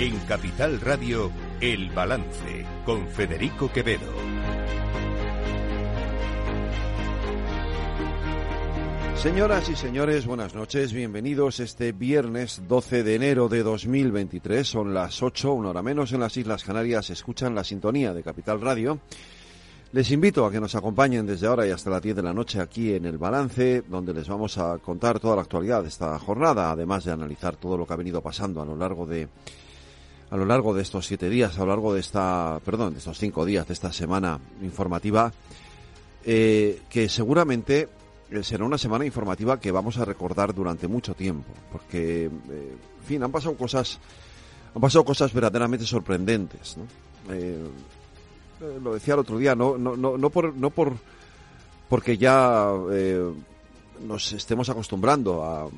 En Capital Radio, El Balance, con Federico Quevedo. Señoras y señores, buenas noches, bienvenidos este viernes 12 de enero de 2023. Son las 8, una hora menos en las Islas Canarias. Escuchan la sintonía de Capital Radio. Les invito a que nos acompañen desde ahora y hasta las 10 de la noche aquí en El Balance, donde les vamos a contar toda la actualidad de esta jornada, además de analizar todo lo que ha venido pasando a lo largo de a lo largo de estos siete días, a lo largo de esta, perdón, de estos cinco días de esta semana informativa, eh, que seguramente eh, será una semana informativa que vamos a recordar durante mucho tiempo, porque, eh, en fin, han pasado cosas, han pasado cosas verdaderamente sorprendentes, lo decía el otro día, no, no, no, no por, no por, porque ya nos estemos acostumbrando a,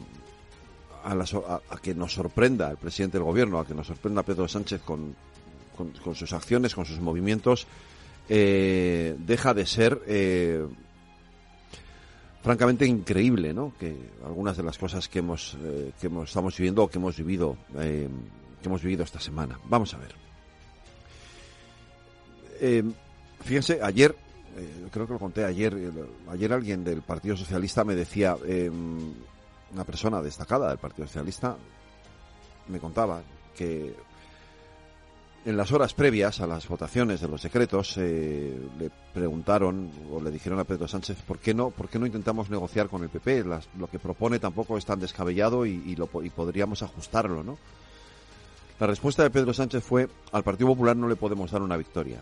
a, que nos sorprenda el presidente del gobierno, a que nos sorprenda Pedro Sánchez con, con, sus acciones, con sus movimientos, eh, deja de ser eh, francamente increíble, ¿no? Que algunas de las cosas que hemos, eh, que hemos, estamos viviendo o que hemos vivido, que hemos vivido esta semana. Vamos a ver. fíjense, ayer creo que lo conté ayer, ayer alguien del Partido Socialista me decía, una persona destacada del Partido Socialista me contaba que en las horas previas a las votaciones de los decretos eh, le preguntaron o le dijeron a Pedro Sánchez por qué no por qué no intentamos negociar con el PP lo que propone tampoco es tan descabellado y, lo, y podríamos ajustarlo no la respuesta de Pedro Sánchez fue al Partido Popular no le podemos dar una victoria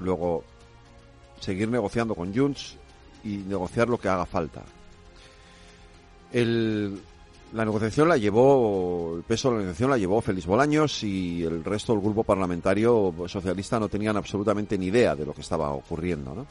luego seguir negociando con Junts y negociar lo que haga falta el, la negociación la llevó, el peso de la negociación la llevó Félix Bolaños y el resto del grupo parlamentario socialista no tenían absolutamente ni idea de lo que estaba ocurriendo, ¿no?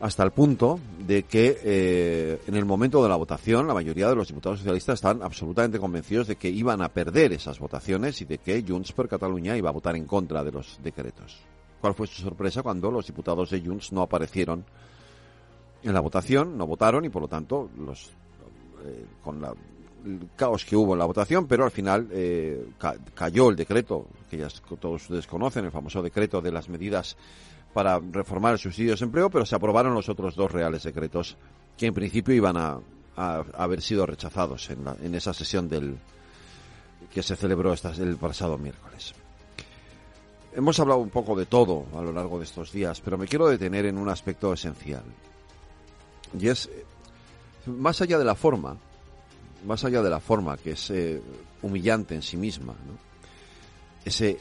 Hasta el punto de que eh, en el momento de la votación la mayoría de los diputados socialistas estaban absolutamente convencidos de que iban a perder esas votaciones y de que Junts per Cataluña iba a votar en contra de los decretos. ¿Cuál fue su sorpresa cuando los diputados de Junts no aparecieron en la votación, no votaron y por lo tanto los eh, con el caos que hubo en la votación, pero al final eh, cayó el decreto, que ya todos ustedes conocen, el famoso decreto de las medidas para reformar el subsidio de desempleo, pero se aprobaron los otros dos reales decretos que en principio iban a, haber sido rechazados en, en, esa sesión del que se celebró el pasado miércoles. Hemos hablado un poco de todo a lo largo de estos días, pero me quiero detener en un aspecto esencial. Y es más allá de la forma, más allá de la forma, que es eh, humillante en sí misma, ¿no? ese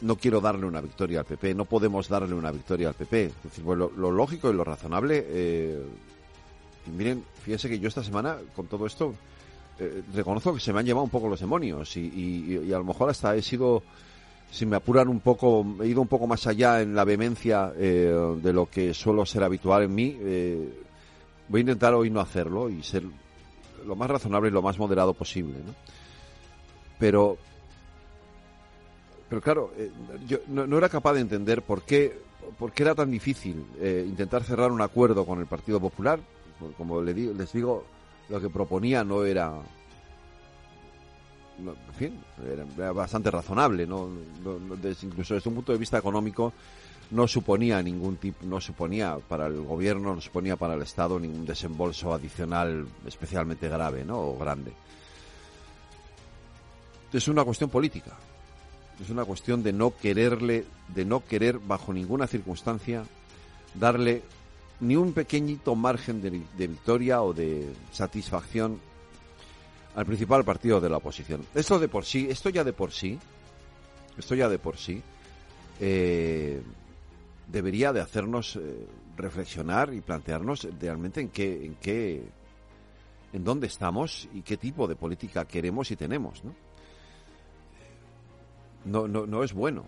no quiero darle una victoria al PP, no podemos darle una victoria al PP. lo, lógico y lo razonable, eh, miren, fíjense que yo esta semana, con todo esto, eh, reconozco que se me han llevado un poco los demonios y, a lo mejor hasta he sido, si me apuran un poco, he ido un poco más allá en la vehemencia de lo que suelo ser habitual en mí voy a intentar hoy no hacerlo y ser lo más razonable y lo más moderado posible, ¿no? Pero, pero claro, eh, yo no, era capaz de entender por qué, por qué era tan difícil eh, intentar cerrar un acuerdo con el Partido Popular. Como les digo, les digo lo que proponía no era en fin, era, bastante razonable, ¿no? incluso desde un punto de vista económico no suponía ningún tipo, no suponía para el gobierno, no suponía para el Estado ningún desembolso adicional especialmente grave, ¿no? O grande. Es una cuestión política. Es una cuestión de no quererle, de no querer bajo ninguna circunstancia darle ni un pequeñito margen de, victoria o de satisfacción al principal partido de la oposición. Esto de por sí, esto ya de por sí, esto ya de por sí, eh, debería de hacernos eh, reflexionar y plantearnos realmente en qué, en qué, en dónde estamos y qué tipo de política queremos y tenemos, ¿no? No, no, es bueno.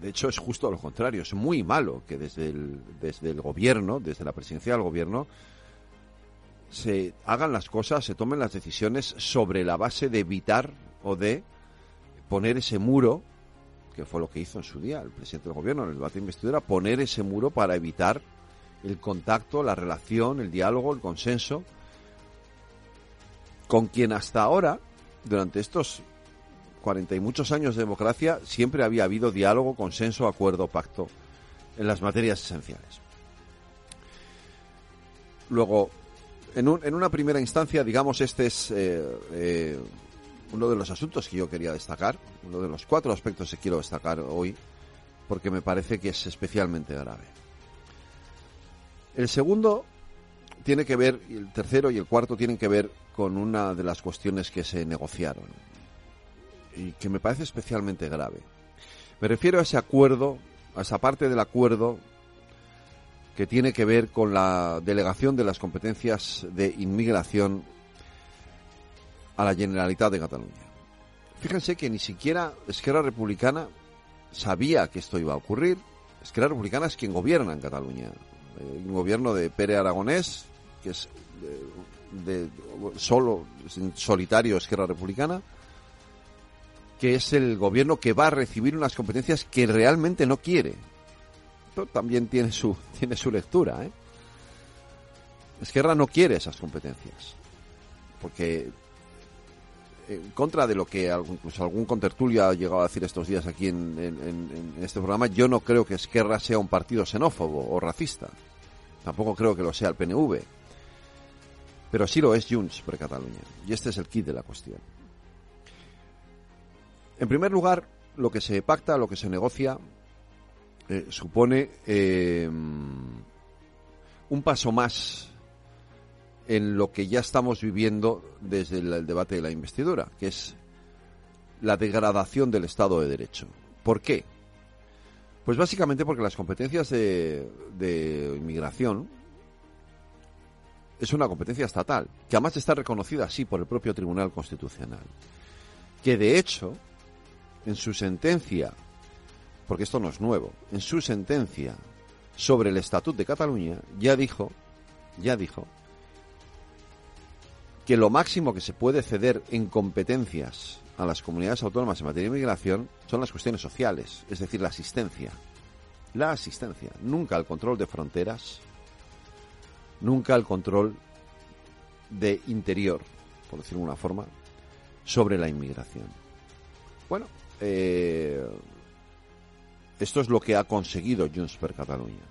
De hecho, es justo lo contrario. Es muy malo que desde desde el gobierno, desde la presidencia del gobierno, se hagan las cosas, se tomen las decisiones sobre la base de evitar o de poner ese muro que fue lo que hizo en su día el presidente del gobierno en el debate de investidura, poner ese muro para evitar el contacto, la relación, el diálogo, el consenso con quien hasta ahora durante estos cuarenta y muchos años de democracia siempre había habido diálogo, consenso, acuerdo, pacto en las materias esenciales. Luego, en, en una primera instancia, digamos, este es eh, eh, uno de los asuntos que yo quería destacar, uno de los cuatro aspectos que quiero destacar hoy, porque me parece que es especialmente grave. El segundo tiene que ver, el tercero y el cuarto tienen que ver con una de las cuestiones que se negociaron y que me parece especialmente grave. Me refiero a ese acuerdo, a esa parte del acuerdo que tiene que ver con la delegación de las competencias de inmigración a la Generalitat de Cataluña. Fíjense que ni siquiera Esquerra Republicana sabía que esto iba a ocurrir. Esquerra Republicana es quien gobierna en Cataluña. Eh, un gobierno de Pere Aragonés, que es de, de solo, solitario Esquerra Republicana, que es el gobierno que va a recibir unas competencias que realmente no quiere. Esto también tiene su, tiene su lectura. ¿eh? Esquerra no quiere esas competencias. Porque en contra de lo que incluso algún contertulio ha llegado a decir estos días aquí en, este programa, yo no creo que Esquerra sea un partido xenófobo o racista. Tampoco creo que lo sea el PNV. Pero sí lo es Junts per Cataluña. Y este es el kit de la cuestión. En primer lugar, lo que se pacta, lo que se negocia, eh, supone eh, un paso más en lo que ya estamos viviendo desde el, debate de la investidura, que es la degradación del Estado de Derecho. ¿Por qué? Pues básicamente porque las competencias de, de inmigración es una competencia estatal, que además está reconocida así por el propio Tribunal Constitucional, que de hecho en su sentencia, porque esto no es nuevo, en su sentencia sobre el Estatut de Cataluña ya dijo, ya dijo que lo máximo que se puede ceder en competencias a las comunidades autónomas en materia de inmigración son las cuestiones sociales, es decir, la asistencia. La asistencia, nunca el control de fronteras, nunca el control de interior, por decirlo de una forma, sobre la inmigración. Bueno, eh, esto es lo que ha conseguido Junts per Catalunya.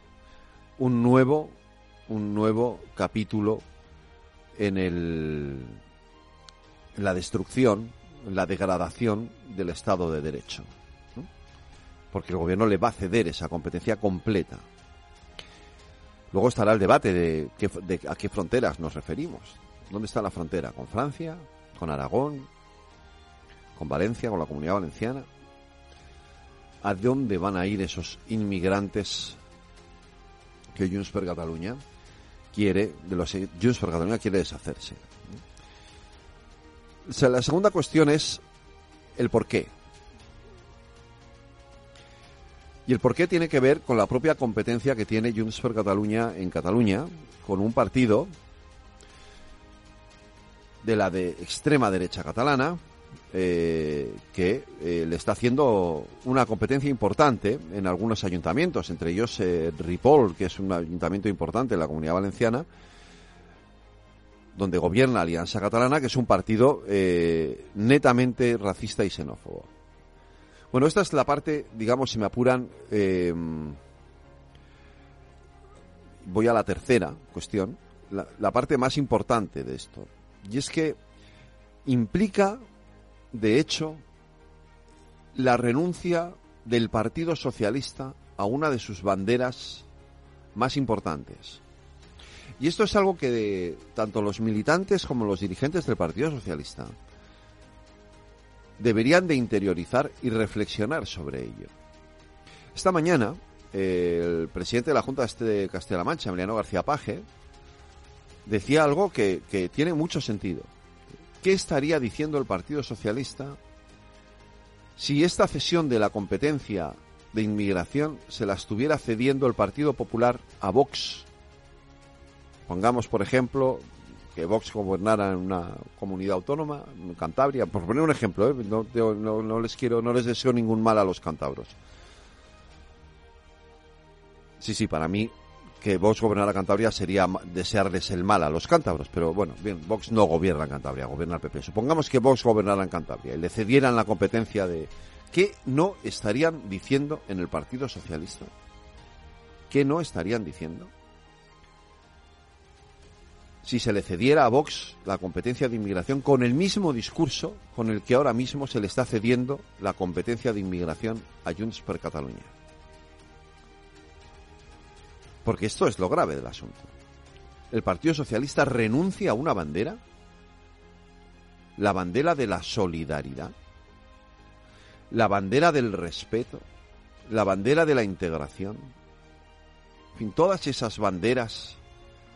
Un nuevo, un nuevo capítulo en, el, la destrucción, la degradación del Estado de Derecho. Porque el gobierno le va a ceder esa competencia completa. Luego estará el debate de a qué fronteras nos referimos. ¿Dónde está la frontera? ¿Con Francia? ¿Con Aragón? con Valencia, con la comunidad valenciana. ¿A dónde van a ir esos inmigrantes que Junts per Catalunya quiere, de los Junts per Catalunya quiere deshacerse? La segunda cuestión es el por qué. Y el por qué tiene que ver con la propia competencia que tiene Junts per Catalunya en Cataluña, con un partido de la de extrema derecha catalana, eh, que eh, le está haciendo una competencia importante en algunos ayuntamientos, entre ellos eh, Ripoll, que es un ayuntamiento importante en la comunidad valenciana, donde gobierna Alianza Catalana, que es un partido eh, netamente racista y xenófobo. Bueno, esta es la parte, digamos, si me apuran, eh, voy a la tercera cuestión, la parte más importante de esto, y es que implica de hecho, la renuncia del Partido Socialista a una de sus banderas más importantes. Y esto es algo que tanto los militantes como los dirigentes del Partido Socialista deberían de interiorizar y reflexionar sobre ello. Esta mañana, el presidente de la Junta de Castilla-La Mancha, Emiliano García Paje, decía algo que tiene mucho sentido. ¿Qué estaría diciendo el Partido Socialista si esta cesión de la competencia de inmigración se la estuviera cediendo el Partido Popular a Vox? Pongamos, por ejemplo, que Vox gobernara en una comunidad autónoma, en Cantabria, por poner un ejemplo, ¿eh? no, no, les quiero, no les deseo ningún mal a los cántabros. Sí, sí, para mí que Vox gobernara Cantabria sería desearles el mal a los cántabros, pero bueno, bien, Vox no gobierna en Cantabria, gobierna el PP. Supongamos que Vox gobernara en Cantabria y le cedieran la competencia de... ¿Qué no estarían diciendo en el Partido Socialista? ¿Qué no estarían diciendo? Si se le cediera a Vox la competencia de inmigración con el mismo discurso con el que ahora mismo se le está cediendo la competencia de inmigración a Junts per Catalunya. Porque esto es lo grave del asunto. El Partido Socialista renuncia a una bandera, la bandera de la solidaridad, la bandera del respeto, la bandera de la integración, en fin, todas esas banderas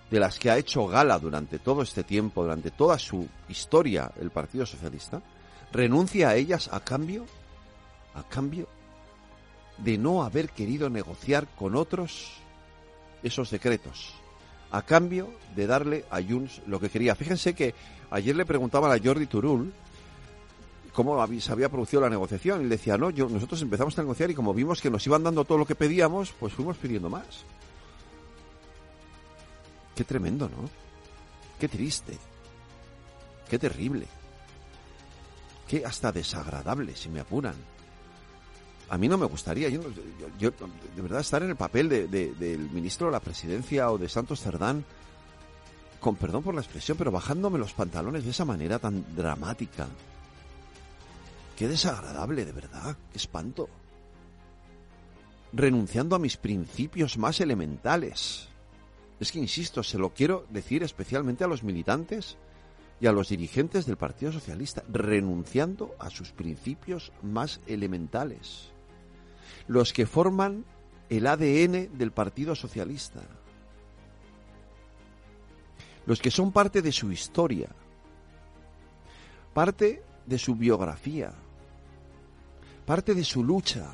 de las que ha hecho gala durante todo este tiempo, durante toda su historia el Partido Socialista, renuncia a ellas a cambio, a cambio de no haber querido negociar con otros esos decretos, a cambio de darle a Junts lo que quería. Fíjense que ayer le preguntaban a Jordi Turul cómo se había producido la negociación y le decía, no, yo, nosotros empezamos a negociar y como vimos que nos iban dando todo lo que pedíamos, pues fuimos pidiendo más. Qué tremendo, ¿no? Qué triste. Qué terrible. Qué hasta desagradable, si me apuran. A mí no me gustaría, yo, yo, de verdad, estar en el papel de, del ministro de la presidencia o de Santos Cerdán, con perdón por la expresión, pero bajándome los pantalones de esa manera tan dramática. Qué desagradable, de verdad, qué espanto. Renunciando a mis principios más elementales. Es que, insisto, se lo quiero decir especialmente a los militantes y a los dirigentes del Partido Socialista, renunciando a sus principios más elementales los que forman el ADN del Partido Socialista, los que son parte de su historia, parte de su biografía, parte de su lucha,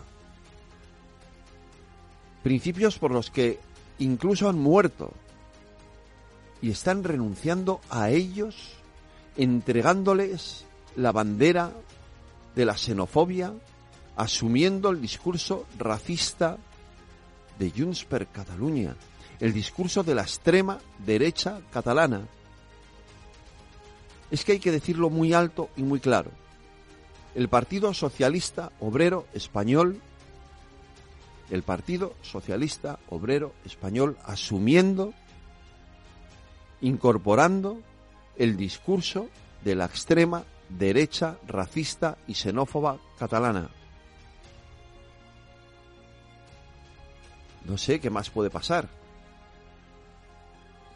principios por los que incluso han muerto y están renunciando a ellos, entregándoles la bandera de la xenofobia, asumiendo el discurso racista de Junts per Catalunya, el discurso de la extrema derecha catalana. Es que hay que decirlo muy alto y muy claro. El Partido Socialista Obrero Español, el Partido Socialista Obrero Español asumiendo, incorporando el discurso de la extrema derecha racista y xenófoba catalana. No sé qué más puede pasar.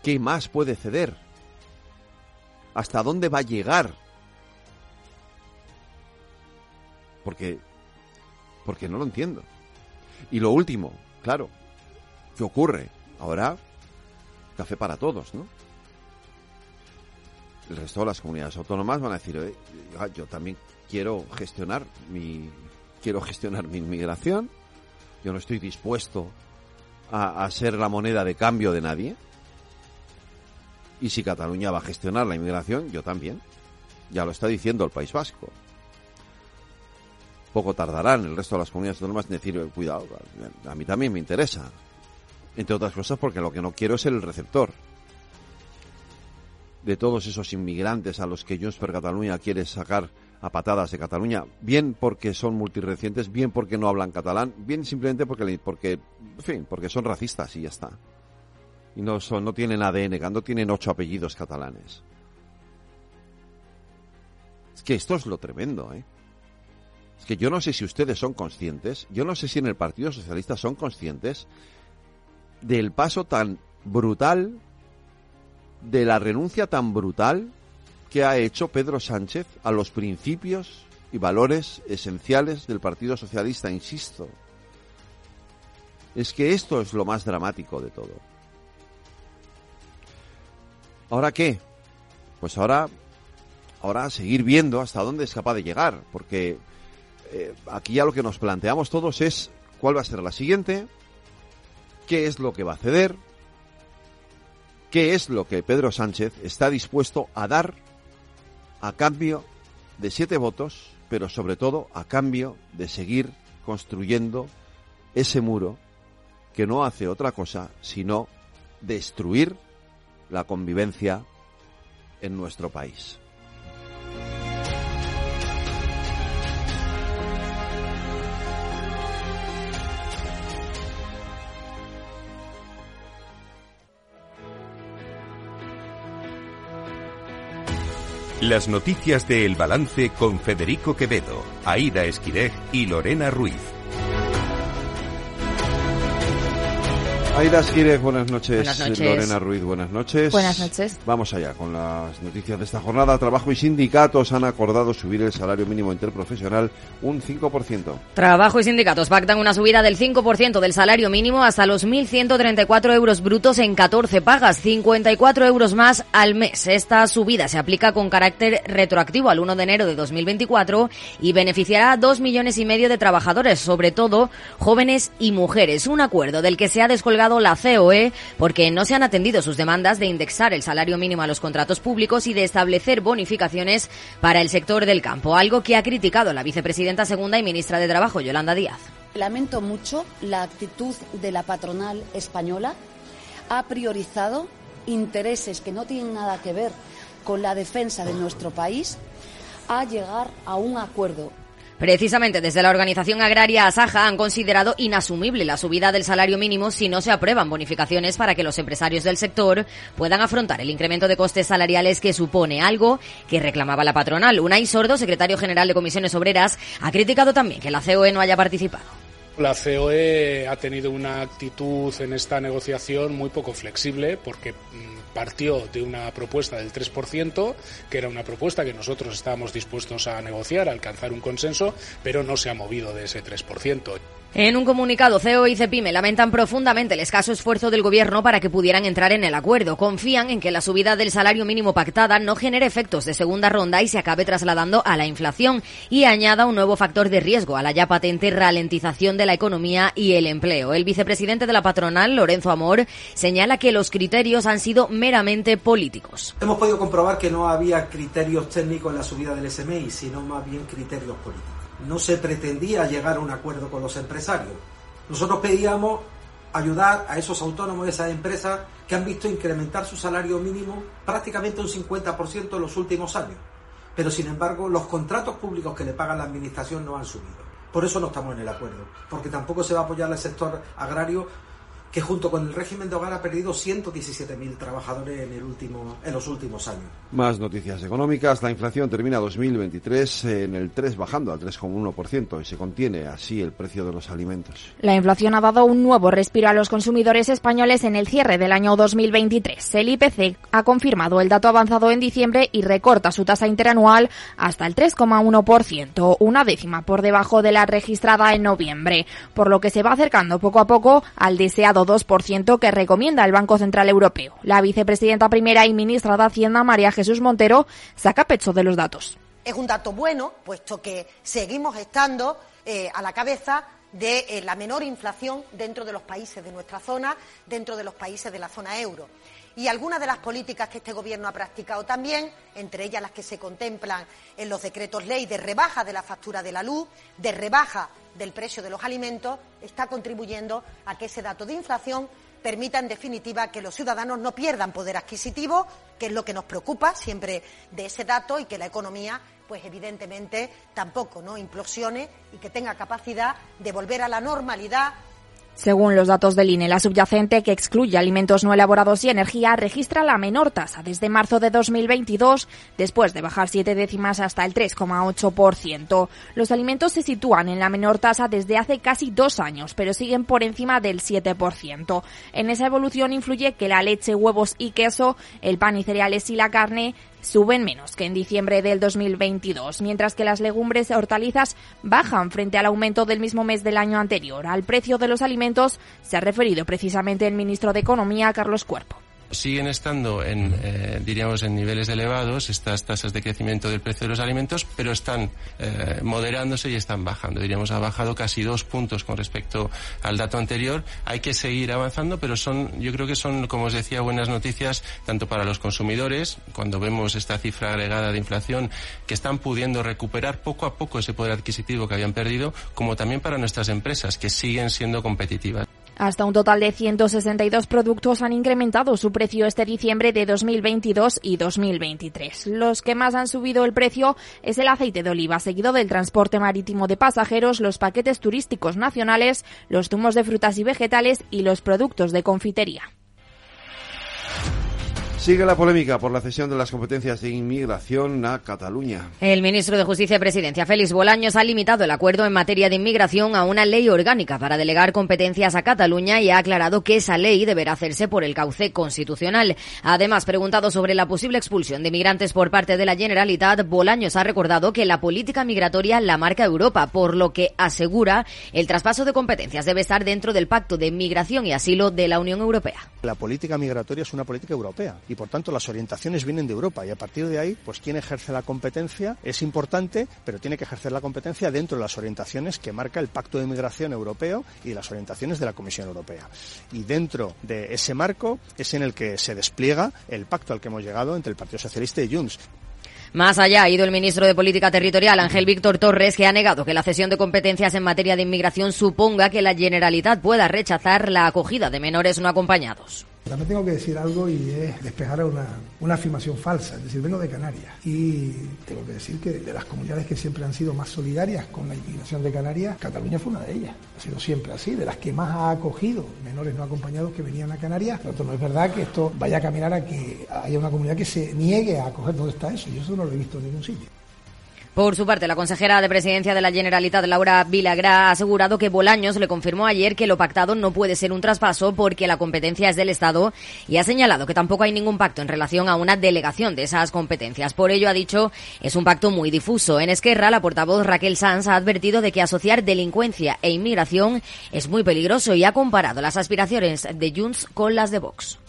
¿Qué más puede ceder? ¿Hasta dónde va a llegar? Porque porque no lo entiendo. Y lo último, claro, ¿qué ocurre? Ahora café para todos, ¿no? El resto de las comunidades autónomas van a decir, yo también quiero gestionar mi quiero gestionar mi inmigración. Yo no estoy dispuesto a, ser la moneda de cambio de nadie. Y si Cataluña va a gestionar la inmigración, yo también. Ya lo está diciendo el País Vasco. Poco tardarán el resto de las comunidades autónomas en decir, cuidado, a mí también me interesa. Entre otras cosas porque lo que no quiero es el receptor de todos esos inmigrantes a los que Junts per Cataluña quiere sacar a patadas de Cataluña, bien porque son multirecientes, bien porque no hablan catalán, bien simplemente porque, porque, en fin, porque son racistas y ya está. Y no, son, no tienen ADN, no tienen ocho apellidos catalanes. Es que esto es lo tremendo, ¿eh? Es que yo no sé si ustedes son conscientes, yo no sé si en el Partido Socialista son conscientes del paso tan brutal, de la renuncia tan brutal que ha hecho Pedro Sánchez a los principios y valores esenciales del Partido Socialista, insisto. Es que esto es lo más dramático de todo. ¿Ahora qué? Pues ahora, ahora seguir viendo hasta dónde es capaz de llegar, porque eh, aquí ya lo que nos planteamos todos es cuál va a ser la siguiente, qué es lo que va a ceder, qué es lo que Pedro Sánchez está dispuesto a dar a cambio de siete votos, pero sobre todo a cambio de seguir construyendo ese muro que no hace otra cosa sino destruir la convivencia en nuestro país. Las noticias de El Balance con Federico Quevedo, Aida Esquirej y Lorena Ruiz. Aida Esquírez, buenas noches. Buenas noches. Lorena Ruiz, buenas noches. Buenas noches. Vamos allá con las noticias de esta jornada. Trabajo y sindicatos han acordado subir el salario mínimo interprofesional un 5%. Trabajo y sindicatos pactan una subida del 5% del salario mínimo hasta los 1.134 euros brutos en 14 pagas, 54 euros más al mes. Esta subida se aplica con carácter retroactivo al 1 de enero de 2024 y beneficiará a dos millones y medio de trabajadores, sobre todo jóvenes y mujeres. Un acuerdo del que se ha descolgado la COE porque no se han atendido sus demandas de indexar el salario mínimo a los contratos públicos y de establecer bonificaciones para el sector del campo, algo que ha criticado la vicepresidenta segunda y ministra de Trabajo, Yolanda Díaz. Lamento mucho la actitud de la patronal española. Ha priorizado intereses que no tienen nada que ver con la defensa de nuestro país a llegar a un acuerdo Precisamente desde la organización agraria Asaja han considerado inasumible la subida del salario mínimo si no se aprueban bonificaciones para que los empresarios del sector puedan afrontar el incremento de costes salariales que supone algo que reclamaba la patronal. Unai Sordo, secretario general de Comisiones Obreras, ha criticado también que la COE no haya participado. La COE ha tenido una actitud en esta negociación muy poco flexible porque partió de una propuesta del 3%, que era una propuesta que nosotros estábamos dispuestos a negociar, a alcanzar un consenso, pero no se ha movido de ese 3%. En un comunicado, CEO y Cepime lamentan profundamente el escaso esfuerzo del gobierno para que pudieran entrar en el acuerdo. Confían en que la subida del salario mínimo pactada no genere efectos de segunda ronda y se acabe trasladando a la inflación y añada un nuevo factor de riesgo a la ya patente ralentización de la economía y el empleo. El vicepresidente de la patronal, Lorenzo Amor, señala que los criterios han sido meramente políticos. Hemos podido comprobar que no había criterios técnicos en la subida del SMI, sino más bien criterios políticos no se pretendía llegar a un acuerdo con los empresarios. Nosotros pedíamos ayudar a esos autónomos, esas empresas que han visto incrementar su salario mínimo prácticamente un 50% en los últimos años. Pero sin embargo, los contratos públicos que le paga la Administración no han subido. Por eso no estamos en el acuerdo, porque tampoco se va a apoyar al sector agrario que junto con el régimen de hogar ha perdido 117.000 trabajadores en, el último, en los últimos años. Más noticias económicas. La inflación termina 2023 en el 3, bajando al 3,1% y se contiene así el precio de los alimentos. La inflación ha dado un nuevo respiro a los consumidores españoles en el cierre del año 2023. El IPC ha confirmado el dato avanzado en diciembre y recorta su tasa interanual hasta el 3,1%, una décima por debajo de la registrada en noviembre, por lo que se va acercando poco a poco al deseado 2% que recomienda el Banco Central Europeo. La vicepresidenta primera y ministra de Hacienda, María Jesús Montero, saca pecho de los datos. Es un dato bueno, puesto que seguimos estando eh, a la cabeza de eh, la menor inflación dentro de los países de nuestra zona, dentro de los países de la zona euro. Y algunas de las políticas que este Gobierno ha practicado también, entre ellas las que se contemplan en los decretos ley de rebaja de la factura de la luz, de rebaja del precio de los alimentos, está contribuyendo a que ese dato de inflación permita, en definitiva, que los ciudadanos no pierdan poder adquisitivo, que es lo que nos preocupa siempre de ese dato, y que la economía, pues evidentemente, tampoco no implosione y que tenga capacidad de volver a la normalidad según los datos del INE, la subyacente, que excluye alimentos no elaborados y energía, registra la menor tasa desde marzo de 2022, después de bajar siete décimas hasta el 3,8%. Los alimentos se sitúan en la menor tasa desde hace casi dos años, pero siguen por encima del 7%. En esa evolución influye que la leche, huevos y queso, el pan y cereales y la carne suben menos que en diciembre del 2022, mientras que las legumbres y hortalizas bajan frente al aumento del mismo mes del año anterior. Al precio de los alimentos se ha referido precisamente el ministro de Economía, Carlos Cuerpo siguen estando en, eh, diríamos, en niveles elevados estas tasas de crecimiento del precio de los alimentos, pero están eh, moderándose y están bajando. Diríamos, ha bajado casi dos puntos con respecto al dato anterior. Hay que seguir avanzando, pero son, yo creo que son, como os decía, buenas noticias tanto para los consumidores, cuando vemos esta cifra agregada de inflación, que están pudiendo recuperar poco a poco ese poder adquisitivo que habían perdido, como también para nuestras empresas, que siguen siendo competitivas. Hasta un total de 162 productos han incrementado su precio este diciembre de 2022 y 2023. Los que más han subido el precio es el aceite de oliva, seguido del transporte marítimo de pasajeros, los paquetes turísticos nacionales, los zumos de frutas y vegetales y los productos de confitería. Sigue la polémica por la cesión de las competencias de inmigración a Cataluña. El ministro de Justicia y Presidencia, Félix Bolaños, ha limitado el acuerdo en materia de inmigración a una ley orgánica para delegar competencias a Cataluña y ha aclarado que esa ley deberá hacerse por el cauce constitucional. Además, preguntado sobre la posible expulsión de migrantes por parte de la Generalitat, Bolaños ha recordado que la política migratoria la marca Europa, por lo que asegura el traspaso de competencias debe estar dentro del Pacto de Migración y Asilo de la Unión Europea. La política migratoria es una política europea y por tanto las orientaciones vienen de Europa y a partir de ahí, pues quien ejerce la competencia es importante, pero tiene que ejercer la competencia dentro de las orientaciones que marca el Pacto de Migración Europeo y las orientaciones de la Comisión Europea. Y dentro de ese marco es en el que se despliega el pacto al que hemos llegado entre el Partido Socialista y Junts. Más allá ha ido el ministro de Política Territorial, Ángel Víctor Torres, que ha negado que la cesión de competencias en materia de inmigración suponga que la Generalitat pueda rechazar la acogida de menores no acompañados. También tengo que decir algo y es despejar una, una afirmación falsa, es decir, vengo de Canarias y tengo que decir que de las comunidades que siempre han sido más solidarias con la inmigración de Canarias, Cataluña fue una de ellas, ha sido siempre así, de las que más ha acogido menores no acompañados que venían a Canarias, pero no es verdad que esto vaya a caminar a que haya una comunidad que se niegue a acoger, ¿dónde está eso? Yo eso no lo he visto en ningún sitio. Por su parte, la consejera de presidencia de la Generalitat, Laura Vilagrá, ha asegurado que Bolaños le confirmó ayer que lo pactado no puede ser un traspaso porque la competencia es del Estado y ha señalado que tampoco hay ningún pacto en relación a una delegación de esas competencias. Por ello, ha dicho, es un pacto muy difuso. En Esquerra, la portavoz Raquel Sanz ha advertido de que asociar delincuencia e inmigración es muy peligroso y ha comparado las aspiraciones de Junts con las de Vox.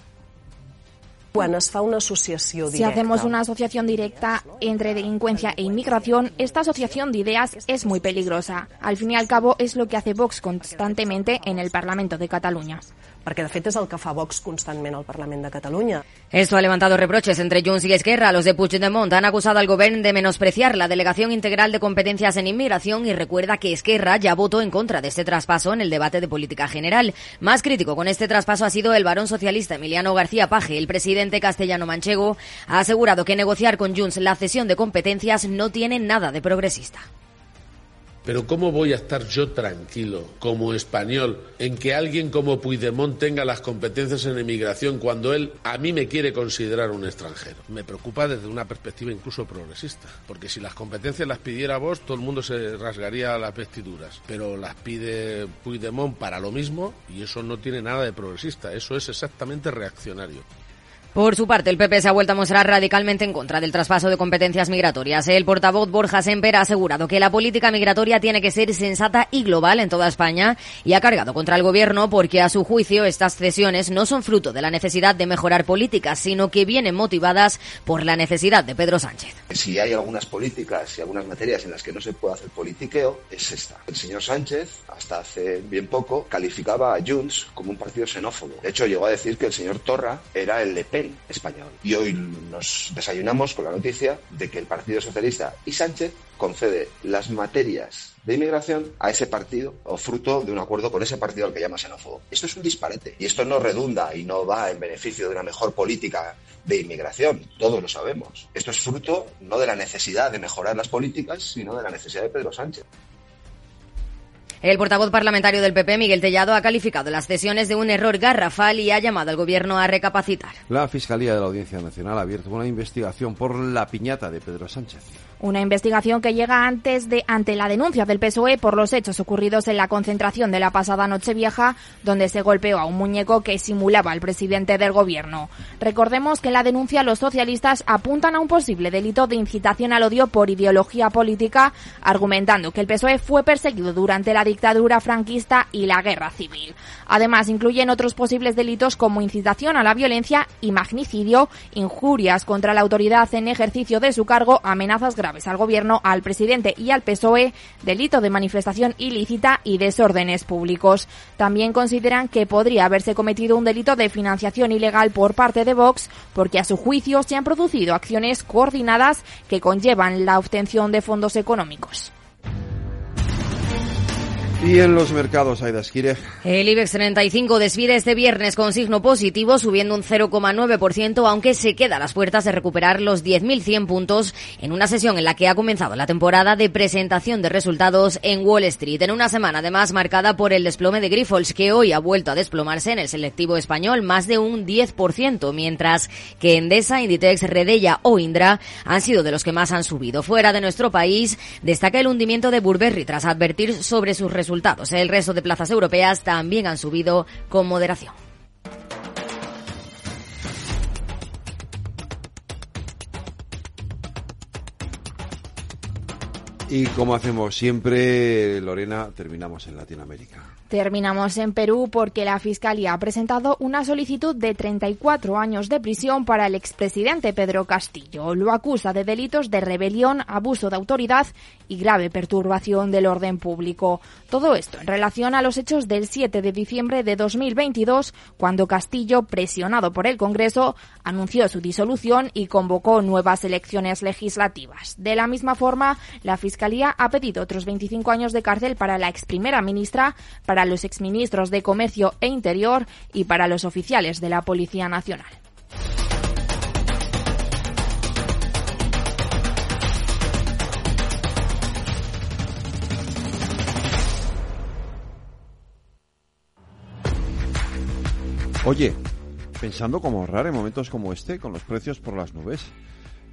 Quan es fa una directa. Si hacemos una asociación directa entre delincuencia e inmigración, esta asociación de ideas es muy peligrosa. Al fin y al cabo es lo que hace Vox constantemente en el Parlamento de Cataluña. Perquè, de fet, és el que fa Vox constantment al Parlament de Catalunya. Esto ha levantado reproches entre Junts y Esquerra. Los de Puigdemont han acusado al gobierno de menospreciar la delegación integral de competencias en inmigración y recuerda que Esquerra ya votó en contra de este traspaso en el debate de política general. Más crítico con este traspaso ha sido el varón socialista Emiliano García Paje. El presidente castellano manchego ha asegurado que negociar con Junts la cesión de competencias no tiene nada de progresista. Pero ¿cómo voy a estar yo tranquilo, como español, en que alguien como Puigdemont tenga las competencias en emigración cuando él a mí me quiere considerar un extranjero? Me preocupa desde una perspectiva incluso progresista, porque si las competencias las pidiera vos, todo el mundo se rasgaría las vestiduras, pero las pide Puigdemont para lo mismo y eso no tiene nada de progresista, eso es exactamente reaccionario. Por su parte, el PP se ha vuelto a mostrar radicalmente en contra del traspaso de competencias migratorias. El portavoz Borja Semper ha asegurado que la política migratoria tiene que ser sensata y global en toda España y ha cargado contra el gobierno porque, a su juicio, estas cesiones no son fruto de la necesidad de mejorar políticas, sino que vienen motivadas por la necesidad de Pedro Sánchez. Si hay algunas políticas y algunas materias en las que no se puede hacer politiqueo, es esta. El señor Sánchez, hasta hace bien poco, calificaba a Junts como un partido xenófobo. De hecho, llegó a decir que el señor Torra era el Le Español. Y hoy nos desayunamos con la noticia de que el Partido Socialista y Sánchez concede las materias de inmigración a ese partido o fruto de un acuerdo con ese partido al que llama xenófobo. Esto es un disparate y esto no redunda y no va en beneficio de una mejor política de inmigración, todos lo sabemos. Esto es fruto no de la necesidad de mejorar las políticas, sino de la necesidad de Pedro Sánchez. El portavoz parlamentario del PP, Miguel Tellado, ha calificado las cesiones de un error garrafal y ha llamado al gobierno a recapacitar. La Fiscalía de la Audiencia Nacional ha abierto una investigación por la piñata de Pedro Sánchez. Una investigación que llega antes de ante la denuncia del PSOE por los hechos ocurridos en la concentración de la pasada Nochevieja, donde se golpeó a un muñeco que simulaba al presidente del gobierno. Recordemos que en la denuncia los socialistas apuntan a un posible delito de incitación al odio por ideología política, argumentando que el PSOE fue perseguido durante la dictadura franquista y la guerra civil. Además, incluyen otros posibles delitos como incitación a la violencia y magnicidio, injurias contra la autoridad en ejercicio de su cargo, amenazas graves al gobierno, al presidente y al PSOE, delito de manifestación ilícita y desórdenes públicos. También consideran que podría haberse cometido un delito de financiación ilegal por parte de Vox, porque a su juicio se han producido acciones coordinadas que conllevan la obtención de fondos económicos. Y en los mercados, Aida Esquire. El IBEX 35 despide este viernes con signo positivo, subiendo un 0,9%, aunque se queda a las puertas de recuperar los 10.100 puntos en una sesión en la que ha comenzado la temporada de presentación de resultados en Wall Street. En una semana, además, marcada por el desplome de Grifols, que hoy ha vuelto a desplomarse en el selectivo español más de un 10%, mientras que Endesa, Inditex, Redella o Indra han sido de los que más han subido. Fuera de nuestro país, destaca el hundimiento de Burberry tras advertir sobre sus resultados el resto de plazas europeas también han subido con moderación. Y como hacemos siempre, Lorena, terminamos en Latinoamérica. Terminamos en Perú porque la Fiscalía ha presentado una solicitud de 34 años de prisión para el expresidente Pedro Castillo. Lo acusa de delitos de rebelión, abuso de autoridad y grave perturbación del orden público. Todo esto en relación a los hechos del 7 de diciembre de 2022, cuando Castillo, presionado por el Congreso, anunció su disolución y convocó nuevas elecciones legislativas. De la misma forma, la Fiscalía ha pedido otros 25 años de cárcel para la ex primera ministra, los exministros de Comercio e Interior y para los oficiales de la Policía Nacional. Oye, pensando cómo ahorrar en momentos como este, con los precios por las nubes.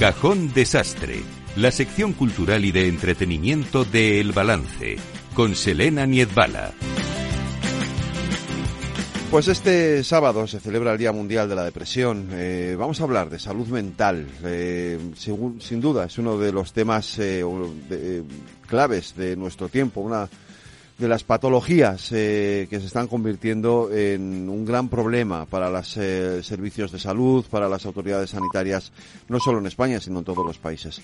Cajón Desastre, la sección cultural y de entretenimiento de El Balance, con Selena Niedbala. Pues este sábado se celebra el Día Mundial de la Depresión. Eh, vamos a hablar de salud mental. Eh, sin duda es uno de los temas eh, claves de nuestro tiempo, una de las patologías eh, que se están convirtiendo en un gran problema para los eh, servicios de salud, para las autoridades sanitarias, no solo en España, sino en todos los países.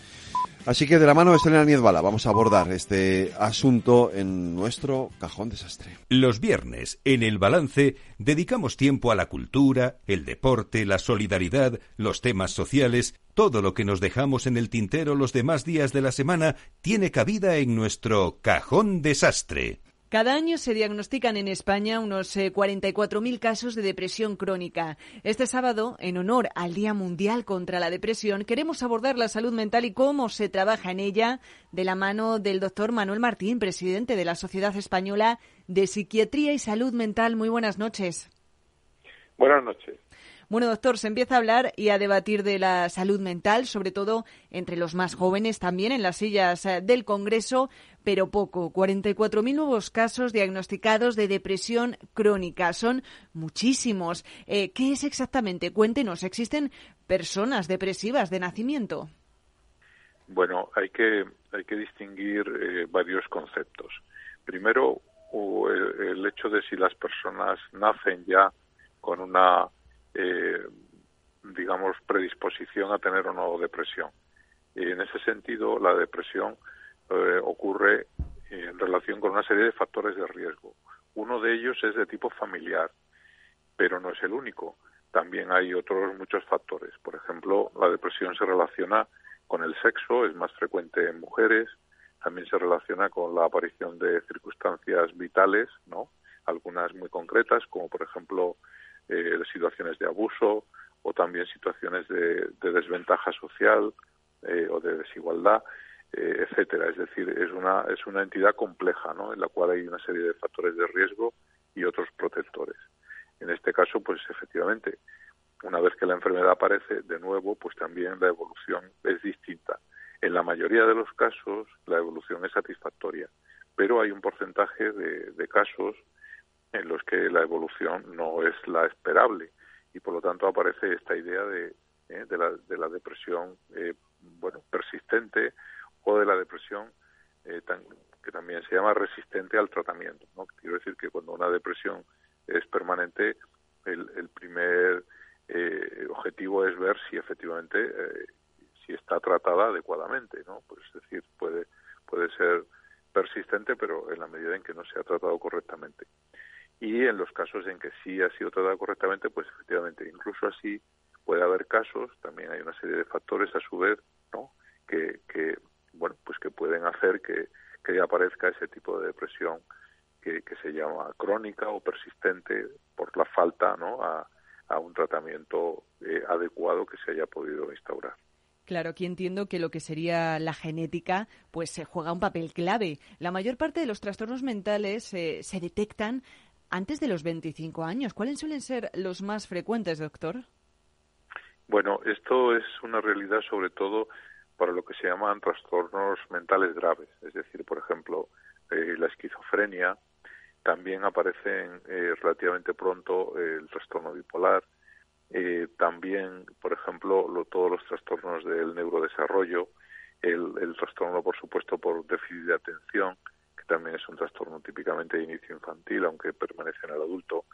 Así que de la mano de Selena Niezbala vamos a abordar este asunto en nuestro cajón desastre. Los viernes, en el balance, dedicamos tiempo a la cultura, el deporte, la solidaridad, los temas sociales, todo lo que nos dejamos en el tintero los demás días de la semana tiene cabida en nuestro cajón desastre. Cada año se diagnostican en España unos 44.000 eh, casos de depresión crónica. Este sábado, en honor al Día Mundial contra la Depresión, queremos abordar la salud mental y cómo se trabaja en ella de la mano del doctor Manuel Martín, presidente de la Sociedad Española de Psiquiatría y Salud Mental. Muy buenas noches. Buenas noches. Bueno, doctor, se empieza a hablar y a debatir de la salud mental, sobre todo entre los más jóvenes, también en las sillas eh, del Congreso, pero poco. 44.000 nuevos casos diagnosticados de depresión crónica. Son muchísimos. Eh, ¿Qué es exactamente? Cuéntenos, ¿existen personas depresivas de nacimiento? Bueno, hay que, hay que distinguir eh, varios conceptos. Primero, el hecho de si las personas nacen ya con una eh, digamos, predisposición a tener o no depresión. Y en ese sentido, la depresión eh, ocurre en relación con una serie de factores de riesgo. Uno de ellos es de tipo familiar, pero no es el único. También hay otros muchos factores. Por ejemplo, la depresión se relaciona con el sexo, es más frecuente en mujeres, también se relaciona con la aparición de circunstancias vitales, ¿no? Algunas muy concretas, como por ejemplo eh, situaciones de abuso o también situaciones de, desventaja social eh, o de desigualdad, eh, etcétera. Es decir, es una es una entidad compleja, ¿no? En la cual hay una serie de factores de riesgo y otros protectores. En este caso, pues efectivamente, una vez que la enfermedad aparece, de nuevo, pues también la evolución es distinta. En la mayoría de los casos, la evolución es satisfactoria, pero hay un porcentaje de, de casos en los que la evolución no es la esperable. Y por lo tanto aparece esta idea de, eh, de, la, de la depresión eh, bueno persistente o de la depresión eh, que también se llama resistente al tratamiento ¿no? quiero decir que cuando una depresión es permanente el, el primer objetivo es ver si efectivamente si está tratada adecuadamente no pues es decir puede puede ser persistente pero en la medida en que no se ha tratado correctamente y en los casos en que sí ha sido tratado correctamente, pues efectivamente, incluso así puede haber casos, también hay una serie de factores a su vez, ¿no? Que, bueno, pues que pueden hacer que, que aparezca ese tipo de depresión que, que se llama crónica o persistente por la falta, ¿no? A, a un tratamiento eh, adecuado que se haya podido instaurar. Claro, aquí entiendo que lo que sería la genética, pues se juega un papel clave. La mayor parte de los trastornos mentales eh, se detectan antes de los 25 años. ¿Cuáles suelen ser los más frecuentes, doctor? Bueno, esto es una realidad sobre todo para lo que se llaman trastornos mentales graves, es decir, por ejemplo, eh, la esquizofrenia, también aparece eh, relativamente pronto eh, el trastorno bipolar, también, por ejemplo, todos los trastornos del neurodesarrollo, el trastorno, por supuesto, por déficit de atención, también es un trastorno típicamente de inicio infantil, aunque permanece en el adulto,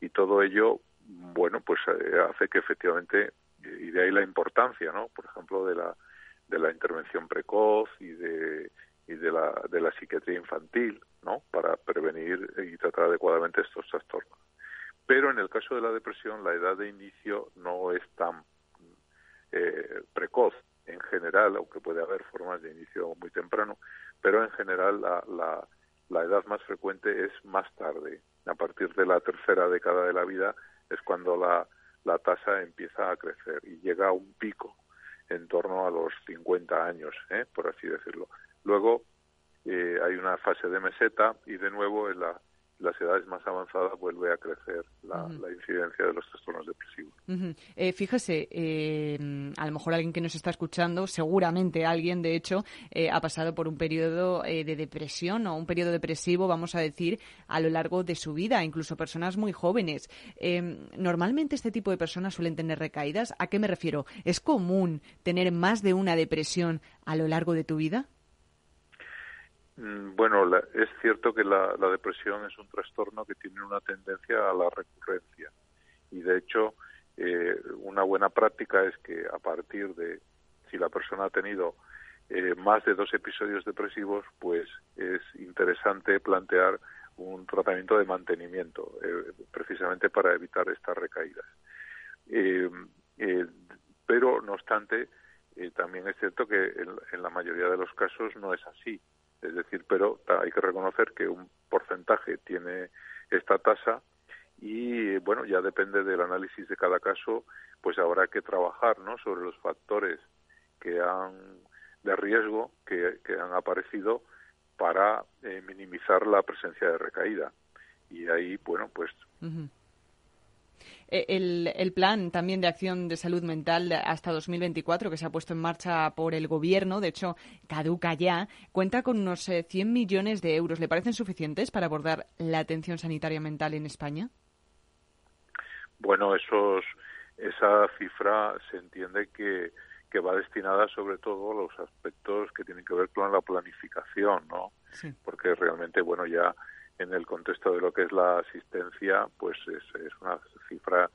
y todo ello, bueno, pues eh, hace que efectivamente, y de ahí la importancia, ¿no? Por ejemplo, de la, de la intervención precoz y de, y de la, de la psiquiatría infantil, ¿no? Para prevenir y tratar adecuadamente estos trastornos. Pero en el caso de la depresión, la edad de inicio no es tan eh, precoz en general, aunque puede haber formas de inicio muy temprano, pero en general la, la, la edad más frecuente es más tarde. A partir de la tercera década de la vida es cuando la, tasa empieza a crecer y llega a un pico en torno a los 50 años, ¿eh? por así decirlo. Luego eh, hay una fase de meseta y de nuevo en la las edades más avanzadas vuelve a crecer la, incidencia de los trastornos depresivos. Eh, fíjese, eh, a lo mejor alguien que nos está escuchando, seguramente alguien, de hecho, eh, ha pasado por un periodo de depresión o un periodo depresivo, vamos a decir, a lo largo de su vida, incluso personas muy jóvenes. normalmente este tipo de personas suelen tener recaídas. ¿A qué me refiero? ¿Es común tener más de una depresión a lo largo de tu vida? Mm, bueno, es cierto que la, depresión es un trastorno que tiene una tendencia a la recurrencia y de hecho eh, una buena práctica es que a partir de si la persona ha tenido eh, más de dos episodios depresivos, pues es interesante plantear un tratamiento de mantenimiento, eh, precisamente para evitar estas recaídas. pero, no obstante, también es cierto que en la mayoría de los casos no es así es decir, pero hay que reconocer que un porcentaje tiene esta tasa y bueno, ya depende del análisis de cada caso, pues habrá que trabajar, ¿no? sobre los factores que han de riesgo que, han aparecido para eh, minimizar la presencia de recaída. Y ahí, bueno, pues el, plan también de acción de salud mental hasta 2024 que se ha puesto en marcha por el Gobierno, de hecho caduca ya, cuenta con unos 100 eh, millones de euros. ¿Le parecen suficientes para abordar la atención sanitaria mental en España? Bueno, esos, esa cifra se entiende que, que va destinada sobre todo a los aspectos que tienen que ver con la planificación, ¿no? Porque realmente, bueno, ya en el contexto de lo que es la asistencia, pues es, una cifra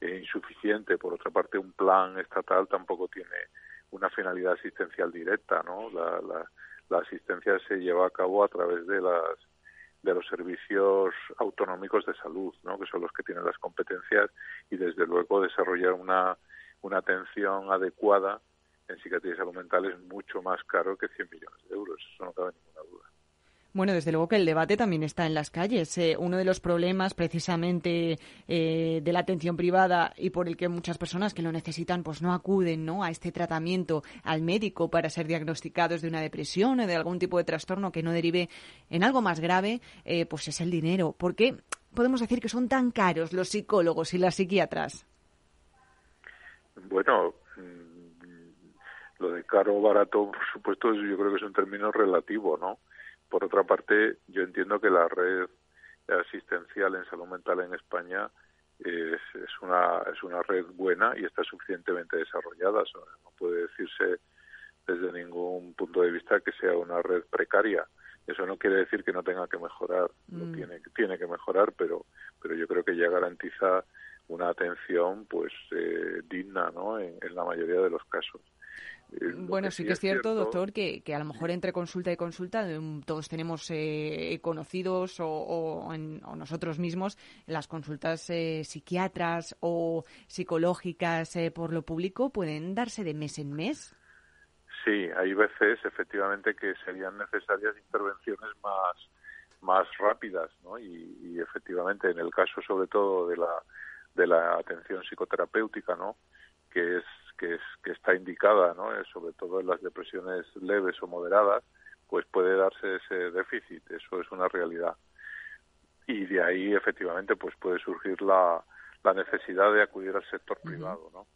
eh, insuficiente. Por otra parte, un plan estatal tampoco tiene una finalidad asistencial directa, ¿no? La, la, asistencia se lleva a cabo a través de las de los servicios autonómicos de salud, ¿no? que son los que tienen las competencias y desde luego desarrollar una, una atención adecuada en psiquiatría y salud mental es mucho más caro que 100 millones de euros, eso no cabe ninguna duda. Bueno, desde luego que el debate también está en las calles. Eh, uno de los problemas precisamente eh, de la atención privada y por el que muchas personas que lo necesitan pues no acuden ¿no? a este tratamiento al médico para ser diagnosticados de una depresión o de algún tipo de trastorno que no derive en algo más grave, eh, pues es el dinero. ¿Por qué podemos decir que son tan caros los psicólogos y las psiquiatras? Bueno, mm, lo de caro o barato, por supuesto, yo creo que es un término relativo, ¿no? Por otra parte, yo entiendo que la red asistencial en salud mental en España es, una, es una red buena y está suficientemente desarrollada. no puede decirse desde ningún punto de vista que sea una red precaria. Eso no quiere decir que no tenga que mejorar, mm. tiene, tiene que mejorar, pero, pero yo creo que ya garantiza una atención pues eh, digna ¿no? en, la mayoría de los casos. Eh, bueno, sí que es cierto, doctor, que, que, a lo mejor entre consulta y consulta todos tenemos eh, conocidos o, nosotros mismos las consultas eh, psiquiatras o psicológicas por lo público pueden darse de mes en mes. Sí, hay veces efectivamente que serían necesarias intervenciones más más rápidas, ¿no? Y, y efectivamente en el caso sobre todo de la de la atención psicoterapéutica, ¿no? Que es que, es, que está indicada, ¿no? Eh, sobre todo en las depresiones leves o moderadas, pues puede darse ese déficit, eso es una realidad. Y de ahí, efectivamente, pues puede surgir la, la necesidad de acudir al sector privado, ¿no?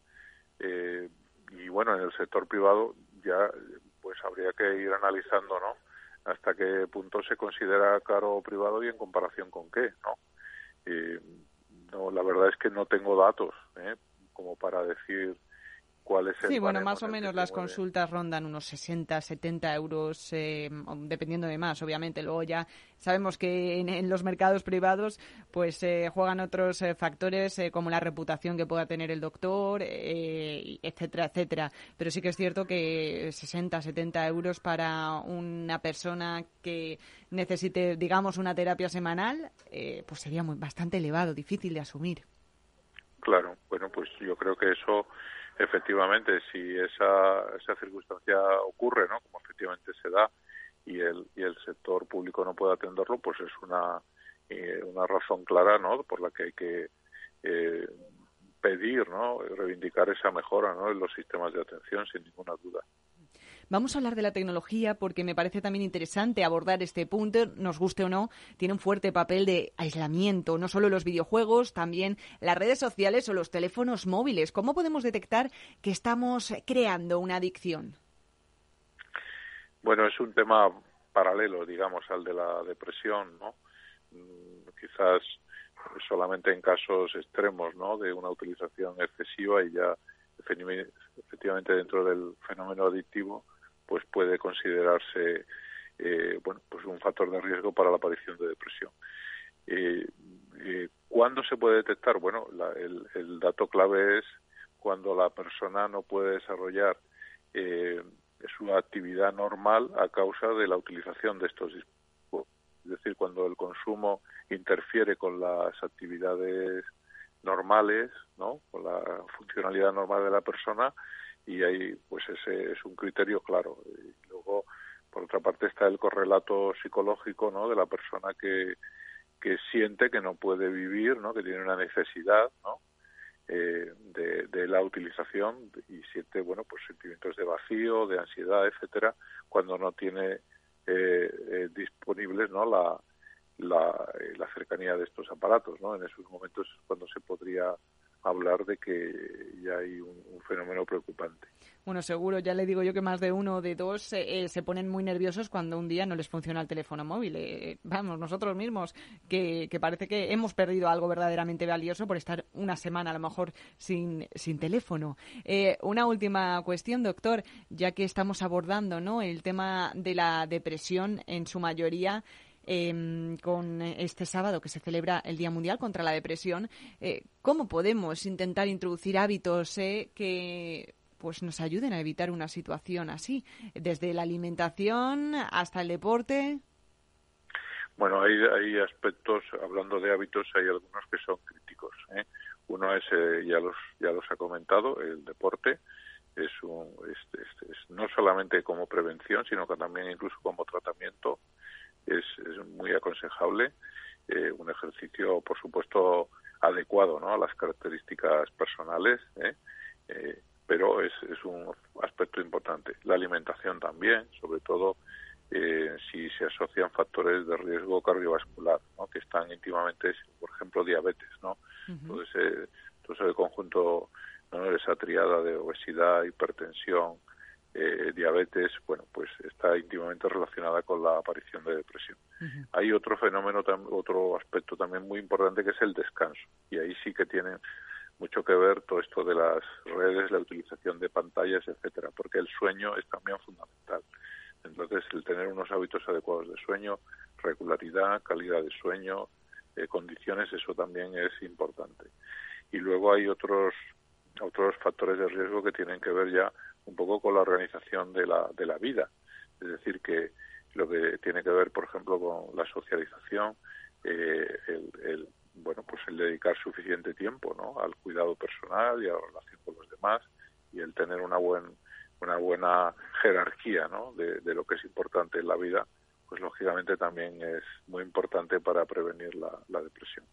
Eh, y bueno, en el sector privado ya pues habría que ir analizando, ¿no? Hasta qué punto se considera caro o privado y en comparación con qué, ¿no? Eh, no, la verdad es que no tengo datos, ¿eh? como para decir Sí, bueno, más o menos las consultas rondan unos 60, 70 euros, eh, dependiendo de más, obviamente. Luego ya sabemos que en, los mercados privados pues eh, juegan otros eh, factores como la reputación que pueda tener el doctor, etcétera, etcétera. Pero sí que es cierto que 60, 70 euros para una persona que necesite, digamos, una terapia semanal, pues sería muy, bastante elevado, difícil de asumir. Claro, bueno, pues yo creo que eso efectivamente, si esa, esa circunstancia ocurre, ¿no? Como efectivamente se da, y el, y el sector público no puede atenderlo, pues es una, eh, una razón clara, ¿no? Por la que hay que eh, pedir, ¿no? Reivindicar esa mejora, ¿no? En los sistemas de atención, sin ninguna duda. Vamos a hablar de la tecnología porque me parece también interesante abordar este punto, nos guste o no, tiene un fuerte papel de aislamiento, no solo los videojuegos, también las redes sociales o los teléfonos móviles. ¿Cómo podemos detectar que estamos creando una adicción? Bueno, es un tema paralelo, digamos, al de la depresión, ¿no? Mm, quizás solamente en casos extremos, ¿no? De una utilización excesiva y ya efectivamente dentro del fenómeno adictivo pues puede considerarse eh, bueno, pues un factor de riesgo para la aparición de depresión. Eh, eh, ¿Cuándo se puede detectar? Bueno, el, dato clave es cuando la persona no puede desarrollar su actividad normal a causa de la utilización de estos dispositivos. Es decir, cuando el consumo interfiere con las actividades normales, ¿no? Con la funcionalidad normal de la persona y ahí pues ese es un criterio claro. Y luego por otra parte está el correlato psicológico, ¿no? De la persona que que siente que no puede vivir, ¿no? Que tiene una necesidad, ¿no? Eh, de, la utilización y siente, bueno, pues sentimientos de vacío, de ansiedad, etcétera, cuando no tiene eh, eh, disponibles, ¿no? La, la, la, cercanía de estos aparatos, ¿no? En esos momentos cuando se podría hablar de que ya hay un, fenómeno preocupante. Bueno, seguro, ya le digo yo que más de uno o de dos eh, se ponen muy nerviosos cuando un día no les funciona el teléfono móvil. Eh, vamos, nosotros mismos, que, parece que hemos perdido algo verdaderamente valioso por estar una semana a lo mejor sin, sin teléfono. Eh, una última cuestión, doctor, ya que estamos abordando ¿no? el tema de la depresión en su mayoría. Em, con este sábado que se celebra el Día Mundial contra la Depresión, eh, ¿cómo podemos intentar introducir hábitos eh, que pues nos ayuden a evitar una situación así, desde la alimentación hasta el deporte? Bueno, hay, hay aspectos, hablando de hábitos, hay algunos que son críticos. ¿eh? Uno es, ya los ya los ha comentado, el deporte. Es, un, es, no solamente como prevención, sino que también incluso como tratamiento es, muy aconsejable. Eh, un ejercicio, por supuesto, adecuado ¿no? a las características personales, ¿eh? Eh, pero es, es un aspecto importante. La alimentación también, sobre todo si se asocian factores de riesgo cardiovascular, ¿no? que están íntimamente, por ejemplo, diabetes. ¿no? Entonces, todo ese conjunto, ¿no? esa triada de obesidad, hipertensión, eh, diabetes, bueno, pues está íntimamente relacionada con la aparición de depresión. Hay otro fenómeno, otro aspecto también muy importante que es el descanso. Y ahí sí que tiene mucho que ver todo esto de las redes, la utilización de pantallas, etcétera, porque el sueño es también fundamental. Entonces, el tener unos hábitos adecuados de sueño, regularidad, calidad de sueño, eh, condiciones, eso también es importante. Y luego hay otros otros factores de riesgo que tienen que ver ya un poco con la organización de la, de la vida. Es decir, que lo que tiene que ver, por ejemplo, con la socialización, eh, el, bueno, pues el dedicar suficiente tiempo ¿no? al cuidado personal y a la relación con los demás y el tener una, buen, una buena jerarquía ¿no? de, lo que es importante en la vida, pues lógicamente también es muy importante para prevenir la depresión.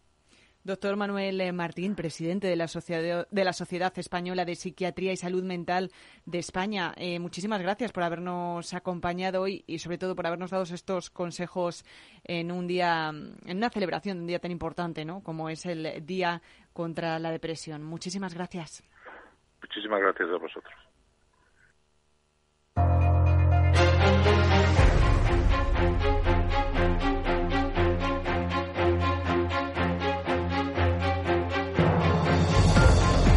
Doctor Manuel eh, Martín, presidente de la, Sociedad, de la Sociedad Española de Psiquiatría y Salud Mental de España, eh, muchísimas gracias por habernos acompañado hoy y sobre todo por habernos dado estos consejos en un día, en una celebración de un día tan importante, ¿no? Como es el Día contra la Depresión. Muchísimas gracias. Muchísimas gracias a vosotros.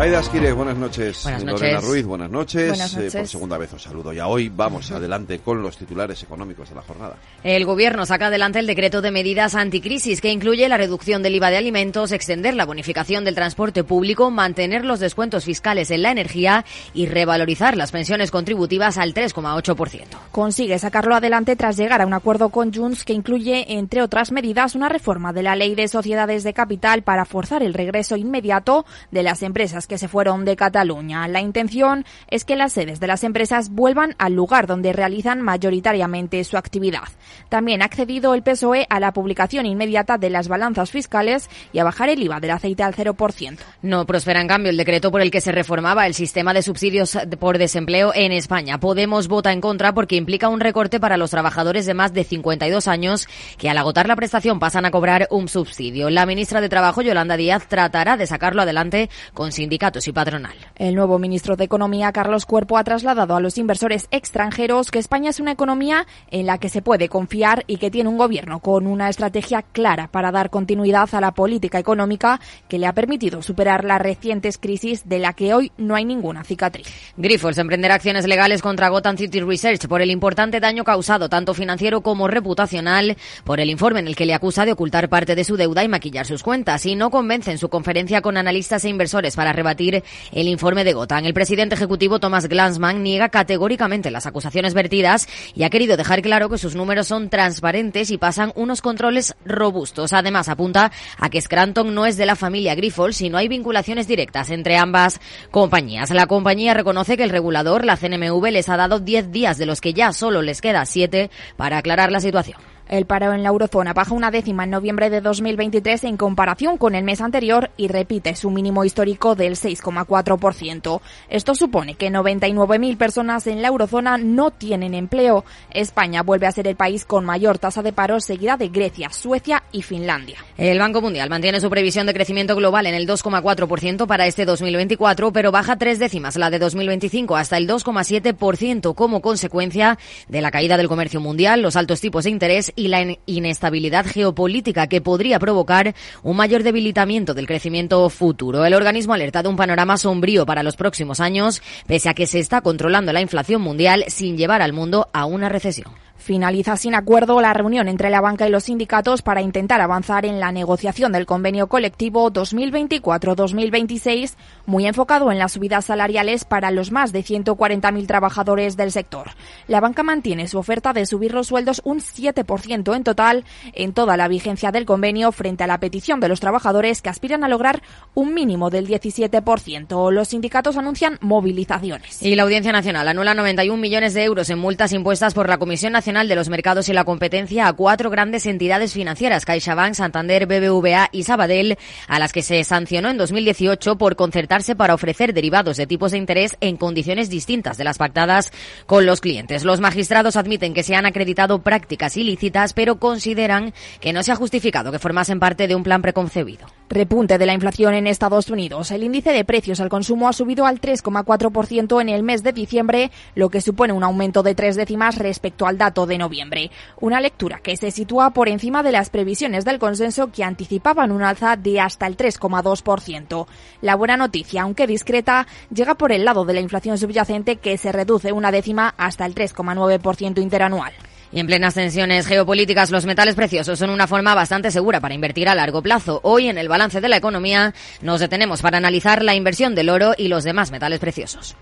Aida Esquire, buenas noches. Buenas noches. Lorena Ruiz, buenas noches. Buenas Eh, noches. por segunda vez os saludo. Y hoy vamos adelante con los titulares económicos de la jornada. El Gobierno saca adelante el decreto de medidas anticrisis que incluye la reducción del IVA de alimentos, extender la bonificación del transporte público, mantener los descuentos fiscales en la energía y revalorizar las pensiones contributivas al 3,8%. Consigue sacarlo adelante tras llegar a un acuerdo con Junts que incluye, entre otras medidas, una reforma de la ley de sociedades de capital para forzar el regreso inmediato de las empresas que se fueron de Cataluña. La intención es que las sedes de las empresas vuelvan al lugar donde realizan mayoritariamente su actividad. También ha accedido el PSOE a la publicación inmediata de las balanzas fiscales y a bajar el IVA del aceite al 0%. No prospera, en cambio, el decreto por el que se reformaba el sistema de subsidios por desempleo en España. Podemos vota en contra porque implica un recorte para los trabajadores de más de 52 años que al agotar la prestación pasan a cobrar un subsidio. La ministra de Trabajo, Yolanda Díaz, tratará de sacarlo adelante con sindicatos sindicatos y patronal. El nuevo ministro de Economía, Carlos Cuerpo, ha trasladado a los inversores extranjeros que España es una economía en la que se puede confiar y que tiene un gobierno con una estrategia clara para dar continuidad a la política económica que le ha permitido superar las recientes crisis de la que hoy no hay ninguna cicatriz. Grifols emprenderá acciones legales contra Gotham City Research por el importante daño causado tanto financiero como reputacional por el informe en el que le acusa de ocultar parte de su deuda y maquillar sus cuentas y no convence en su conferencia con analistas e inversores para rebatir el informe de Gotham. El presidente ejecutivo Thomas Glansman niega categóricamente las acusaciones vertidas y ha querido dejar claro que sus números son transparentes y pasan unos controles robustos. Además, apunta a que Scranton no es de la familia Grifols y no hay vinculaciones directas entre ambas compañías. La compañía reconoce que el regulador, la CNMV, les ha dado 10 días de los que ya solo les queda 7 para aclarar la situación. El paro en la eurozona baja una décima en noviembre de 2023 en comparación con el mes anterior y repite su mínimo histórico del 6,4%. Esto supone que 99.000 personas en la eurozona no tienen empleo. España vuelve a ser el país con mayor tasa de paro seguida de Grecia, Suecia y Finlandia. El Banco Mundial mantiene su previsión de crecimiento global en el 2,4% para este 2024, pero baja tres décimas la de 2025 hasta el 2,7% como consecuencia de la caída del comercio mundial, los altos tipos de interés y la inestabilidad geopolítica que podría provocar un mayor debilitamiento del crecimiento futuro. El organismo alerta de un panorama sombrío para los próximos años, pese a que se está controlando la inflación mundial sin llevar al mundo a una recesión. Finaliza sin acuerdo la reunión entre la banca y los sindicatos para intentar avanzar en la negociación del convenio colectivo 2024-2026, muy enfocado en las subidas salariales para los más de 140.000 trabajadores del sector. La banca mantiene su oferta de subir los sueldos un 7% en total en toda la vigencia del convenio frente a la petición de los trabajadores que aspiran a lograr un mínimo del 17%. Los sindicatos anuncian movilizaciones. Y la Audiencia Nacional anula 91 millones de euros en multas impuestas por la Comisión Nacional de los Mercados y la Competencia a cuatro grandes entidades financieras, CaixaBank, Santander, BBVA y Sabadell, a las que se sancionó en 2018 por concertarse para ofrecer derivados de tipos de interés en condiciones distintas de las pactadas con los clientes. Los magistrados admiten que se han acreditado prácticas ilícitas, pero consideran que no se ha justificado que formasen parte de un plan preconcebido. Repunte de la inflación en Estados Unidos. El índice de precios al consumo ha subido al 3,4% en el mes de diciembre, lo que supone un aumento de tres décimas respecto al dato de noviembre. Una lectura que se sitúa por encima de las previsiones del consenso que anticipaban un alza de hasta el 3,2%. La buena noticia, aunque discreta, llega por el lado de la inflación subyacente que se reduce una décima hasta el 3,9% interanual. Y en plenas tensiones geopolíticas, los metales preciosos son una forma bastante segura para invertir a largo plazo. Hoy, en el balance de la economía, nos detenemos para analizar la inversión del oro y los demás metales preciosos.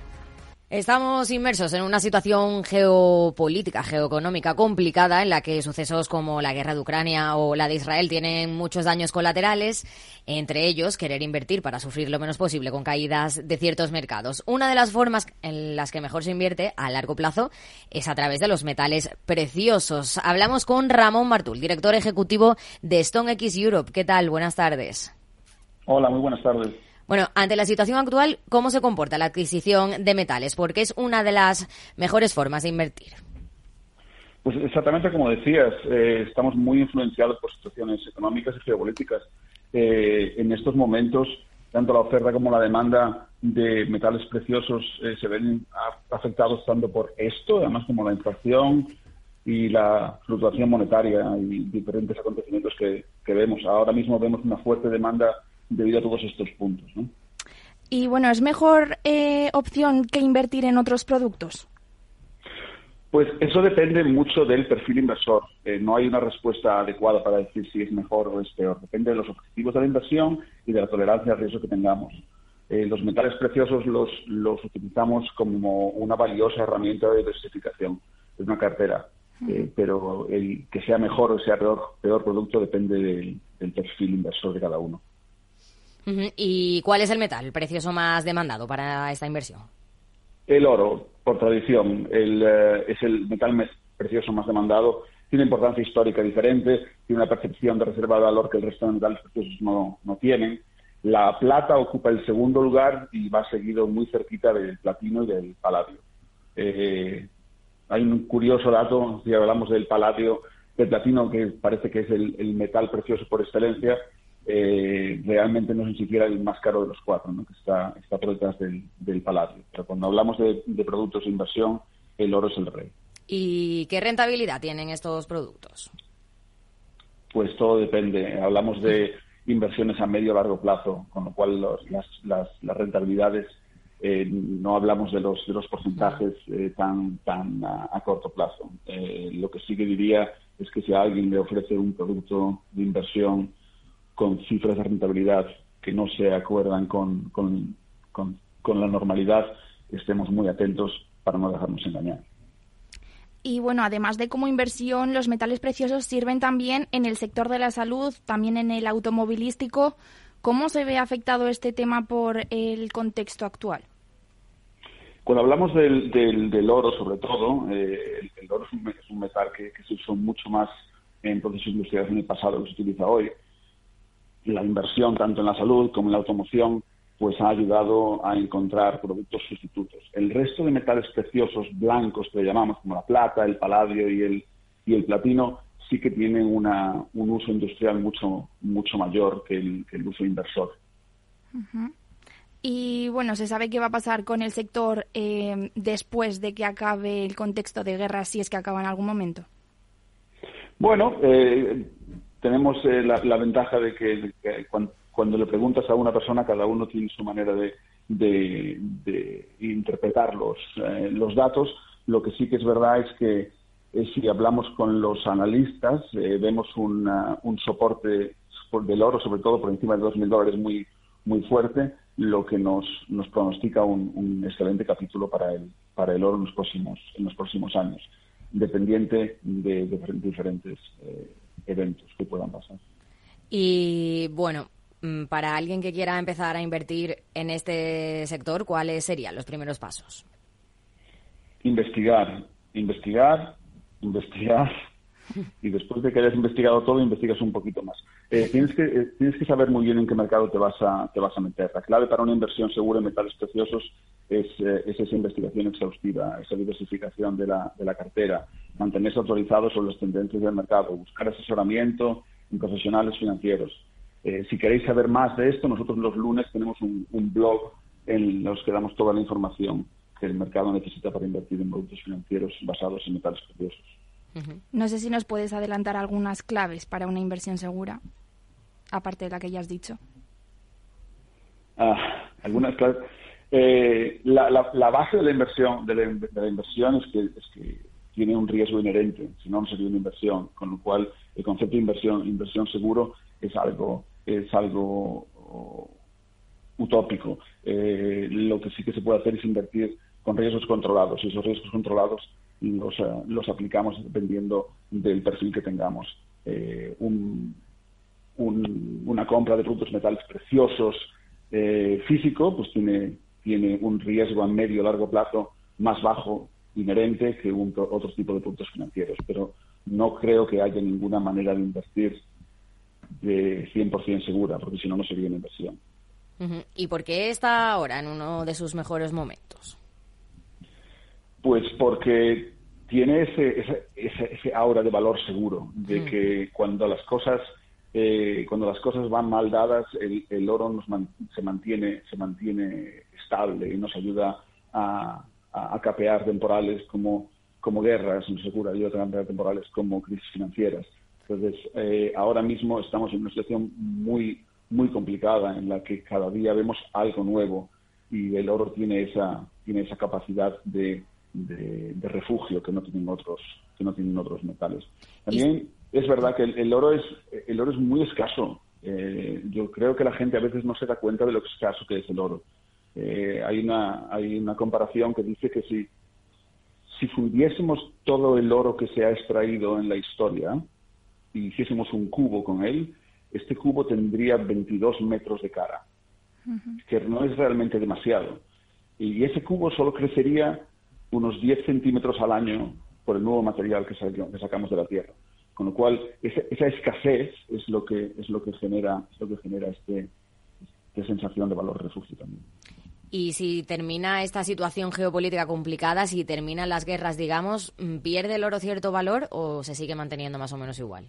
Estamos inmersos en una situación geopolítica, geoeconómica complicada en la que sucesos como la guerra de Ucrania o la de Israel tienen muchos daños colaterales, entre ellos querer invertir para sufrir lo menos posible con caídas de ciertos mercados. Una de las formas en las que mejor se invierte a largo plazo es a través de los metales preciosos. Hablamos con Ramón Martul, director ejecutivo de StoneX Europe. ¿Qué tal? Buenas tardes. Hola, muy buenas tardes. Bueno, ante la situación actual, ¿cómo se comporta la adquisición de metales? Porque es una de las mejores formas de invertir. Pues exactamente como decías, eh, estamos muy influenciados por situaciones económicas y geopolíticas. Eh, en estos momentos, tanto la oferta como la demanda de metales preciosos eh, se ven afectados tanto por esto, además como la inflación y la fluctuación monetaria y diferentes acontecimientos que, que vemos. Ahora mismo vemos una fuerte demanda debido a todos estos puntos. ¿no? Y bueno, ¿es mejor eh, opción que invertir en otros productos? Pues eso depende mucho del perfil inversor. Eh, no hay una respuesta adecuada para decir si es mejor o es peor. Depende de los objetivos de la inversión y de la tolerancia al riesgo que tengamos. Eh, los metales preciosos los, los utilizamos como una valiosa herramienta de diversificación. Es una cartera. pero el que sea mejor o sea peor, peor producto depende del perfil inversor de cada uno. ¿Y cuál es el metal precioso más demandado para esta inversión? El oro, por tradición, eh, es el metal precioso más demandado. Tiene importancia histórica diferente, tiene una percepción de reserva de valor que el resto de metales preciosos no, no tienen. La plata ocupa el segundo lugar y va seguido muy cerquita del platino y del paladio. Eh, hay un curioso dato, si hablamos del paladio, del platino, que parece que es el metal precioso por excelencia, eh, realmente no es ni siquiera el más caro de los cuatro, ¿no? que está, está por detrás del, del paladio. Pero cuando hablamos de, de productos de inversión, el oro es el rey. ¿Y qué rentabilidad tienen estos productos? Pues todo depende. Hablamos de inversiones a medio o largo plazo, con lo cual los- las, las, las rentabilidades eh, no hablamos de los, de los porcentajes eh, tan, tan a, a corto plazo. Eh, lo que sí que diría es que si a alguien le ofrece un producto de inversión con cifras de rentabilidad que no se acuerdan con, con, con, con la normalidad, estemos muy atentos para no dejarnos engañar. Y bueno, además de como inversión, los metales preciosos sirven también en el sector de la salud, también en el automovilístico. ¿Cómo se ve afectado este tema por el contexto actual? Cuando hablamos del, del, del oro, sobre todo, eh, el, el oro es un, es un metal que, que se usó mucho más en procesos industriales en el pasado que se utiliza hoy. La inversión, tanto en la salud como en la automoción, pues ha ayudado a encontrar productos sustitutos. El resto de metales preciosos blancos que le llamamos, como la plata, el paladio y el, y el platino, sí que tienen una, un uso industrial mucho, mucho mayor que el, que el uso inversor. Y bueno, se sabe qué va a pasar con el sector eh, después de que acabe el contexto de guerra, si es que acaba en algún momento. Bueno, eh, tenemos eh, la, la ventaja de que, de que cuan- cuando, le preguntas a una persona, cada uno tiene su manera de, de- interpretar los, eh, los datos. Lo que sí que es verdad es que eh, si hablamos con los analistas, eh, vemos una- un soporte por- del oro, sobre todo por encima de 2.000 dólares, muy, muy fuerte, lo que nos, nos pronostica un, un excelente capítulo para el, para el oro en los próximos, en los próximos años, dependiente de, diferentes eventos que puedan pasar. Y bueno, mm, para alguien que quiera empezar a invertir en este sector, ¿cuáles serían los primeros pasos? Investigar, investigar, investigar, y después de que hayas investigado todo, investigas un poquito más. Eh, tienes, que, eh, tienes que saber muy bien en qué mercado te vas a, te vas a meter. La clave para una inversión segura en metales preciosos es, eh, es esa investigación exhaustiva, esa diversificación de la, de la cartera, mantenerse actualizado sobre las tendencias del mercado, buscar asesoramiento en profesionales financieros. Eh, si queréis saber más de esto, nosotros los lunes tenemos un, un blog en los que damos toda la información que el mercado necesita para invertir en productos financieros basados en metales preciosos. No sé si nos puedes adelantar algunas claves para una inversión segura, aparte de la que ya has dicho. Ah, algunas claves. Eh, la, la- la base de la inversión de la, in- de la inversión es que, es que tiene un riesgo inherente, si no no sería una inversión, con lo cual el concepto de inversión inversión seguro es algo es algo oh, utópico. Eh, lo que sí que se puede hacer es invertir con riesgos controlados y esos riesgos controlados los, eh, los aplicamos dependiendo del perfil que tengamos. Eh, un- un- una compra de productos metales preciosos eh, físico, pues tiene, tiene un riesgo a medio largo plazo más bajo inherente que un, otro tipo de productos financieros. Pero no creo que haya ninguna manera de invertir de 100% segura, porque si no, no sería una inversión. ¿Y por qué está ahora en uno de sus mejores momentos? Pues porque tiene ese, ese, ese, ese aura de valor seguro, de Mm. que cuando las cosas eh, cuando las cosas van mal dadas, el, el oro nos man- se mantiene se mantiene estable y nos ayuda a, a, a capear temporales como como guerras, nos asegura ayuda a capear temporales como crisis financieras. Entonces, eh, ahora mismo estamos en una situación muy muy complicada en la que cada día vemos algo nuevo y el oro tiene esa tiene esa capacidad de, de, de refugio que no tienen otros que no tienen otros metales. También es verdad que el, el oro es el oro es muy escaso. Eh, yo creo que la gente a veces no se da cuenta de lo escaso que es el oro. Eh, hay una hay una comparación que dice que si si fundiésemos todo el oro que se ha extraído en la historia y hiciésemos un cubo con él, este cubo tendría 22 metros de cara que no es realmente demasiado. Y ese cubo solo crecería unos 10 centímetros al año por el nuevo material que, sacamos de la Tierra. Con lo cual, esa, esa escasez es lo que es lo que genera es lo que genera este, esta sensación de valor refugio también. Y si termina esta situación geopolítica complicada, si terminan las guerras, digamos, ¿pierde el oro cierto valor o se sigue manteniendo más o menos igual?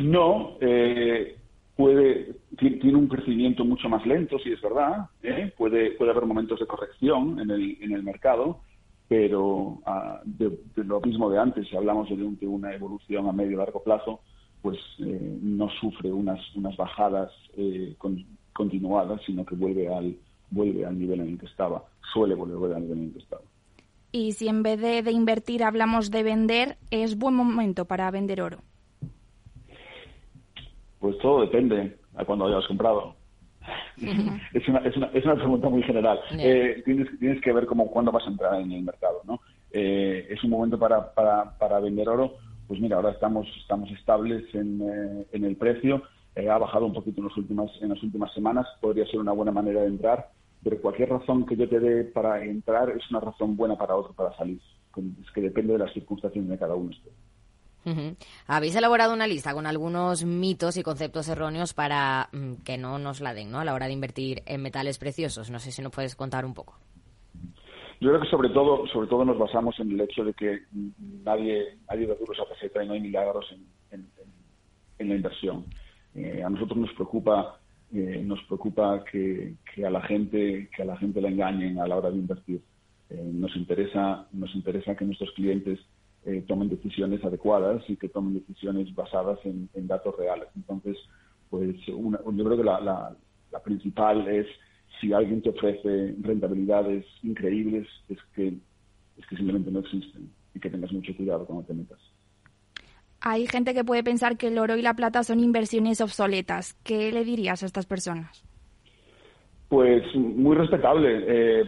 No, eh, puede tiene un crecimiento mucho más lento, si es verdad, ¿eh? puede, puede haber momentos de corrección en el, en el mercado, pero ah, de, lo mismo de antes, si hablamos de, una evolución a medio y largo plazo, pues eh, no sufre unas, unas bajadas eh, continuadas, sino que vuelve al, vuelve al nivel en el que estaba, suele volver al nivel en el que estaba. Y si en vez de, de invertir hablamos de vender, ¿es buen momento para vender oro? Pues todo depende a cuando hayas comprado. Es, una, es, una, es, una, pregunta muy general. Eh, tienes, tienes que ver cómo cuándo vas a entrar en el mercado, ¿no? Eh, es un momento para, para, para vender oro. Pues mira, ahora estamos estamos estables en, eh, en el precio. ha bajado un poquito en, las últimas, en las últimas semanas. Podría ser una buena manera de entrar. Pero cualquier razón que yo te dé para entrar es una razón buena para otro para salir. Es que depende de las circunstancias de cada uno. Habéis elaborado una lista con algunos mitos y conceptos erróneos para mm, que no nos la den a la hora de invertir en metales preciosos. No sé si nos puedes contar un poco. Yo creo que sobre todo, sobre todo nos basamos en el hecho de que nadie, nadie de duros a peseta y no hay milagros en, la inversión. Eh, a nosotros nos preocupa, eh, nos preocupa que, a la gente, que a la gente la engañen a la hora de invertir. Eh, nos interesa, nos interesa que nuestros clientes eh, tomen decisiones adecuadas y que tomen decisiones basadas en, datos reales. Entonces, pues una, yo creo que la, la, principal es si alguien te ofrece rentabilidades increíbles, es que, es que simplemente no existen y que tengas mucho cuidado cuando te metas. Hay gente que puede pensar que el oro y la plata son inversiones obsoletas. ¿Qué le dirías a estas personas? Pues muy respetable. Eh,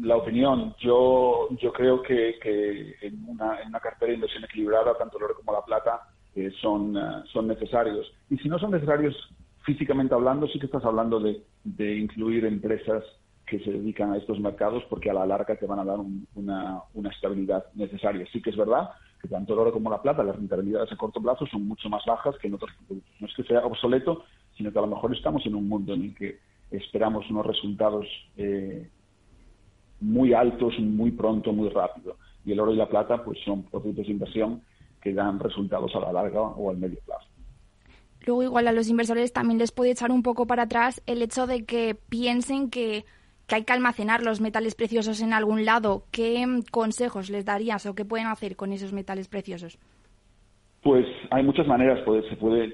la opinión. Yo, yo creo que, en, una, cartera de inversión equilibrada, tanto el oro como la plata eh, son, eh, son necesarios. Y si no son necesarios físicamente hablando, sí que estás hablando de, incluir empresas que se dedican a estos mercados porque a la larga te van a dar una, una, estabilidad necesaria. Sí que es verdad que tanto el oro como la plata, las rentabilidades a corto plazo son mucho más bajas que en otros. No es que sea obsoleto, sino que a lo mejor estamos en un mundo en el que esperamos unos resultados eh, muy altos muy pronto, muy rápido. Y el oro y la plata pues son productos de inversión que dan resultados a la larga o al medio plazo. Luego igual a los inversores también les puede echar un poco para atrás el hecho de que piensen que, hay que almacenar los metales preciosos en algún lado. ¿Qué consejos les darías o qué pueden hacer con esos metales preciosos? Pues hay muchas maneras. Puede, se puede,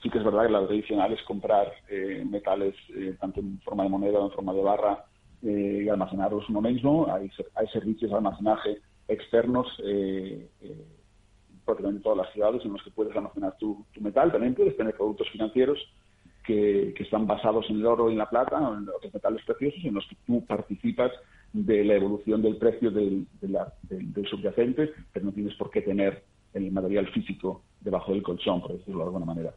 sí que es verdad que la tradicional es comprar eh, metales eh, tanto en forma de moneda o en forma de barra eh, y almacenarlos uno mismo. Hay, hay servicios de almacenaje externos eh, eh, en todas las ciudades en los que puedes almacenar tu, metal. También puedes tener productos financieros que, están basados en el oro y en la plata o en otros metales preciosos en los que tú participas de la evolución del precio del, del subyacente, pero no tienes por qué tener el material físico debajo del colchón, por decirlo de alguna manera.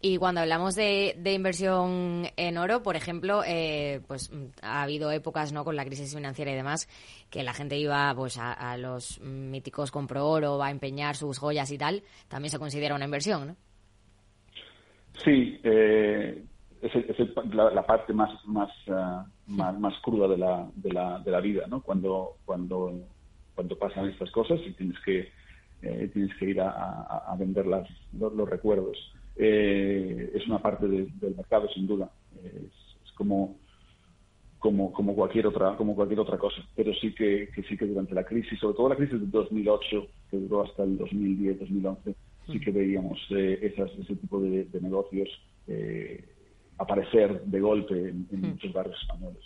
Y cuando hablamos de, inversión en oro, por ejemplo, eh, pues ha habido épocas, ¿no? Con la crisis financiera y demás, que la gente iba, pues, a, los míticos compro oro, va a empeñar sus joyas y tal. También se considera una inversión, ¿no? Sí, eh, es, la, parte más más, ah, más, cruda de la, de la, de la vida, ¿no? Cuando cuando cuando pasan estas cosas y tienes que eh, tienes que ir a, vender las, los recuerdos eh, es una parte del mercado sin duda. Es, como, como, como, cualquier otra, como cualquier otra cosa. Pero sí que, sí que durante la crisis, sobre todo la crisis de 2008, que duró hasta el 2010, 2011, sí que veíamos eh, esas, ese tipo de, negocios eh, aparecer de golpe en, muchos barrios españoles.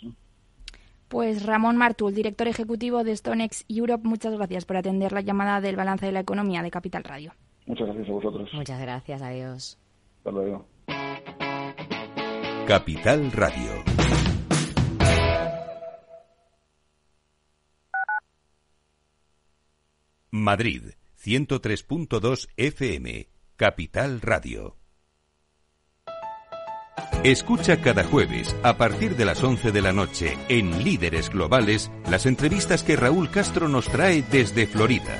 Pues Ramón Martul, director ejecutivo de Stonex Europe, muchas gracias por atender la llamada del balance de la economía de Capital Radio. Muchas gracias a vosotros. Muchas gracias, adiós. Hasta luego. Capital Radio. Madrid, 103.2 FM, Capital Radio. Escucha cada jueves, a partir de las 11 de la noche, en Líderes Globales, las entrevistas que Raúl Castro nos trae desde Florida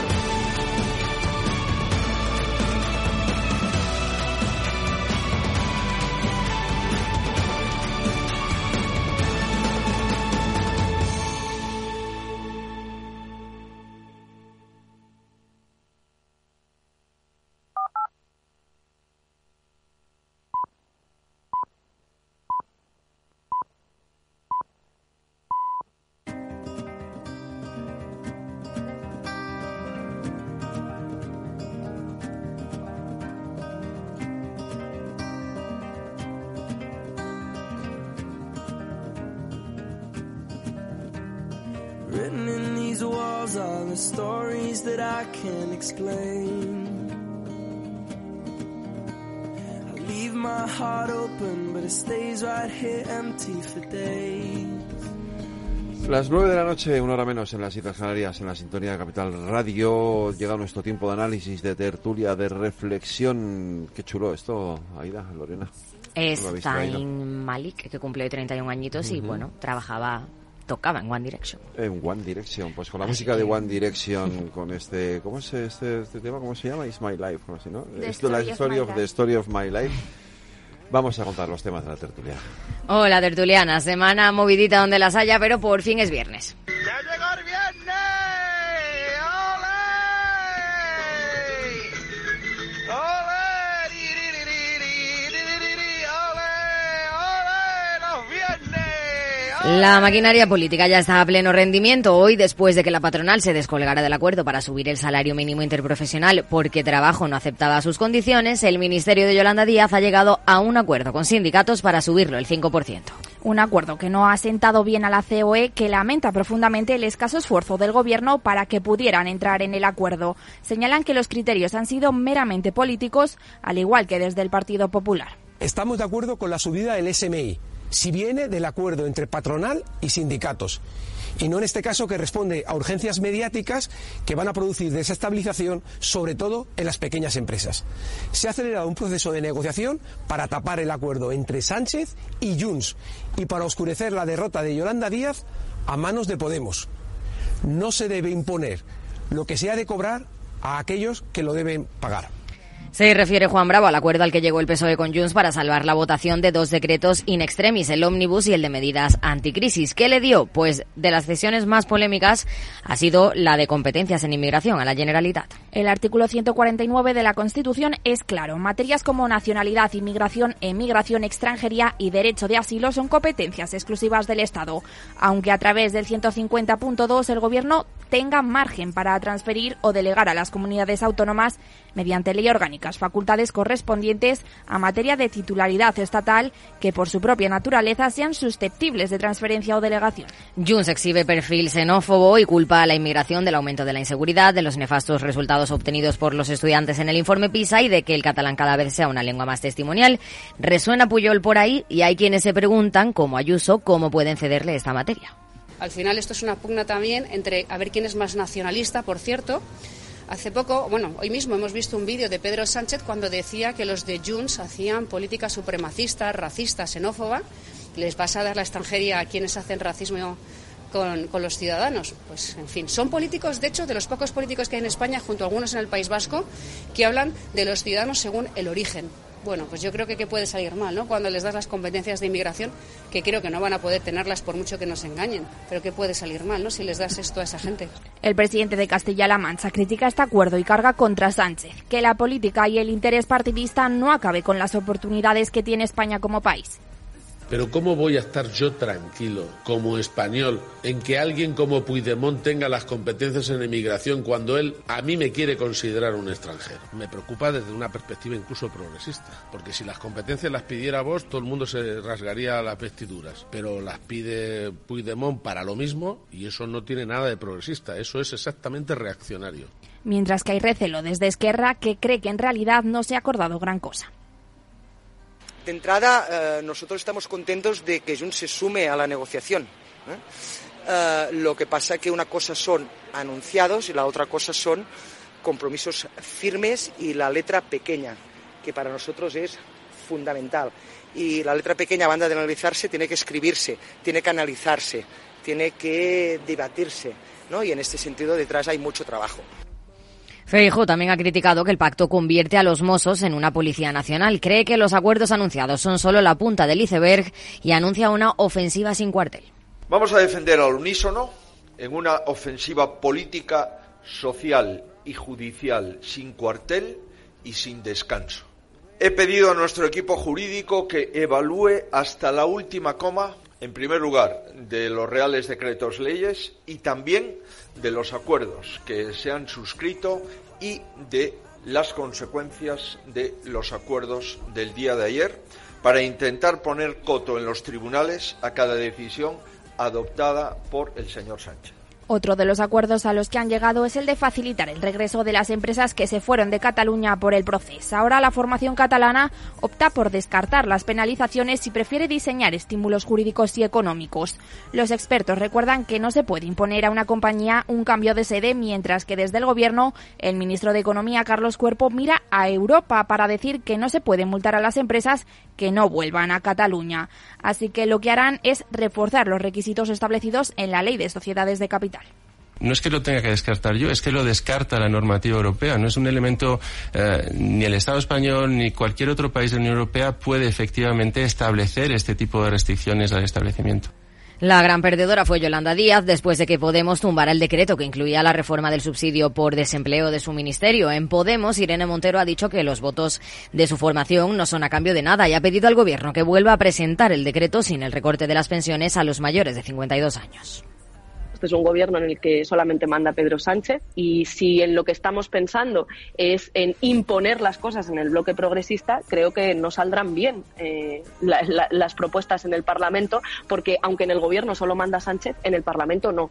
These walls are the stories that I can't explain. I leave my heart open, but it stays right here empty for days. Las nueve de la noche, una hora menos en las Islas Canarias, en la sintonía de Capital Radio. Llega nuestro tiempo de análisis, de tertulia, de reflexión. Qué chulo esto, Aida, Lorena. Es. Zayn Malik, que cumplió 31 añitos y Ujú. bueno, trabajaba, tocaba en One Direction. En One Direction, pues con la Así música de One Direction, con este, ¿cómo es este, este tema? ¿Cómo se llama? It's My Life, ¿no? Así, ¿no? The Esto, la Story of story My of, the Life. story of my life. Vamos a contar los temas de la tertulia. Hola, tertuliana. Semana movidita donde las haya, pero por fin es viernes. La maquinaria política ya está a pleno rendimiento hoy después de que la patronal se descolgara del acuerdo para subir el salario mínimo interprofesional porque trabajo no aceptaba sus condiciones. El ministerio de Yolanda Díaz ha llegado a un acuerdo con sindicatos para subirlo el 5%. Un acuerdo que no ha sentado bien a la COE, que lamenta profundamente el escaso esfuerzo del Gobierno para que pudieran entrar en el acuerdo. Señalan que los criterios han sido meramente políticos, al igual que desde el Partido Popular. Estamos de acuerdo con la subida del SMI, si viene del acuerdo entre patronal y sindicatos, y no en este caso que responde a urgencias mediáticas que van a producir desestabilización, sobre todo en las pequeñas empresas. Se ha acelerado un proceso de negociación para tapar el acuerdo entre Sánchez y Junts y para oscurecer la derrota de Yolanda Díaz a manos de Podemos. No se debe imponer lo que se ha de cobrar a aquellos que lo deben pagar. Se refiere Juan Bravo al acuerdo al que llegó el PSOE con Junts para salvar la votación de dos decretos in extremis, el ómnibus y el de medidas anticrisis. ¿Qué le dio? Pues de las cesiones más polémicas ha sido la de competencias en inmigración a la Generalitat. El artículo 149 de la Constitución es claro. Materias como nacionalidad, inmigración, emigración, extranjería y derecho de asilo son competencias exclusivas del Estado, aunque a través del 150.2 el Gobierno tenga margen para transferir o delegar a las comunidades autónomas mediante ley orgánicas facultades correspondientes a materia de titularidad estatal que por su propia naturaleza sean susceptibles de transferencia o delegación. Junts exhibe perfil xenófobo y culpa a la inmigración del aumento de la inseguridad, de los nefastos resultados obtenidos por los estudiantes en el informe PISA y de que el catalán cada vez sea una lengua más testimonial. Resuena Puyol por ahí y hay quienes se preguntan, como Ayuso, cómo pueden cederle esta materia. Al final esto es una pugna también entre a ver quién es más nacionalista, por cierto. Hace poco, bueno, hoy mismo hemos visto un vídeo de Pedro Sánchez cuando decía que los de Junts hacían política supremacista, racista, xenófoba. Les vas a dar la extranjería a quienes hacen racismo con, con los ciudadanos. Pues, en fin, son políticos, de hecho, de los pocos políticos que hay en España, junto a algunos en el País Vasco, que hablan de los ciudadanos según el origen. Bueno, pues yo creo que, que puede salir mal, ¿no? Cuando les das las competencias de inmigración, que creo que no van a poder tenerlas por mucho que nos engañen, pero que puede salir mal, ¿no? Si les das esto a esa gente. El presidente de Castilla-La Mancha critica este acuerdo y carga contra Sánchez, que la política y el interés partidista no acabe con las oportunidades que tiene España como país. Pero ¿cómo voy a estar yo tranquilo, como español, en que alguien como Puigdemont tenga las competencias en emigración cuando él a mí me quiere considerar un extranjero? Me preocupa desde una perspectiva incluso progresista, porque si las competencias las pidiera vos, todo el mundo se rasgaría las vestiduras, pero las pide Puigdemont para lo mismo y eso no tiene nada de progresista, eso es exactamente reaccionario. Mientras que hay recelo desde Esquerra que cree que en realidad no se ha acordado gran cosa. De entrada, eh, nosotros estamos contentos de que Junts se sume a la negociación. ¿eh? Eh, lo que pasa que una cosa son anunciados y la otra cosa son compromisos firmes y la letra pequeña, que para nosotros es fundamental. y la letra pequeña, banda de analizarse, tiene que escribirse, tiene que analizarse, tiene que debatirse, ¿no? Y en este sentido detrás hay mucho trabajo. Feijo también ha criticado que el pacto convierte a los Mossos en una policía nacional. Cree que los acuerdos anunciados son solo la punta del iceberg y anuncia una ofensiva sin cuartel. Vamos a defender al unísono en una ofensiva política, social y judicial sin cuartel y sin descanso. He pedido a nuestro equipo jurídico que evalúe hasta la última coma, en primer lugar, de los reales decretos leyes y también de los acuerdos que se han suscrito y de las consecuencias de los acuerdos del día de ayer para intentar poner coto en los tribunales a cada decisión adoptada por el señor Sánchez. Otro de los acuerdos a los que han llegado es el de facilitar el regreso de las empresas que se fueron de Cataluña por el proceso. Ahora la formación catalana opta por descartar las penalizaciones y prefiere diseñar estímulos jurídicos y económicos. Los expertos recuerdan que no se puede imponer a una compañía un cambio de sede, mientras que desde el Gobierno el ministro de Economía, Carlos Cuerpo, mira a Europa para decir que no se puede multar a las empresas que no vuelvan a Cataluña. Así que lo que harán es reforzar los requisitos establecidos en la Ley de Sociedades de Capital no es que lo tenga que descartar yo, es que lo descarta la normativa europea. No es un elemento, eh, ni el Estado español ni cualquier otro país de la Unión Europea puede efectivamente establecer este tipo de restricciones al establecimiento. La gran perdedora fue Yolanda Díaz después de que Podemos tumbara el decreto que incluía la reforma del subsidio por desempleo de su ministerio. En Podemos, Irene Montero ha dicho que los votos de su formación no son a cambio de nada y ha pedido al Gobierno que vuelva a presentar el decreto sin el recorte de las pensiones a los mayores de 52 años. Este es un gobierno en el que solamente manda Pedro Sánchez y si en lo que estamos pensando es en imponer las cosas en el bloque progresista, creo que no saldrán bien eh, las propuestas en el Parlamento, porque aunque en el gobierno solo manda Sánchez, en el Parlamento no.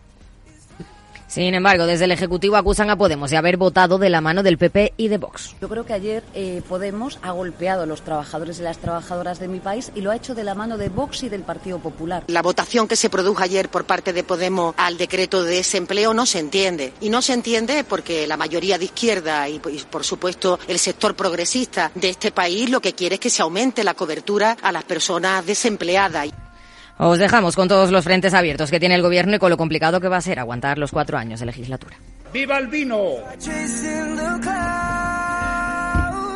Sin embargo, desde el Ejecutivo acusan a Podemos de haber votado de la mano del PP y de Vox. Yo creo que ayer eh, Podemos ha golpeado a los trabajadores y las trabajadoras de mi país y lo ha hecho de la mano de Vox y del Partido Popular. La votación que se produjo ayer por parte de Podemos al decreto de desempleo no se entiende. Y no se entiende porque la mayoría de izquierda y, por supuesto, el sector progresista de este país lo que quiere es que se aumente la cobertura a las personas desempleadas. Os dejamos con todos los frentes abiertos que tiene el gobierno y con lo complicado que va a ser aguantar los cuatro años de legislatura. ¡Viva el vino!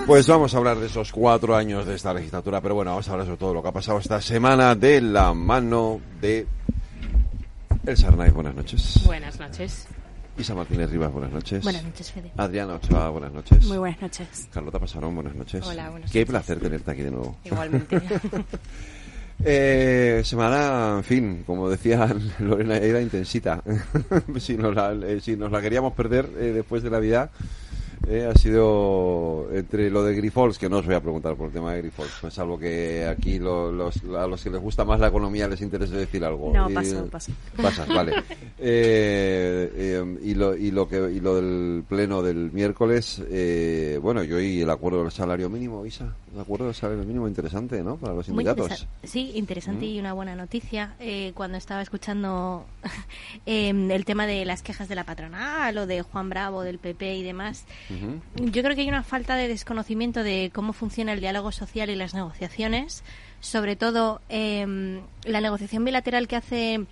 Pues vamos a hablar de esos cuatro años de esta legislatura, pero bueno, vamos a hablar sobre todo lo que ha pasado esta semana de la mano de El Sarnay. Buenas noches. Buenas noches. Isa Martínez Rivas, buenas noches. Buenas noches, Fede. Adriana Ochoa, buenas noches. Muy buenas noches. Carlota Pasarón, buenas noches. Hola, buenas Qué placer tenerte aquí de nuevo. Igualmente. Eh, semana, en fin, como decía Lorena, era intensita. si, nos la, eh, si nos la queríamos perder eh, después de Navidad, eh, ha sido entre lo de Grifols, que no os voy a preguntar por el tema de Grifols, pues salvo que aquí los, a los que les gusta más la economía les interesa decir algo. No, paso, paso. Pasas, vale. Eh, eh, y, lo, y, lo que, y lo del pleno del miércoles, bueno, yo y el acuerdo del salario mínimo, Isa, el acuerdo del salario mínimo interesante, ¿no? Para los sindicatos. sí, interesante y una buena noticia. cuando estaba escuchando el tema de las quejas de la patronal o de Juan Bravo, del PP y demás, yo creo que hay una falta de desconocimiento de cómo funciona el diálogo social y las negociaciones, sobre todo eh, la negociación bilateral que hace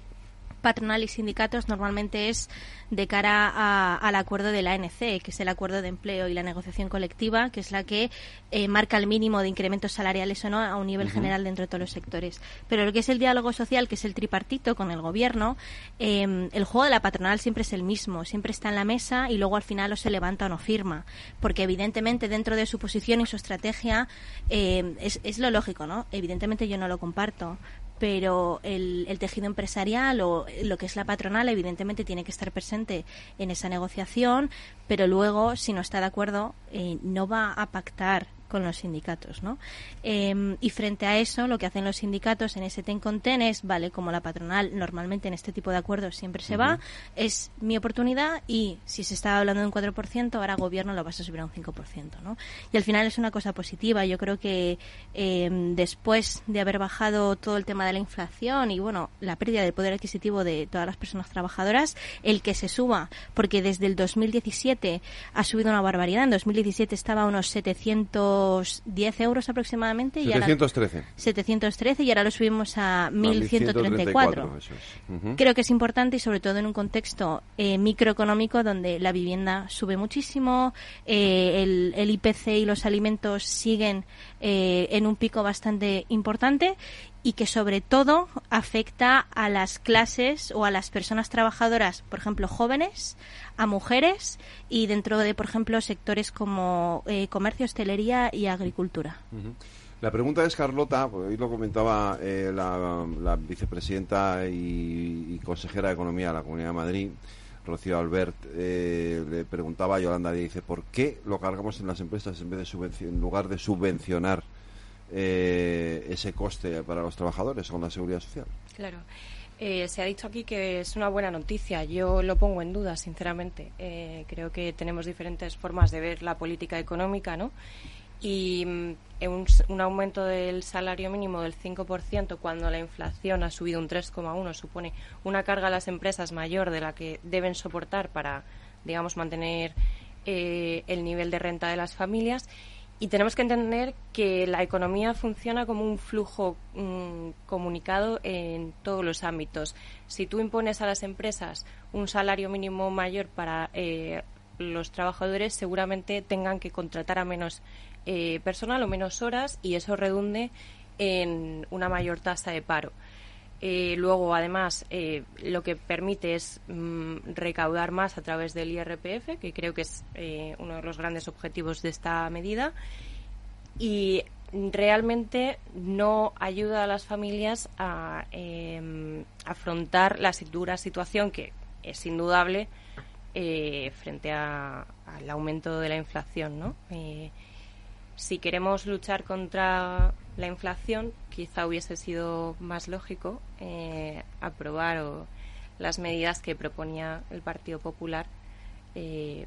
patronal y sindicatos normalmente es de cara al acuerdo de la ANC, que es el acuerdo de empleo y la negociación colectiva, que es la que eh, marca el mínimo de incrementos salariales o no a un nivel general dentro de todos los sectores. Pero lo que es el diálogo social, que es el tripartito con el gobierno, em, el juego de la patronal siempre es el mismo, siempre está en la mesa y luego al final o se levanta o no firma, porque evidentemente dentro de su posición y su estrategia em, es, es lo lógico, ¿no? Evidentemente yo no lo comparto, pero el, tejido empresarial o lo que es la patronal evidentemente tiene que estar presente en esa negociación, pero luego, si no está de acuerdo, eh, no va a pactar con los sindicatos, ¿no? Em, y frente a eso, lo que hacen los sindicatos en ese ten con ten es, vale, como la patronal normalmente en este tipo de acuerdos siempre se va, es mi oportunidad y si se estaba hablando de un 4%, ahora gobierno lo vas a subir a un 5%, ¿no? Y al final es una cosa positiva. Yo creo que em, después de haber bajado todo el tema de la inflación y, bueno, la pérdida del poder adquisitivo de todas las personas trabajadoras, el que se suba, porque desde el 2017 ha subido una barbaridad. En 2017 estaba a unos 700 710 euros aproximadamente. Y ahora, 713. 713 y ahora lo subimos a 1134. 1134, eso es. Ujú. Creo que es importante y sobre todo en un contexto eh, microeconómico donde la vivienda sube muchísimo, eh, el, el IPC y los alimentos siguen eh, en un pico bastante importante y que sobre todo afecta a las clases o a las personas trabajadoras, por ejemplo, jóvenes, a mujeres y dentro de, por ejemplo, sectores como eh, comercio, hostelería y agricultura. La pregunta es, Carlota, pues hoy lo comentaba eh, la, vicepresidenta y, consejera de Economía de la Comunidad de Madrid, Rocío Albert, eh, le preguntaba a Yolanda, dice, ¿por qué lo cargamos en las empresas en, vez de en lugar de subvencionar eh, ese coste para los trabajadores con la seguridad social? Claro. Eh, se ha dicho aquí que es una buena noticia. Yo lo pongo en duda, sinceramente. Eh, creo que tenemos diferentes formas de ver la política económica, ¿no? Y mm, un aumento del salario mínimo del 5% cuando la inflación ha subido un 3,1 supone una carga a las empresas mayor de la que deben soportar para, digamos, mantener eh, el nivel de renta de las familias. Y tenemos que entender que la economía funciona como un flujo mm, comunicado en todos los ámbitos. Si tú impones a las empresas un salario mínimo mayor para eh, los trabajadores, seguramente tengan que contratar a menos eh, personal o menos horas y eso redunde en una mayor tasa de paro. Eh, luego, además, eh, lo que permite es mm, recaudar más a través del IRPF, que creo que es eh, uno de los grandes objetivos de esta medida. Y realmente no ayuda a las familias a eh, afrontar la dura situación que es indudable frente al aumento de la inflación, ¿no? Si queremos luchar contra la inflación, quizá hubiese sido más lógico eh, aprobar o las medidas que proponía el Partido Popular eh,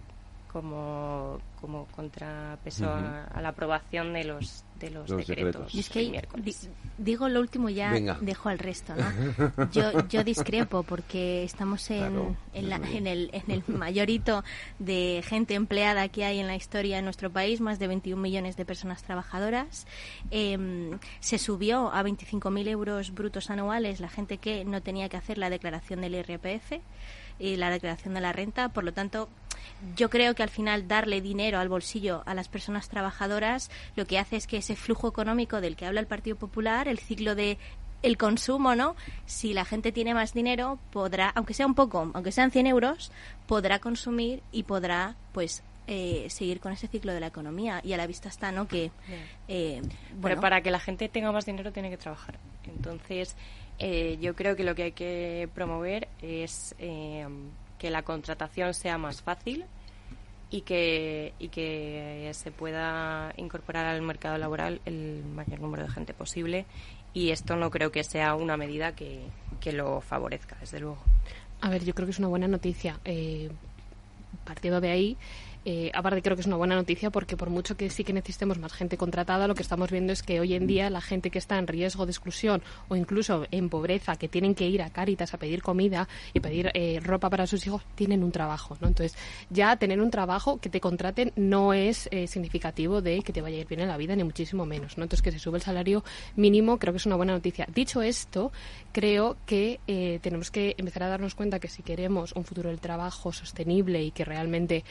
como, como contrapeso a la aprobación de los, de los, Los decretos. decretos. Y es que el di- miércoles. digo lo último ya Venga. dejo al resto, ¿no? Yo, yo discrepo porque estamos en, Claro, en, la- en el, en el mayor hito de gente empleada que hay en la historia de nuestro país, más de 21 millones de personas trabajadoras. Em, se subió a 25.000 euros brutos anuales la gente que no tenía que hacer la declaración del IRPF y la declaración de la renta. Por lo tanto, yo creo que al final darle dinero al bolsillo a las personas trabajadoras lo que hace es que ese flujo económico del que habla el Partido Popular, el ciclo de el consumo, ¿no? Si la gente tiene más dinero, podrá, aunque sea un poco, aunque sean 100 euros, podrá consumir y podrá, pues, eh, seguir con ese ciclo de la economía. Y a la vista está, ¿no? Que, eh, Pero bueno, para que la gente tenga más dinero tiene que trabajar. Entonces, eh, yo creo que lo que hay que promover es eh, que la contratación sea más fácil y que, y que se pueda incorporar al mercado laboral el mayor número de gente posible. Y esto no creo que sea una medida que, que lo favorezca, desde luego. A ver, yo creo que es una buena noticia. Eh, partiendo de ahí, eh, aparte creo que es una buena noticia porque por mucho que sí que necesitemos más gente contratada, lo que estamos viendo es que hoy en día la gente que está en riesgo de exclusión o incluso en pobreza, que tienen que ir a Cáritas a pedir comida y pedir eh, ropa para sus hijos, tienen un trabajo, ¿no? Entonces, ya tener un trabajo que te contraten no es eh, significativo de que te vaya a ir bien en la vida, ni muchísimo menos, ¿no? Entonces, que se sube el salario mínimo creo que es una buena noticia. Dicho esto, creo que eh, tenemos que empezar a darnos cuenta que si queremos un futuro del trabajo sostenible y que realmente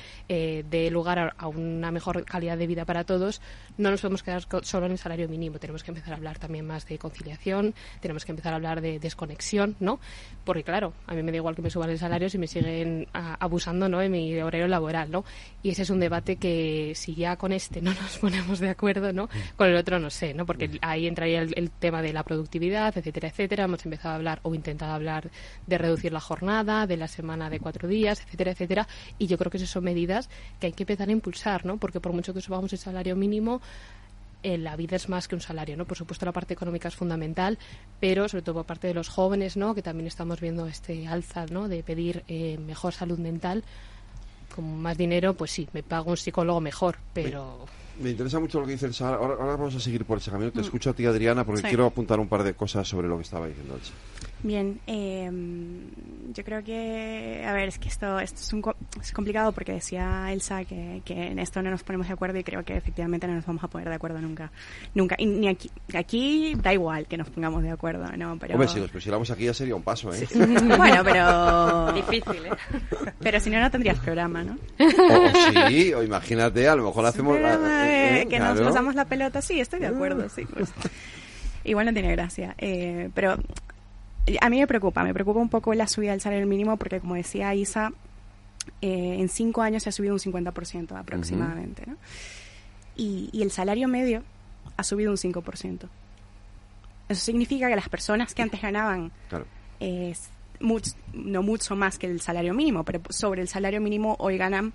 eh, dé lugar a, a una mejor calidad de vida para todos, no nos podemos quedar solo en el salario mínimo. Tenemos que empezar a hablar también más de conciliación, tenemos que empezar a hablar de desconexión, ¿no? Porque claro, a mí me da igual que me suban el salario si me siguen a- abusando, ¿no? En mi horario laboral, ¿no? Y ese es un debate que si ya con este no nos ponemos de acuerdo, ¿no? Con el otro no sé, ¿no? Porque ahí entraría el, el tema de la productividad, etcétera, etcétera. Hemos empezado a hablar o intentado hablar de reducir la jornada, de la semana de cuatro días, etcétera, etcétera. Y yo creo que esas son medidas que hay que empezar a impulsar, ¿no? Porque por mucho que subamos el salario mínimo, eh, la vida es más que un salario, ¿no? Por supuesto la parte económica es fundamental, pero sobre todo por parte de los jóvenes, ¿no? Que también estamos viendo este alza, ¿no? De pedir eh, mejor salud mental. Con más dinero, pues sí, me pago un psicólogo mejor, pero Me interesa mucho lo que dice Elsa. Ahora, ahora vamos a seguir por ese camino. Te Mm. escucho a ti, Adriana, porque Sí. quiero apuntar un par de cosas sobre lo que estaba diciendo Elsa. Bien, eh, yo creo que, a ver, es que esto, esto es, un, co- es complicado porque decía Elsa que, que en esto no nos ponemos de acuerdo y creo que efectivamente no nos vamos a poner de acuerdo nunca. Nunca. Y ni aquí, aquí da igual que nos pongamos de acuerdo, ¿no? Pero... Hombre, si nos pusiéramos aquí ya sería un paso, ¿eh? bueno, pero... Difícil, ¿eh? Pero si no, no tendrías programa, ¿no? O sí, o imagínate, a lo mejor hacemos... eh, que nos pasamos la pelota, sí, estoy de acuerdo, sí. pues. Igual no tiene gracia. Eh, pero a mí me preocupa, me preocupa un poco la subida del salario mínimo porque, como decía Isa, eh, en cinco años se ha subido un 50% aproximadamente. ¿no? Y, y el salario medio ha subido un 5%. Eso significa que las personas que antes ganaban Claro. eh, much- no mucho más que el salario mínimo, pero sobre el salario mínimo hoy ganan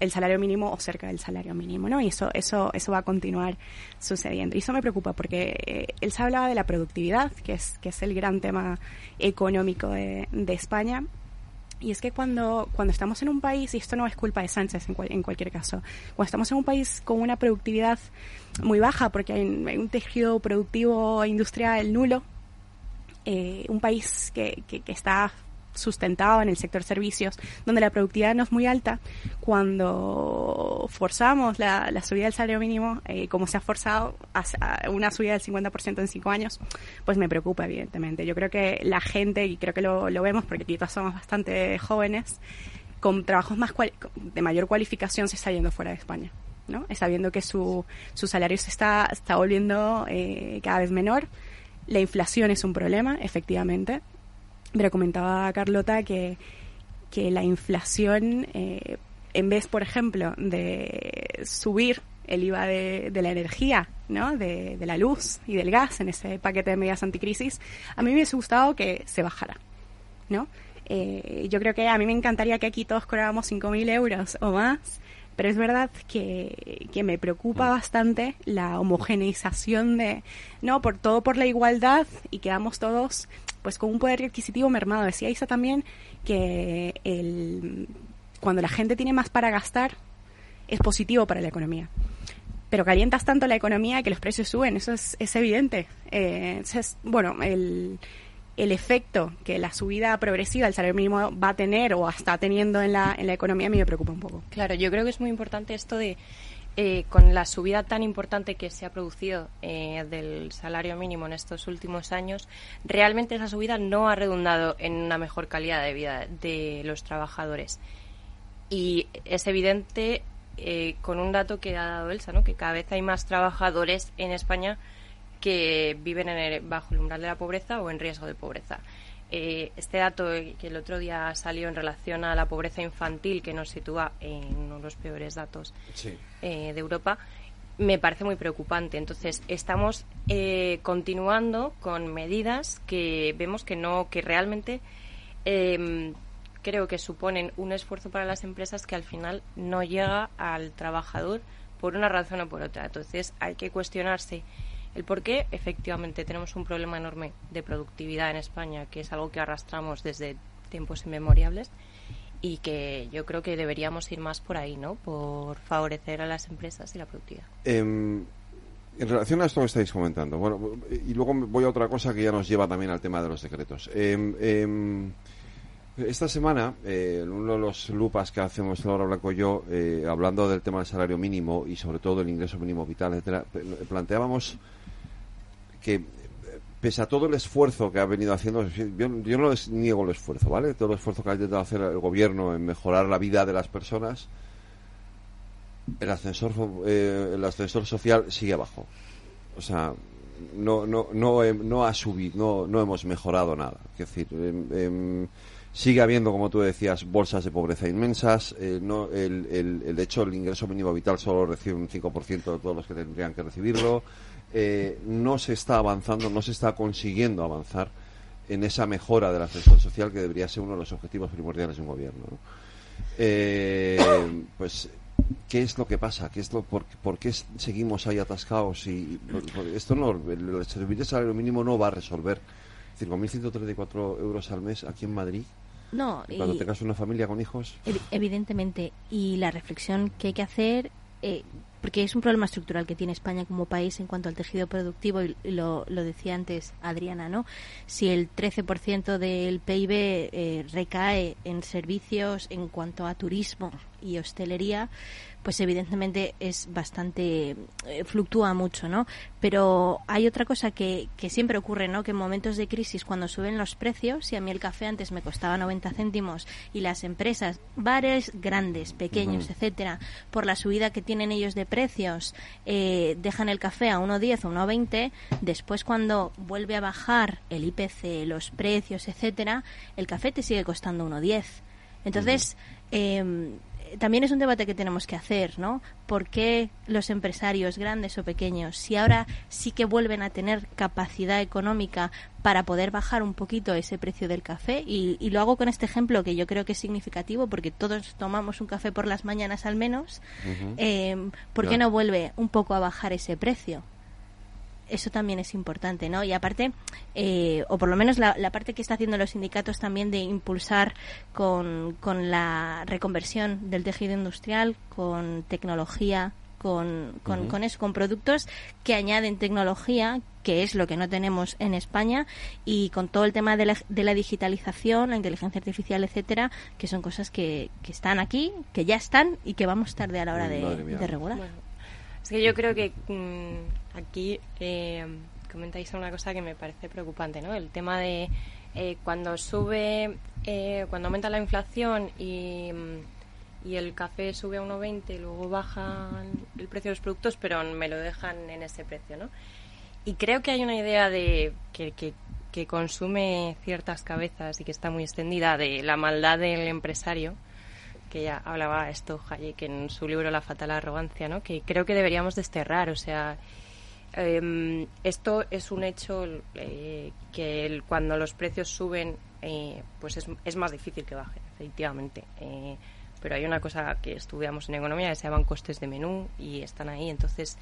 el salario mínimo o cerca del salario mínimo, ¿no? Y eso, eso, eso va a continuar sucediendo. Y eso me preocupa porque eh, él se hablaba de la productividad, que es, que es el gran tema económico de, de España. Y es que cuando, cuando estamos en un país, y esto no es culpa de Sánchez en, cual- en cualquier caso, cuando estamos en un país con una productividad muy baja, porque hay un, hay un tejido productivo e industrial nulo, eh, un país que, que, que está sustentado en el sector servicios, donde la productividad no es muy alta, cuando forzamos la, la subida del salario mínimo, eh, como se ha forzado una subida del 50% en cinco años, pues me preocupa, evidentemente. Yo creo que la gente, y creo que lo, lo vemos porque todos somos bastante jóvenes, con trabajos más cuali- de mayor cualificación se está yendo fuera de España. ¿no? Está viendo que su, su salario se está, está volviendo eh, cada vez menor. La inflación es un problema, efectivamente. Pero comentaba Carlota que, que la inflación, eh, en vez, por ejemplo, de subir el IVA de, de la energía, ¿no? De, de la luz y del gas en ese paquete de medidas anticrisis, a mí me hubiese gustado que se bajara, ¿no? Eh, yo creo que a mí me encantaría que aquí todos cobráramos 5.000 euros o más, pero es verdad que, que me preocupa bastante la homogeneización de, no, por todo por la igualdad y quedamos todos pues con un poder adquisitivo mermado. Decía Isa también que el, cuando la gente tiene más para gastar es positivo para la economía. Pero calientas tanto la economía que los precios suben, eso es, es evidente. Eh, entonces, bueno, el, el efecto que la subida progresiva del salario mínimo va a tener o está teniendo en la, en la economía a mí me preocupa un poco. Claro, yo creo que es muy importante esto de, eh, con la subida tan importante que se ha producido eh, del salario mínimo en estos últimos años, realmente esa subida no ha redundado en una mejor calidad de vida de los trabajadores. Y es evidente eh, con un dato que ha dado Elsa, ¿no? que cada vez hay más trabajadores en España que viven en el- bajo el umbral de la pobreza o en riesgo de pobreza. Eh, este dato que el otro día salió en relación a la pobreza infantil, que nos sitúa en uno de los peores datos Sí. eh, de Europa, me parece muy preocupante. Entonces, estamos eh, continuando con medidas que vemos que no, que realmente eh, creo que suponen un esfuerzo para las empresas que al final no llega al trabajador por una razón o por otra. Entonces, hay que cuestionarse el por qué efectivamente tenemos un problema enorme de productividad en España, que es algo que arrastramos desde tiempos inmemoriales y que yo creo que deberíamos ir más por ahí, ¿no? Por favorecer a las empresas y la productividad. Em, en relación a esto que estáis comentando, bueno, y luego voy a otra cosa que ya nos lleva también al tema de los decretos. Em, em, esta semana, eh, uno de los lupas que hacemos Laura Blanco y yo, eh, hablando del tema del salario mínimo y sobre todo del ingreso mínimo vital, etcétera, planteábamos que eh, pese a todo el esfuerzo que ha venido haciendo, yo, yo no niego el esfuerzo, ¿vale? Todo el esfuerzo que ha intentado hacer el gobierno en mejorar la vida de las personas, el ascensor, eh, el ascensor social sigue abajo. O sea, no, no, no, no ha subido, no, no hemos mejorado nada. Es decir, em, em, sigue habiendo, como tú decías, bolsas de pobreza inmensas. eh, no, el, el, el- de hecho, el ingreso mínimo vital solo recibe un 5% de todos los que tendrían que recibirlo. Eh, no se está avanzando, no se está consiguiendo avanzar en esa mejora del ascensor social que debería ser uno de los objetivos primordiales de un gobierno. ¿no? Eh, pues ¿Qué es lo que pasa? ¿Qué es lo, por, por qué seguimos ahí atascados? Y, esto no, el, servir el salario mínimo no va a resolver. Es decir, con 1.134 euros al mes aquí en Madrid, No, cuando y- tengas una familia con hijos, Evi- Evidentemente, y la reflexión que hay que hacer, eh, porque es un problema estructural que tiene España como país en cuanto al tejido productivo, y lo, lo decía antes Adriana, ¿no? Si el 13% del PIB eh, recae en servicios en cuanto a turismo y hostelería, pues evidentemente es bastante eh, fluctúa mucho, ¿no? Pero hay otra cosa que, que siempre ocurre, ¿no? Que en momentos de crisis cuando suben los precios, si a mí el café antes me costaba 90 céntimos y las empresas, bares grandes, pequeños, etcétera, por la subida que tienen ellos de precios, eh, dejan el café a 1,10 o 1,20, después cuando vuelve a bajar el IPC, los precios, etcétera, el café te sigue costando 1,10. Entonces, eh, también es un debate que tenemos que hacer, ¿no? ¿Por qué los empresarios, grandes o pequeños, si ahora sí que vuelven a tener capacidad económica para poder bajar un poquito ese precio del café? Y, y lo hago con este ejemplo que yo creo que es significativo porque todos tomamos un café por las mañanas al menos. Eh, ¿Por qué no vuelve un poco a bajar ese precio? Eso también es importante, ¿no? Y aparte, eh, o por lo menos la, la parte que está haciendo los sindicatos también de impulsar con, con la reconversión del tejido industrial, con tecnología, con, con, con eso, con productos que añaden tecnología, que es lo que no tenemos en España, y con todo el tema de la, de la digitalización, la inteligencia artificial, etcétera, que son cosas que, que están aquí, que ya están y que vamos tarde a la hora de regular. Es que yo creo que mm, aquí eh, comentáis una cosa que me parece preocupante, ¿no? El tema de eh, cuando sube, eh, cuando aumenta la inflación y, mm, el café sube a 1,20, luego baja el precio de los productos, pero me lo dejan en ese precio, ¿no? Y creo que hay una idea de que consume ciertas cabezas y que está muy extendida de la maldad del empresario que ya hablaba esto Hayek en su libro La fatal arrogancia, ¿no? Que creo que deberíamos desterrar, o sea, em, esto es un hecho eh, que cuando los precios suben, eh, pues es, es más difícil que bajen, efectivamente. Eh, pero hay una cosa que estudiamos en economía que se llaman costes de menú y están ahí, entonces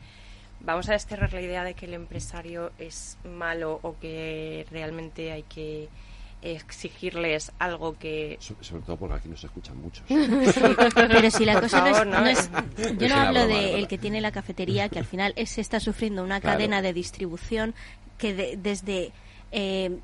vamos a desterrar la idea de que el empresario es malo o que realmente hay que exigirles algo que So- Sobre todo porque aquí no se escuchan muchos. Pero si la Por cosa no es- favor, no, ¿no? es, Es yo no hablo de el que tiene la cafetería, que al final ese está sufriendo una Claro. cadena de distribución que de- desde eh,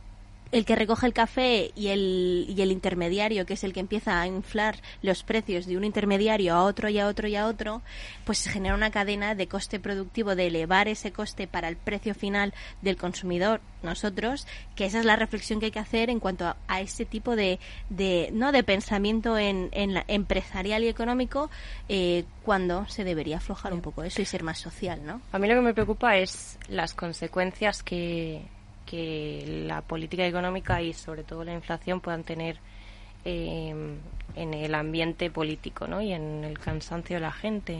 el que recoge el café y el, y el intermediario, que es el que empieza a inflar los precios de un intermediario a otro y a otro y a otro, pues se genera una cadena de coste productivo, de elevar ese coste para el precio final del consumidor, nosotros, que esa es la reflexión que hay que hacer en cuanto a, a ese tipo de, de, no de pensamiento en, en la- empresarial y económico, eh, cuando se debería aflojar un poco eso y ser más social, ¿no? A mí lo que me preocupa es las consecuencias que, que la política económica y sobre todo la inflación puedan tener eh, en el ambiente político ¿no? y en el cansancio de la gente.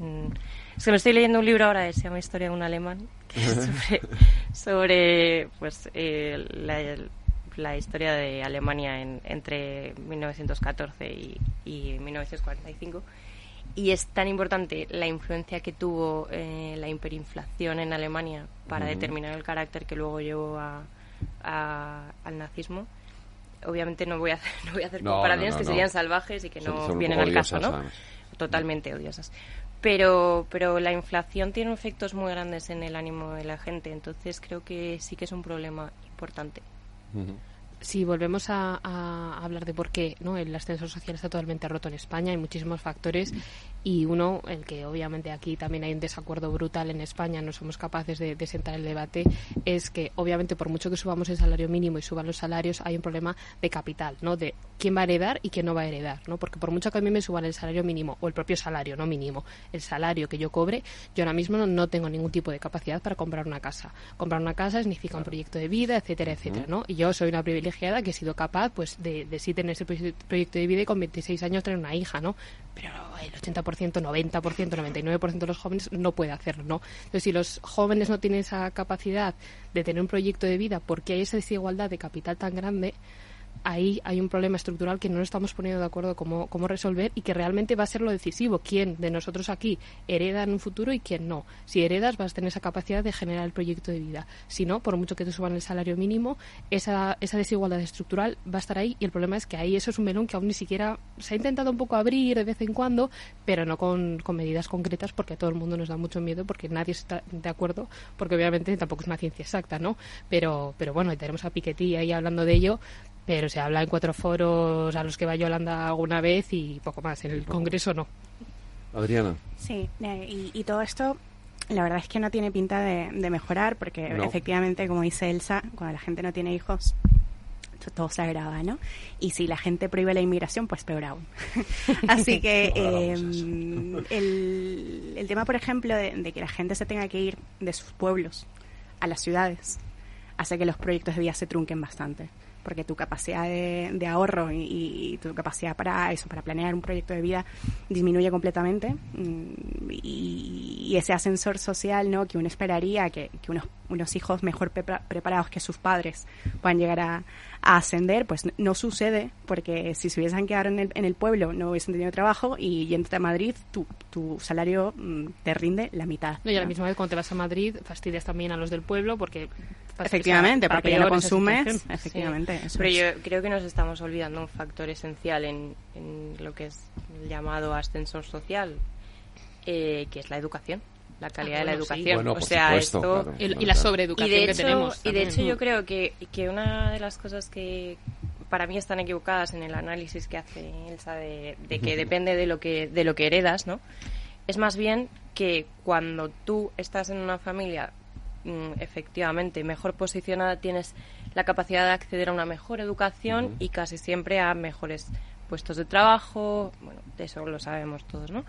En- Es que me estoy leyendo un libro ahora que se llama Historia de un alemán, que es sobre, sobre pues, eh, la, la historia de Alemania en- entre 1914 y, y 1945. Y es tan importante la influencia que tuvo eh, la hiperinflación en Alemania para determinar el carácter que luego llevó a, a- al nazismo. Obviamente no voy a hacer, no voy a hacer No, comparaciones no, no, que serían salvajes y que Son- no son vienen al caso, ¿no? además. Totalmente odiosas. Pero, pero la inflación tiene efectos muy grandes en el ánimo de la gente, entonces creo que sí que es un problema importante. Si volvemos a, a hablar de por qué ¿no? el ascenso social está totalmente roto en España, hay muchísimos factores y uno, el que obviamente aquí también hay un desacuerdo brutal en España, no somos capaces de, de sentar el debate, es que obviamente por mucho que subamos el salario mínimo y suban los salarios, hay un problema de capital, ¿no? de quién va a heredar y quién no va a heredar, ¿no? porque por mucho que a mí me suban el salario mínimo o el propio salario, no mínimo, el salario que yo cobre, yo ahora mismo no, no tengo ningún tipo de capacidad para comprar una casa. Comprar una casa significa un proyecto de vida, etcétera, etcétera, ¿no? Y yo soy una privilegiada que he sido capaz, pues, de, de sí tener ese proye- proyecto de vida y con 26 años tener una hija, ¿no? Pero el 80%, 90%, 99% de los jóvenes no puede hacerlo, ¿no? Entonces, si los jóvenes no tienen esa capacidad de tener un proyecto de vida porque hay esa desigualdad de capital tan grande, ahí hay un problema estructural que no nos estamos poniendo de acuerdo cómo, cómo resolver y que realmente va a ser lo decisivo. ¿Quién de nosotros aquí hereda en un futuro y quién no? Si heredas, vas a tener esa capacidad de generar el proyecto de vida. Si no, por mucho que te suban el salario mínimo, esa, esa desigualdad estructural va a estar ahí y el problema es que ahí eso es un melón que aún ni siquiera se ha intentado un poco abrir de vez en cuando, pero no con, con medidas concretas porque a todo el mundo nos da mucho miedo porque nadie está de acuerdo, porque obviamente tampoco es una ciencia exacta, ¿no? Pero, pero bueno, tenemos a Piketty ahí hablando de ello, pero se habla en cuatro foros a los que va Yolanda alguna vez y poco más. En el Congreso no. Adriana. Sí, eh, y, todo esto, la verdad es que no tiene pinta de, mejorar, porque efectivamente, como dice Elsa, cuando la gente no tiene hijos, todo se agrava, ¿no? Y si la gente prohíbe la inmigración, pues peor aún. Así que em, el, el, tema, por ejemplo, de, que la gente se tenga que ir de sus pueblos a las ciudades, hace que los proyectos de vida se trunquen bastante porque tu capacidad de, ahorro y, tu capacidad para eso, para planear un proyecto de vida disminuye completamente mm, y, ese ascensor social ¿no? que uno esperaría que, unos, unos hijos mejor preparados que sus padres puedan llegar a, ascender, pues no sucede porque si se hubiesen quedado en el, en el pueblo no hubiesen tenido trabajo y yéndote a Madrid tu, tu salario mm, te rinde la mitad. No, y a la misma vez cuando te vas a Madrid fastidias también a los del pueblo porque Efectivamente, porque ya lo consumes. Efectivamente. Pero yo creo que nos estamos olvidando un factor esencial en, lo que es el llamado ascensor social, eh, que es la educación la calidad de la educación. o sea, esto y, la sobreeducación que tenemos. Y de hecho yo creo que, que una de las cosas que para mí están equivocadas en el análisis que hace Elsa de, de que depende de lo que de lo que heredas, ¿no? Es más bien que cuando tú estás en una familia Mm, efectivamente mejor posicionada, tienes la capacidad de acceder a una mejor educación y casi siempre a mejores puestos de trabajo. Bueno, de eso lo sabemos todos, ¿no?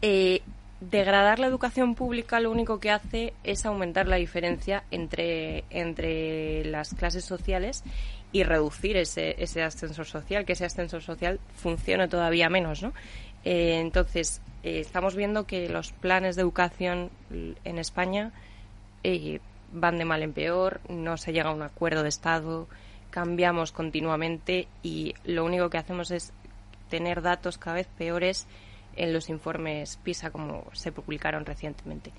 Eh, degradar la educación pública lo único que hace es aumentar la diferencia entre, entre las clases sociales y reducir ese, ese ascensor social, que ese ascensor social funcione todavía menos, ¿no? Eh, entonces, eh, estamos viendo que los planes de educación en España eh, van de mal en peor, no se llega a un acuerdo de Estado, cambiamos continuamente y lo único que hacemos es tener datos cada vez peores en los informes PISA como se publicaron recientemente.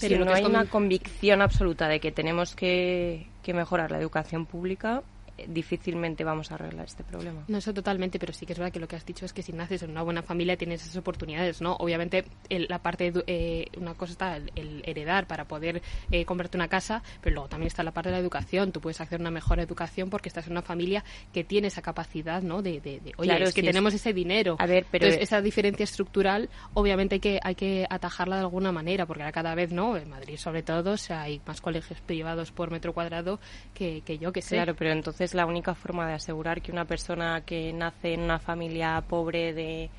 Pero si no hay una convicción absoluta de que tenemos que mejorar la educación pública, difícilmente vamos a arreglar este problema. No, eso totalmente, pero sí que es verdad que lo que has dicho es que si naces en una buena familia tienes esas oportunidades, ¿no? Obviamente, la parte, eh, una cosa está el, heredar para poder eh, comprarte una casa, pero luego también está la parte de la educación. Tú puedes hacer una mejor educación porque estás en una familia que tiene esa capacidad, ¿no? De, de, oye, es que tenemos ese dinero. A ver, pero... esa diferencia estructural, obviamente hay que, hay que atajarla de alguna manera, porque ahora cada vez, ¿no? En Madrid, sobre todo, o sea, hay más colegios privados por metro cuadrado que, que yo, que sé. Claro, pero entonces es la única forma de asegurar que una persona que nace en una familia pobre de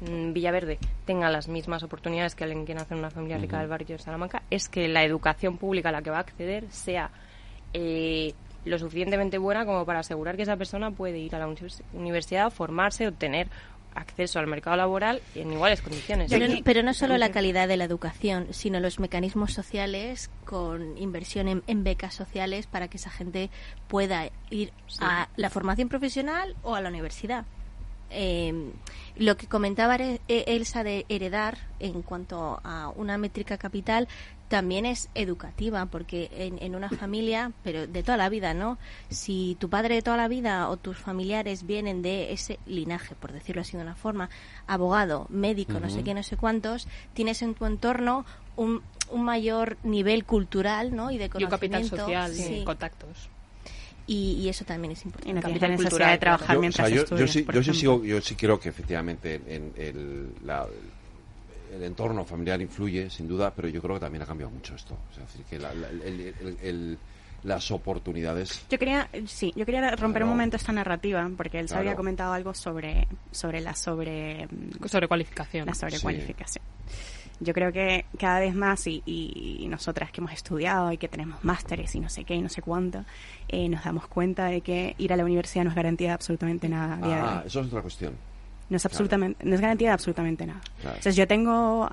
mm, Villaverde tenga las mismas oportunidades que alguien que nace en una familia rica del barrio de Salamanca es que la educación pública a la que va a acceder sea eh, lo suficientemente buena como para asegurar que esa persona puede ir a la universidad, formarse, obtener acceso al mercado laboral en iguales condiciones. Pero, no solo la calidad de la educación, sino los mecanismos sociales con inversión en, becas sociales para que esa gente pueda ir a la formación profesional o a la universidad. Eh, lo que comentaba Elsa de heredar en cuanto a una métrica capital también es educativa, porque en, una familia, pero de toda la vida, ¿no? Si tu padre de toda la vida o tus familiares vienen de ese linaje, por decirlo así de una forma, abogado, médico, no sé qué, no sé cuántos, tienes en tu entorno un, un mayor nivel cultural, ¿no? Y de conocimiento. Y un capital social, sí. contactos. Y, eso también es importante. Y no necesidad de trabajar mientras yo, yo, sí, yo sí sigo, yo sí creo que efectivamente en el, la, el entorno familiar influye, sin duda, pero yo creo que también ha cambiado mucho esto. es decir, que las oportunidades. Yo quería, sí, yo quería romper un momento esta narrativa, porque él se había comentado algo sobre, sobre la sobre sobrecualificación. La sobrecualificación. Yo creo que cada vez más, y, nosotras que hemos estudiado y que tenemos másteres y no sé qué y no sé cuánto, eh, nos damos cuenta de que ir a la universidad no es garantía de absolutamente nada. Ah, eso es otra cuestión. No es absolutamente, no es garantía de absolutamente nada. Entonces yo tengo,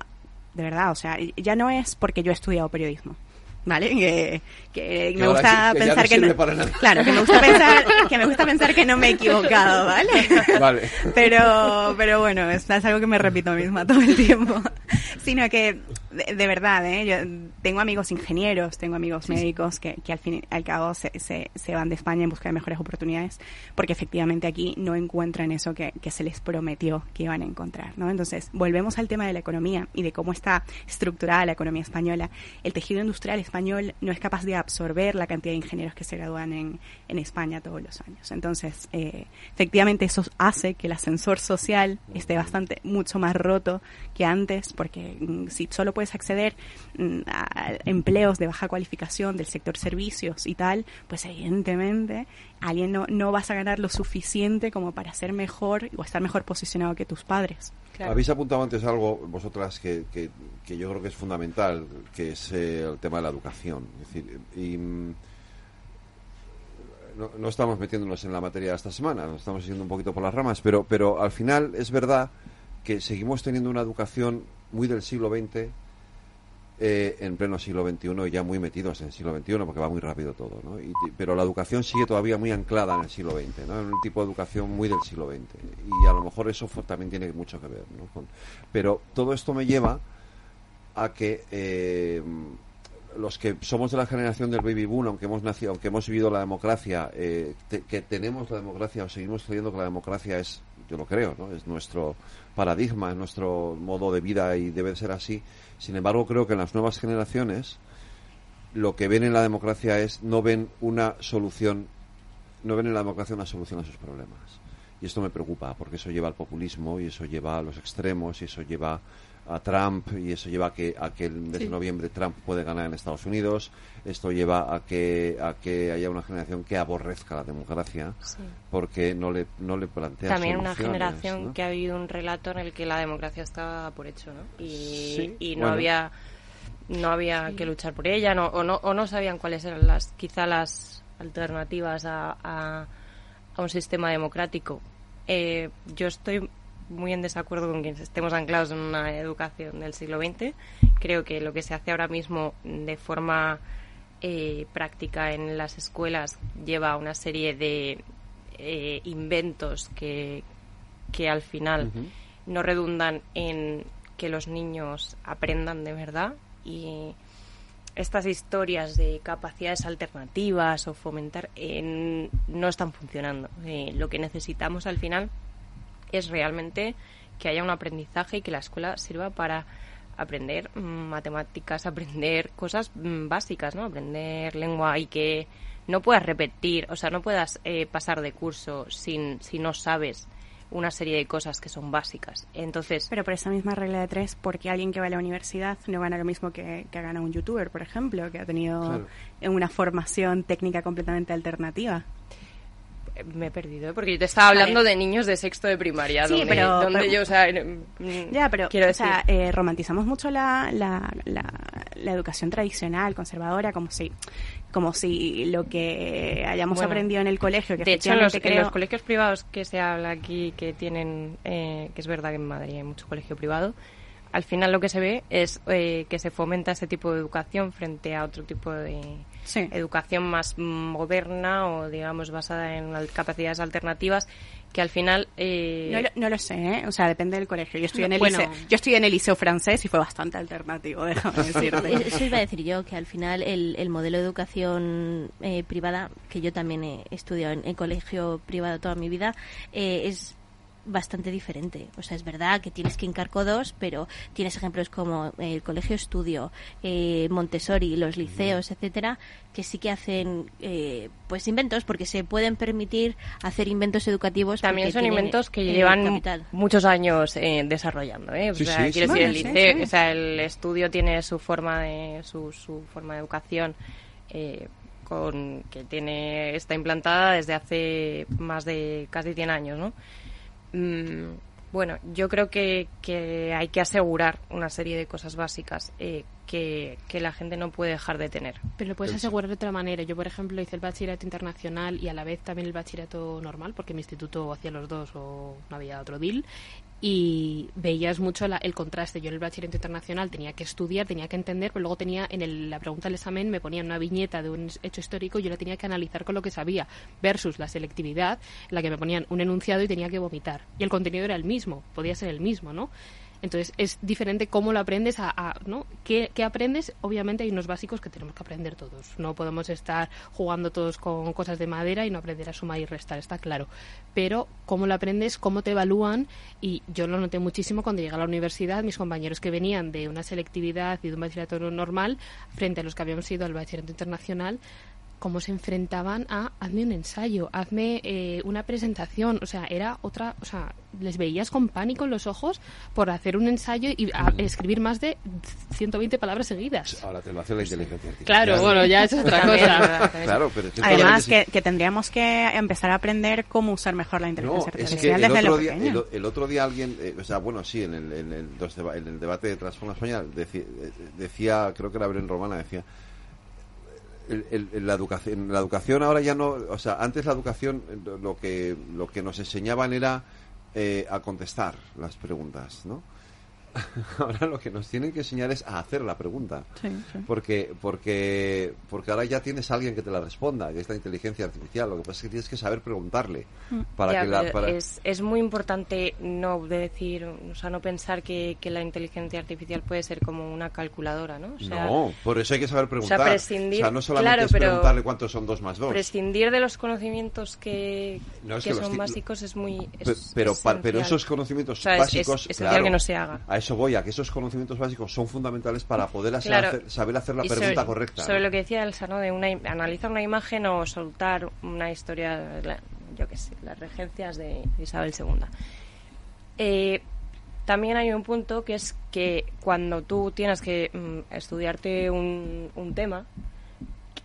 de verdad, o sea, ya no es porque yo he estudiado periodismo. ¿Vale? Que, que me gusta sí, que pensar no que no, para nada. claro, que me gusta pensar que me gusta pensar que no me he equivocado, ¿vale? Vale. Pero, pero bueno, es, es algo que me repito misma todo el tiempo. Sino que, de, de verdad, ¿eh? Yo tengo amigos ingenieros, tengo amigos médicos que, que al fin al cabo se, se, se van de España en busca de mejores oportunidades, porque efectivamente aquí no encuentran eso que, que se les prometió que iban a encontrar, ¿no? Entonces, volvemos al tema de la economía y de cómo está estructurada la economía española. El tejido industrial español no es capaz de absorber la cantidad de ingenieros que se gradúan en, en España todos los años. Entonces, eh, efectivamente, eso hace que el ascensor social esté bastante, mucho más roto que antes, porque mm, si solo puedes acceder mm, a empleos de baja cualificación del sector servicios y tal, pues evidentemente alguien no, no vas a ganar lo suficiente como para ser mejor o estar mejor posicionado que tus padres. Habéis apuntado antes algo, vosotras, que, que, yo creo que es fundamental, que es eh, el tema de la educación. Es decir, y, mm, no, no estamos metiéndonos en la materia de esta semana, nos estamos yendo un poquito por las ramas, pero, pero al final es verdad que seguimos teniendo una educación muy del siglo XX eh, en pleno siglo XXI y ya muy metidos en el siglo XXI porque va muy rápido todo, ¿no? Y- pero la educación sigue todavía muy anclada en el siglo XX, ¿no? En un tipo de educación muy del siglo XX y a lo mejor eso también tiene mucho que ver, ¿no? Con- pero todo esto me lleva a que eh, los que somos de la generación del baby boom, aunque hemos nacido, aunque hemos vivido la democracia, eh, que tenemos la democracia o seguimos creyendo que la democracia es, yo lo creo, ¿no? Es nuestro paradigma, es nuestro modo de vida y debe ser así. Sin embargo, creo que en las nuevas generaciones lo que ven en la democracia es no ven una solución, no ven en la democracia una solución a sus problemas. Y esto me preocupa, porque eso lleva al populismo y eso lleva a los extremos y eso lleva a Trump y eso lleva a que, a que el mes de Sí. noviembre Trump puede ganar en Estados Unidos. Esto lleva a que, a que haya una generación que aborrezca la democracia Sí. porque no le, no le plantea También una generación ¿no? que ha vivido un relato en el que la democracia estaba por hecho, ¿no? Y, Sí, y no bueno. había no había que luchar por ella, no, o no o no sabían cuáles eran las quizá las alternativas a, a, a un sistema democrático. Eh, yo estoy muy en desacuerdo con que estemos anclados en una educación del siglo XX. Creo que lo que se hace ahora mismo de forma eh, práctica en las escuelas lleva a una serie de eh, inventos que, que al final no redundan en que los niños aprendan de verdad y estas historias de capacidades alternativas o fomentar eh, no están funcionando. Eh, lo que necesitamos al final es realmente que haya un aprendizaje y que la escuela sirva para aprender mm, matemáticas, aprender cosas mm, básicas, ¿no? Aprender lengua y que no puedas repetir, o sea, no puedas eh, pasar de curso sin si no sabes una serie de cosas que son básicas. Entonces, Pero por esa misma regla de tres, porque alguien que va a la universidad no gana lo mismo que, que gana un youtuber, por ejemplo, que ha tenido Claro. una formación técnica completamente alternativa. Me he perdido, porque yo te estaba hablando de niños de sexto de primaria, Sí, donde, pero- donde pero- yo, o sea, mm, Ya, pero quiero o decir, sea, eh, romantizamos mucho la, la, la, la educación tradicional, conservadora, como si como si lo que hayamos Bueno, aprendido en el colegio, que de hecho, en los, efectivamente en creo... los colegios privados que se habla aquí, que tienen, eh, que es verdad que en Madrid hay mucho colegio privado, al final lo que se ve es eh, que se fomenta ese tipo de educación frente a otro tipo de educación más moderna o, digamos, basada en capacidades alternativas que al final... eh, No, lo- no lo sé, ¿eh? o sea, depende del colegio. Yo estoy, No, en el bueno. liceo, yo estoy en el liceo francés y fue bastante alternativo, déjame decirte. Eso iba a decir yo, que al final el, el modelo de educación eh, privada, que yo también he estudiado en, en colegio privado toda mi vida, eh, es bastante diferente. O sea, es verdad que tienes que hincar codos, pero tienes ejemplos como el colegio estudio, eh, Montessori, los liceos, etcétera, que sí que hacen eh, pues inventos porque se pueden permitir hacer inventos educativos. También son inventos que llevan capital. muchos años eh, desarrollando, ¿eh? O Sí, sea, sí, quiero sí. decir, el liceo, sí. o sea, el estudio tiene su forma de su, su forma de educación eh, con que tiene está implantada desde hace más de casi 100 años, ¿no? Mm, bueno, yo creo que, que hay que asegurar una serie de cosas básicas eh, que, que la gente no puede dejar de tener. Pero lo puedes asegurar de otra manera. Yo, por ejemplo, hice el bachillerato internacional y a la vez también el bachillerato normal, porque mi instituto hacía los dos o no había otro deal. Y veías mucho la- el contraste. Yo en el bachillerato internacional tenía que estudiar, tenía que entender, pero luego tenía en el- la pregunta del examen me ponían una viñeta de un hecho histórico y yo la tenía que analizar con lo que sabía, versus la selectividad, en la que me ponían un enunciado y tenía que vomitar. Y el contenido era el mismo, podía ser el mismo, ¿no? Entonces es diferente cómo lo aprendes a, a- ¿no? ¿Qué, qué aprendes? Obviamente hay unos básicos que tenemos que aprender todos. No podemos estar jugando todos con cosas de madera y no aprender a sumar y restar, está claro. Pero cómo lo aprendes, cómo te evalúan y yo lo noté muchísimo cuando llegué a la universidad, mis compañeros que venían de una selectividad y de un bachillerato normal frente a los que habíamos ido al bachillerato internacional cómo se enfrentaban a hazme un ensayo, hazme eh, una presentación, o sea, era otra, o sea, les veías con pánico en los ojos por hacer un ensayo y a- escribir más de 120 palabras seguidas. Ahora te lo hace la inteligencia artificial. Claro, bueno, ya es otra cosa. ¿verdad? Claro, pero es que Además, que, que tendríamos que empezar a aprender cómo usar mejor la No, inteligencia es que artificial el desde otro, lo día, pequeño. el, el otro día alguien, eh, o sea, bueno, sí, en el, en el, los deba- en el debate de Transforma España decía, eh, decía, creo que era Bren Romana, decía, el- el- la educación, la educación ahora ya no, o sea, antes la educación lo- lo que lo que nos enseñaban era eh, a contestar las preguntas, ¿no? Ahora lo que nos tienen que enseñar es a hacer la pregunta. Sí, sí. Porque, porque, porque ahora ya tienes a alguien que te la responda, que es la inteligencia artificial. Lo que pasa es que tienes que saber preguntarle. Para Ya, que la, para... es, es muy importante no de decir, o sea, no pensar que, que la inteligencia artificial puede ser como una calculadora, ¿no? O sea, no, por eso hay que saber preguntar. prescindir- O sea, no solamente claro, es pero preguntarle cuántos son dos más dos. prescindir de los conocimientos que, No, es que que los son básicos es muy es pero, pero esos conocimientos O sea, es- básicos, es, claro, que no se haga. Eso voy, a que esos conocimientos básicos son fundamentales para poder hacer- Claro. hacer- saber hacer la Y pregunta sobre- correcta. Sobre ¿no? lo que decía Elsa, ¿no? De una, analizar una imagen o soltar una historia, la- yo qué sé, las regencias de Isabel II. Eh, también hay un punto que es que cuando tú tienes que mm, estudiarte un, un tema,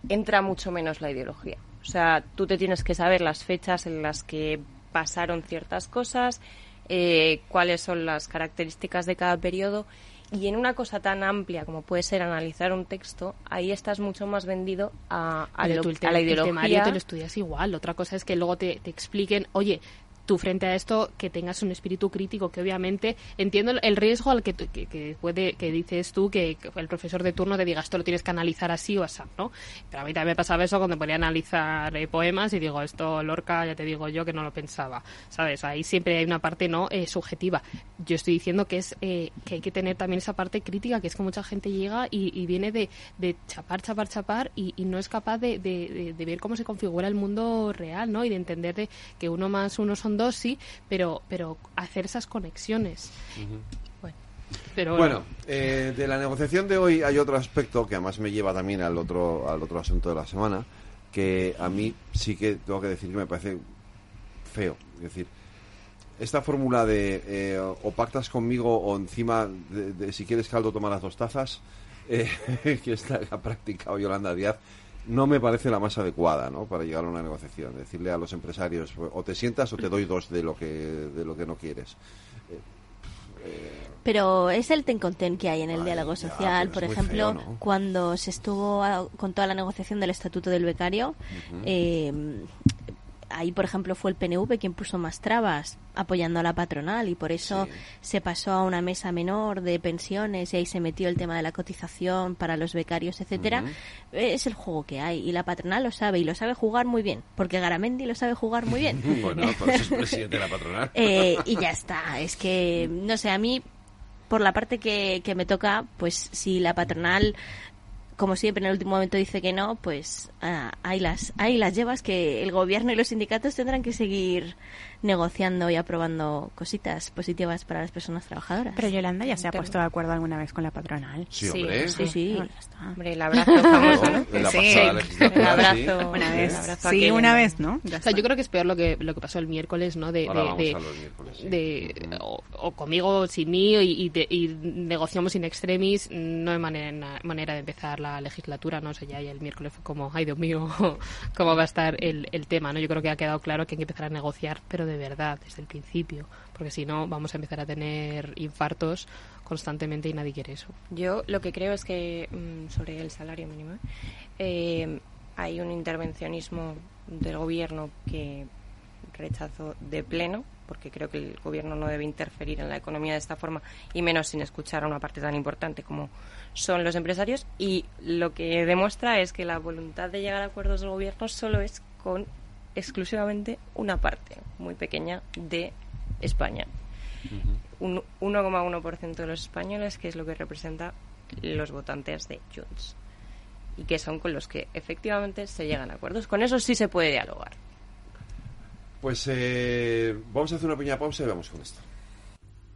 entra mucho menos la ideología. O sea, tú te tienes que saber las fechas en las que pasaron ciertas cosas, eh, cuáles son las características de cada periodo. Y en una cosa tan amplia como puede ser analizar un texto, ahí estás mucho más vendido a, a, Pero lo- tú el, a la el ideología. temario te lo estudias igual. Otra cosa es que luego te, te expliquen, oye, tú frente a esto que tengas un espíritu crítico, que obviamente entiendo el- riesgo al que, que, que puede que dices tú que, que el profesor de turno te diga esto lo tienes que analizar así o así, ¿no? Pero a mí también me pasaba eso cuando ponía a analizar eh, poemas y digo esto Lorca ya te digo yo que no lo pensaba, ¿sabes? Ahí siempre hay una parte no Eh, subjetiva. Yo estoy diciendo que es eh, que hay que tener también esa parte crítica, que es que mucha gente llega y, y viene de, de chapar, chapar, chapar y, y no es capaz de- de- de ver cómo se configura el mundo real, ¿no? Y de entender de que uno más uno son dos, sí, pero, pero hacer esas conexiones. Bueno, pero Bueno, eh, de la negociación de hoy hay otro aspecto que además me lleva también al otro, al otro asunto de la semana, que a mí sí que tengo que decir que me parece feo. Es decir, esta fórmula de eh, o pactas conmigo o encima de, de si quieres caldo toma las dos tazas, eh, que esta ha practicado Yolanda Díaz, no me parece la más adecuada ¿no? para llegar a una negociación. Decirle a los empresarios o te sientas o te doy dos de lo que, de lo que no quieres. Pero es el ten con ten que hay en el diálogo social. Por ejemplo, feo, ¿no? cuando se estuvo a- con toda la negociación del estatuto del becario, eh, ahí, por ejemplo, fue el PNV quien puso más trabas apoyando a la patronal y por eso se pasó a una mesa menor de pensiones y ahí se metió el tema de la cotización para los becarios, etcétera. Es el juego que hay y la patronal lo sabe y lo sabe jugar muy bien, porque Garamendi lo sabe jugar muy bien. bueno, por eso es presidente de la patronal. Eh, y ya está. Es que, no sé, a mí, por la parte que, que me toca, pues si la patronal, como siempre en el último momento dice que no, pues ah, ahí, las, ahí las llevas que el gobierno y los sindicatos tendrán que seguir negociando y aprobando cositas positivas para las personas trabajadoras. Pero Yolanda ya se ha puesto de acuerdo alguna vez con la patronal. Sí, hombre. Sí, sí. Está. Hombre, el abrazo famoso, ¿no? La Sí. El abrazo. Una el vez. abrazo Sí, aquel una vez, ¿no? O sea, yo creo que es peor lo que, lo que pasó el miércoles, ¿no? De, Ahora de- vamos de- sí. de- o, o conmigo o sin mí y, y y negociamos in extremis, no hay manera, manera de empezar la legislatura, ¿no? O sea, ya, ya el miércoles fue como, ay Dios mío, cómo va a estar el, el tema, ¿no? Yo creo que ha quedado claro que hay que empezar a negociar, pero de verdad, desde el principio, porque si no vamos a empezar a tener infartos constantemente y nadie quiere eso. Yo lo que creo es que mm, sobre el salario mínimo eh, hay un intervencionismo del gobierno que rechazo de pleno, porque creo que el gobierno no debe interferir en la economía de esta forma y menos sin escuchar a una parte tan importante como son los empresarios. Y lo que demuestra es que la voluntad de llegar a acuerdos del gobierno solo es con exclusivamente una parte muy pequeña de España. Un 1,1% de los españoles, que es lo que representa los votantes de Junts y que son con los que efectivamente se llegan a acuerdos. Con eso sí se puede dialogar. Pues eh, vamos a hacer una pequeña pausa y vamos con esto.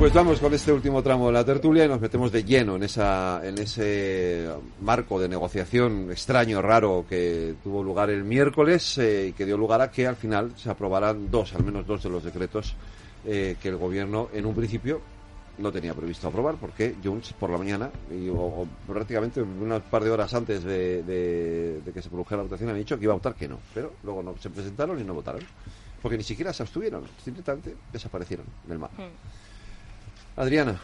Pues vamos con este último tramo de la tertulia y nos metemos de lleno en esa en ese marco de negociación extraño, raro que tuvo lugar el miércoles eh, y que dio lugar a que al final se aprobaran dos, al menos dos de los decretos eh, que el gobierno en un principio no tenía previsto aprobar porque Junts por la mañana y, o, o prácticamente unas par de horas antes de, de- que se produjera la votación han dicho que iba a votar que no, pero luego no se presentaron y no votaron porque ni siquiera se abstuvieron, simplemente desaparecieron del mapa. Adriana.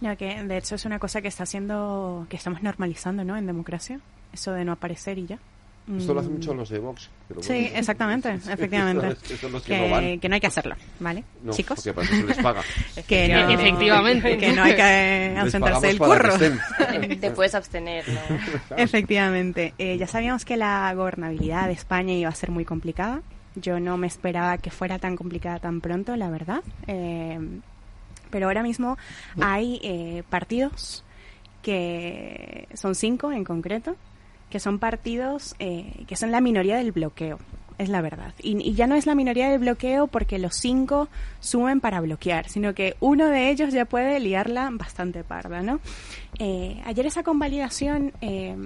No, que de hecho es una cosa que está haciendo, que estamos normalizando, ¿no? En democracia, eso de no aparecer y ya. Esto lo hacen Mm. mucho los de Vox. pero Sí, bueno. exactamente, efectivamente. Eso es- eso que no van. que no hay que hacerlo, ¿vale? No, Chicos. porque para eso se les paga. que no, Efectivamente. que no hay que ausentarse del curro. que. Te puedes abstener, ¿no? Efectivamente. Eh, ya sabíamos que la gobernabilidad de España iba a ser muy complicada. Yo no me esperaba que fuera tan complicada tan pronto, la verdad. Eh, pero ahora mismo hay eh, partidos que son cinco en concreto, que son partidos eh, que son la minoría del bloqueo, es la verdad. Y, y ya no es la minoría del bloqueo porque los cinco suben para bloquear, sino que uno de ellos ya puede liarla bastante parda, ¿no? Eh, ayer esa convalidación eh,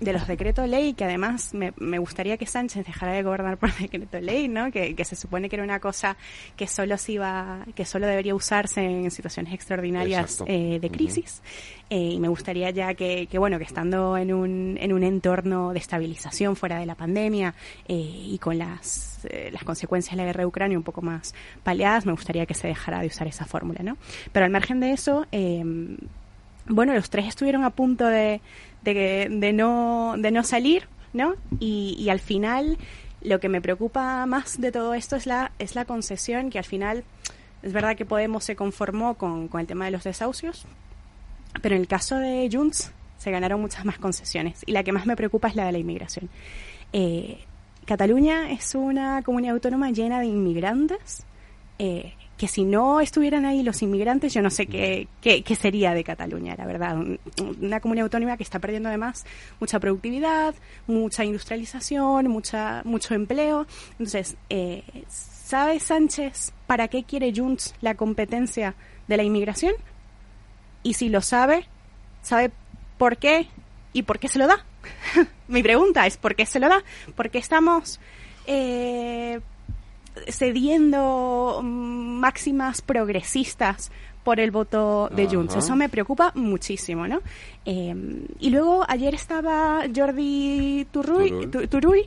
de los decretos ley, que además me, me gustaría que Sánchez dejara de gobernar por decreto ley, ¿no? Que, que se supone que era una cosa que solo se iba, que solo debería usarse en situaciones extraordinarias eh, de crisis. Eh, y me gustaría ya que, que, bueno, que estando en un, en un entorno de estabilización fuera de la pandemia eh, y con las, eh, las consecuencias de la guerra de Ucrania un poco más paliadas, me gustaría que se dejara de usar esa fórmula, ¿no? Pero al margen de eso, eh, bueno, los tres estuvieron a punto de, de, no, de no salir, ¿no? Y, y al final, lo que me preocupa más de todo esto es la, es la concesión, que al final, es verdad que Podemos se conformó con, con el tema de los desahucios, pero en el caso de Junts se ganaron muchas más concesiones. Y la que más me preocupa es la de la inmigración. Eh, Cataluña es una comunidad autónoma llena de inmigrantes. eh, que si no estuvieran ahí los inmigrantes, yo no sé qué, qué, sería de Cataluña, la verdad. Un- Una comunidad autónoma que está perdiendo además mucha productividad, mucha industrialización, mucha, mucho empleo. Entonces, eh, ¿sabe Sánchez para qué quiere Junts la competencia de la inmigración? Y si lo sabe, ¿sabe por qué y por qué se lo da? Mi pregunta es, ¿por qué se lo da? Porque estamos eh, cediendo mm, máximas progresistas por el voto de Junts. Eso me preocupa muchísimo, ¿no? Eh, y luego ayer estaba Jordi Turull, Turull. Tu- Turull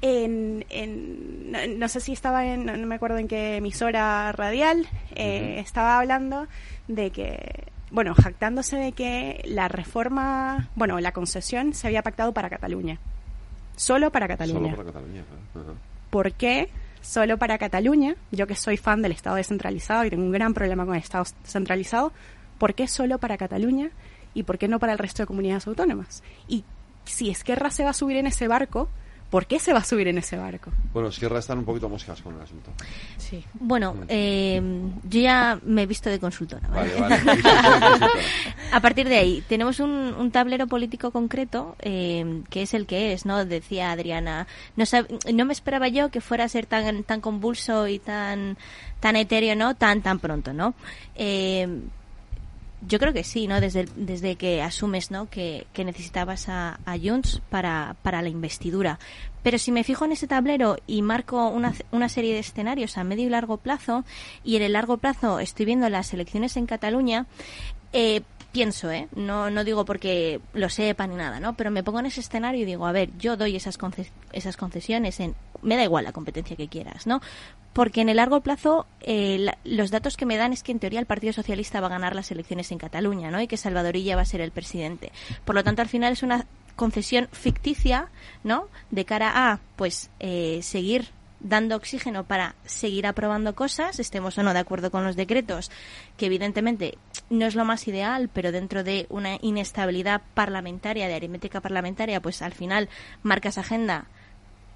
en, en- no, no sé si estaba en, no me acuerdo en qué emisora radial, eh, estaba hablando de que, bueno, jactándose de que la reforma, bueno, la concesión se había pactado para Cataluña. Solo para Cataluña. Solo para Cataluña. Ajá. ¿Por qué solo para Cataluña? Yo que soy fan del Estado descentralizado y tengo un gran problema con el Estado centralizado, ¿por qué solo para Cataluña y por qué no para el resto de comunidades autónomas? Y si Esquerra se va a subir en ese barco, ¿por qué se va a subir en ese barco? Bueno, Sierra están un poquito moscas con el asunto. Sí. Bueno, eh, yo ya me he visto de consultora. ¿vale? Vale, vale. A partir de ahí, tenemos un, un tablero político concreto eh, que es el que es, ¿no? Decía Adriana. No, sab- no me esperaba yo que fuera a ser tan, tan convulso y tan, tan etéreo, ¿no? Tan, tan pronto, ¿no? Eh, yo creo que sí, ¿no? Desde, desde que asumes, ¿no? Que, que necesitabas a, a Junts para, para la investidura. Pero si me fijo en ese tablero y marco una, una serie de escenarios a medio y largo plazo, y en el largo plazo estoy viendo las elecciones en Cataluña, eh, pienso, ¿eh? No, no digo porque lo sepa ni nada, ¿no? Pero me pongo en ese escenario y digo, a ver, yo doy esas, conces- esas concesiones en... Me da igual la competencia que quieras, ¿no? Porque en el largo plazo eh, la- los datos que me dan es que en teoría el Partido Socialista va a ganar las elecciones en Cataluña, ¿no? Y que Salvadorilla va a ser el presidente. Por lo tanto, al final es una concesión ficticia, ¿no? De cara a, pues, eh, seguir dando oxígeno para seguir aprobando cosas, estemos o no de acuerdo con los decretos, que evidentemente no es lo más ideal, pero dentro de una inestabilidad parlamentaria, de aritmética parlamentaria, pues al final marcas agenda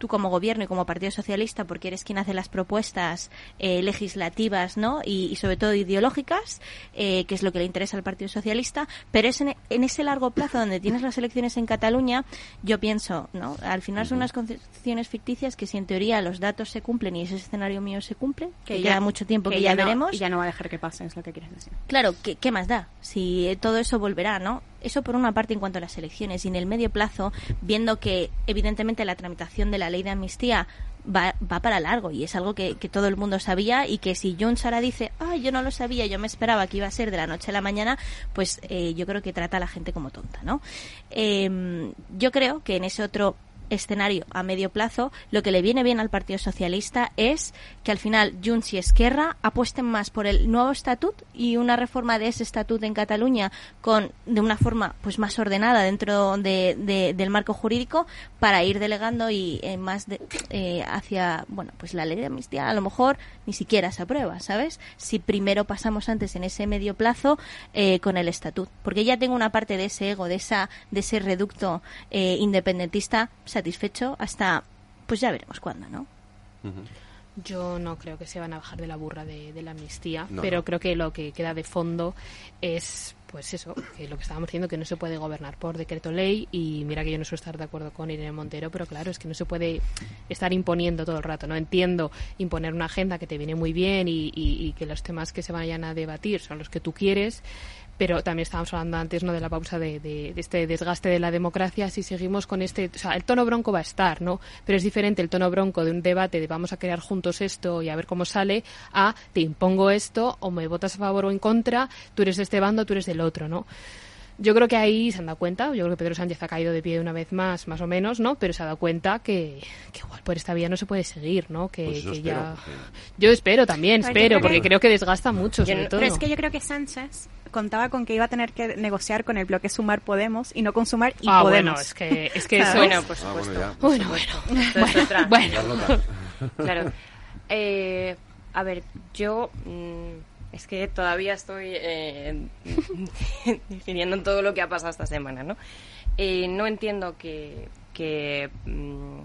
tú como gobierno y como Partido Socialista, porque eres quien hace las propuestas eh, legislativas, ¿no? Y, y sobre todo ideológicas, eh, que es lo que le interesa al Partido Socialista, pero es en, en ese largo plazo donde tienes las elecciones en Cataluña, yo pienso, ¿no? Al final son unas concepciones ficticias que si en teoría los datos se cumplen y ese escenario mío se cumple, que, queda mucho tiempo que, ya, no- veremos. Y ya no va a dejar que pase, es lo que quieres decir. Claro, ¿qué, qué más da? Si eh, todo eso volverá, ¿no? Eso por una parte en cuanto a las elecciones y en el medio plazo, viendo que evidentemente la tramitación de la ley de amnistía va, va para largo y es algo que, todo el mundo sabía y que si Junts ahora dice, ay, yo no lo sabía, yo me esperaba que iba a ser de la noche a la mañana, pues eh, yo creo que trata a la gente como tonta, ¿no? Eh, yo creo que en ese otro escenario a medio plazo, lo que le viene bien al Partido Socialista es que al final Junts y Esquerra apuesten más por el nuevo estatut y una reforma de ese estatut en Cataluña con de una forma pues más ordenada dentro de, de- del marco jurídico para ir delegando y eh, más de- eh, hacia bueno pues la ley de amnistía a lo mejor ni siquiera se aprueba, ¿sabes? Si primero pasamos antes en ese medio plazo eh, con el estatut, porque ya tengo una parte de ese ego, de esa de ese reducto eh, independentista satisfecho hasta pues ya veremos cuándo, ¿no? Yo no creo que se van a bajar de la burra de, de la amnistía, No, pero no. creo que lo que queda de fondo es, pues eso, que lo que estábamos diciendo, que no se puede gobernar por decreto ley y mira que yo no suelo estar de acuerdo con Irene Montero, pero claro, es que no se puede estar imponiendo todo el rato, ¿no? Entiendo imponer una agenda que te viene muy bien y, y- y que los temas que se vayan a debatir son los que tú quieres, pero también estábamos hablando antes no de la pausa de, de- este desgaste de la democracia. Si seguimos con este o sea el tono bronco va a estar no pero es diferente el tono bronco de un debate de vamos a crear juntos esto y a ver cómo sale a te impongo esto o me votas a favor o en contra tú eres de este bando tú eres del otro no yo creo que ahí se han dado cuenta, yo creo que Pedro Sánchez ha caído de pie una vez más, más o menos, ¿no? Pero se ha dado cuenta que, que igual por esta vía no se puede seguir, ¿no? Que, Pues yo que espero, ya... porque- Yo espero también, Pero espero, creo porque que- creo que desgasta mucho, sobre no- todo. Pero es que yo creo que Sánchez contaba con que iba a tener que negociar con el bloque Sumar Podemos y no con Sumar y Ah, Podemos. bueno, es que- es que eso- Bueno, por Ah, bueno, supuesto. ya. por Bueno, supuesto. bueno. Bueno. Carlota. Claro. Eh, a ver, yo mm, es que todavía estoy eh, definiendo todo lo que ha pasado esta semana, ¿no? Eh, no entiendo que, que mm,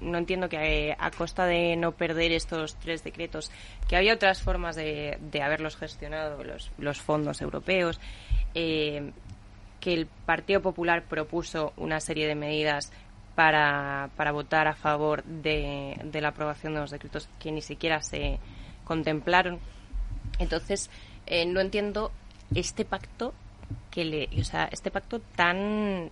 no entiendo que eh, a costa de no perder estos tres decretos, que había otras formas de, de haberlos gestionado, los, los fondos europeos, eh, que el Partido Popular propuso una serie de medidas para, para votar a favor de, de la aprobación de los decretos que ni siquiera se contemplaron. Entonces, eh, no entiendo este pacto que le, o sea, este pacto tan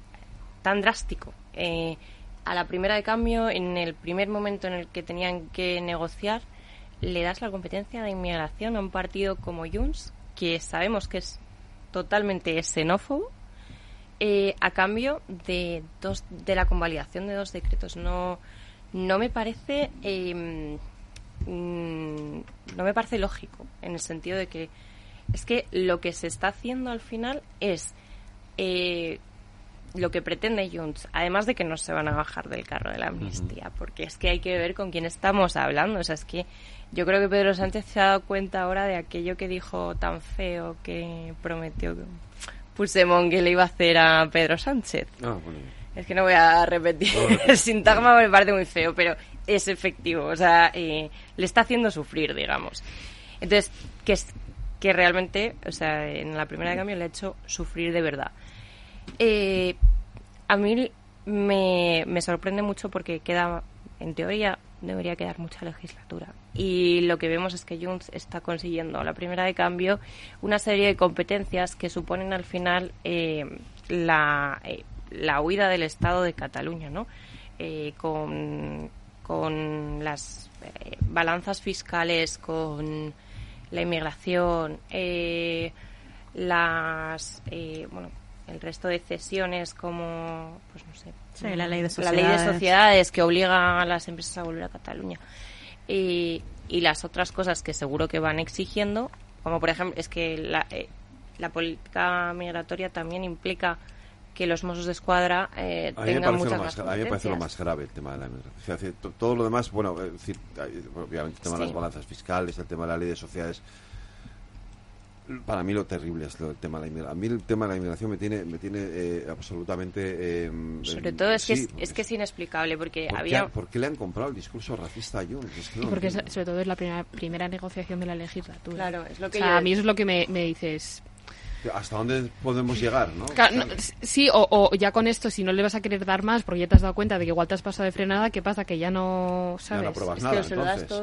tan drástico. Eh, a la primera de cambio, en el primer momento en el que tenían que negociar, le das la competencia de inmigración a un partido como Junts, que sabemos que es totalmente xenófobo, eh, a cambio de dos de la convalidación de dos decretos. No, no me parece em, mm, no me parece lógico en el sentido de que es que lo que se está haciendo al final es eh, lo que pretende Junts, además de que no se van a bajar del carro de la amnistía, porque es que hay que ver con quién estamos hablando. O sea, es que yo creo que Pedro Sánchez se ha dado cuenta ahora de aquello que dijo tan feo que prometió Puigdemont que le iba a hacer a Pedro Sánchez. Ah, bueno. Es que no voy a repetir el sintagma, me parece muy feo, pero es efectivo. O sea, eh, le está haciendo sufrir, digamos. Entonces, que, es, que realmente, o sea, en la primera de cambio le ha hecho sufrir de verdad. Eh, a mí me, me sorprende mucho porque queda, en teoría, debería quedar mucha legislatura. Y lo que vemos es que Junts está consiguiendo, la primera de cambio, una serie de competencias que suponen al final eh, la, eh, la huida del Estado de Cataluña, ¿no? Eh, con, con las eh, balanzas fiscales, con la inmigración, eh, las, eh, bueno, el resto de cesiones como, pues no sé, Sí, la ley de la ley de sociedades. sociedades que obliga a las empresas a volver a Cataluña. Y, y las otras cosas que seguro que van exigiendo, como por ejemplo, es que la, eh, la política migratoria también implica que los Mossos de Escuadra eh, A mí, me tengan parece muchas lo más más, a mí me parece lo más grave el tema de la inmigración. Todo lo demás, bueno, es decir, hay- obviamente el tema de las balanzas fiscales, el tema de la ley de sociedades. Para mí lo terrible es lo del tema de la inmigración. A mí el tema de la inmigración me tiene, me tiene eh, absolutamente. eh, Sobre eh, todo es que es, es que es inexplicable porque ¿Por qué, había por qué le han comprado el discurso racista a Junts? Es que no Y porque sobre todo es la primera, primera negociación de la legislatura. Claro, es lo que o sea, yo- a mí eso es lo que me, me dices. ¿Hasta dónde podemos llegar, no? Claro, no, sí, o, o ya con esto, si no le vas a querer dar más porque ya te has dado cuenta de que igual te has pasado de frenada, ¿qué pasa? Que ya no sabes. no apruebas Es nada, que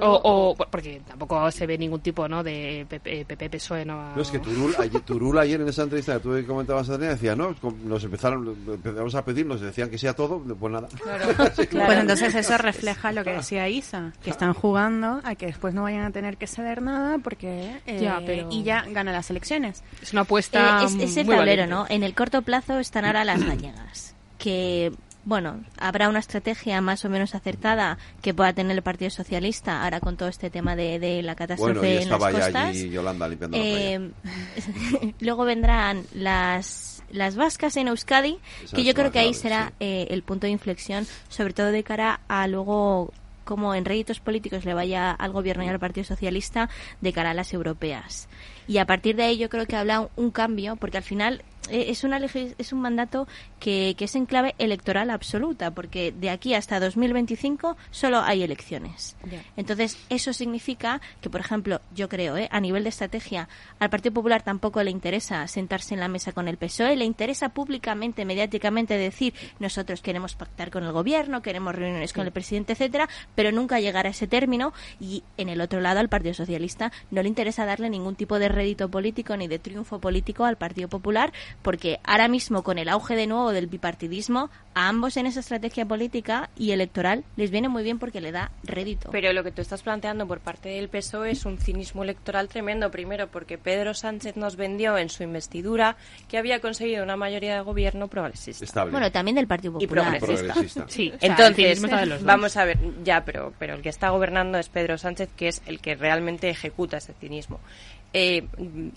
o entonces. porque tampoco se ve ningún tipo ¿no? de PP, PP PSOE. No, No, es que Turul ayer, Turul ayer en esa entrevista que tú comentabas Adrián, decía, no, nos empezaron, empezamos a pedir, nos decían que sí a todo, pues nada. Pues entonces eso refleja lo que decía Isa, que están jugando a que después no vayan a tener que ceder nada porque eh, Ya, pero- y ya gana las elecciones. Es una apuesta Eh, es, es el muy tablero, valiente. ¿no? En el corto plazo están ahora las gallegas, que bueno, habrá una estrategia más o menos acertada que pueda tener el Partido Socialista ahora con todo este tema de, de la catástrofe Bueno, y en las costas. allí Yolanda limpiando la. Eh, luego vendrán las las vascas en Euskadi, que yo creo que ahí será eh, el punto de inflexión, sobre todo de cara a luego como en réditos políticos le vaya al gobierno y al Partido Socialista de cara a las europeas. Y a partir de ahí yo creo que habla un, cambio, porque al final eh, es, una es un mandato que, que es en clave electoral absoluta, porque de aquí hasta 2025 solo hay elecciones. Entonces, eso significa que, por ejemplo, yo creo, ¿eh? a nivel de estrategia, al Partido Popular tampoco le interesa sentarse en la mesa con el PSOE, le interesa públicamente, mediáticamente decir, nosotros queremos pactar con el gobierno, queremos reuniones con el presidente, etcétera, pero nunca llegar a ese término y en el otro lado al Partido Socialista no le interesa darle ningún tipo de rédito político ni de triunfo político al Partido Popular, porque ahora mismo con el auge de nuevo del bipartidismo, a ambos en esa estrategia política y electoral les viene muy bien porque le da rédito. Pero lo que tú estás planteando por parte del PSOE es un cinismo electoral tremendo. Primero, porque Pedro Sánchez nos vendió en su investidura que había conseguido una mayoría de gobierno progresista. Bueno, también del Partido Y Popular. progresista. Sí, o sea, entonces vamos a ver, ya, pero, pero el que está gobernando es Pedro Sánchez, que es el que realmente ejecuta ese cinismo. Eh,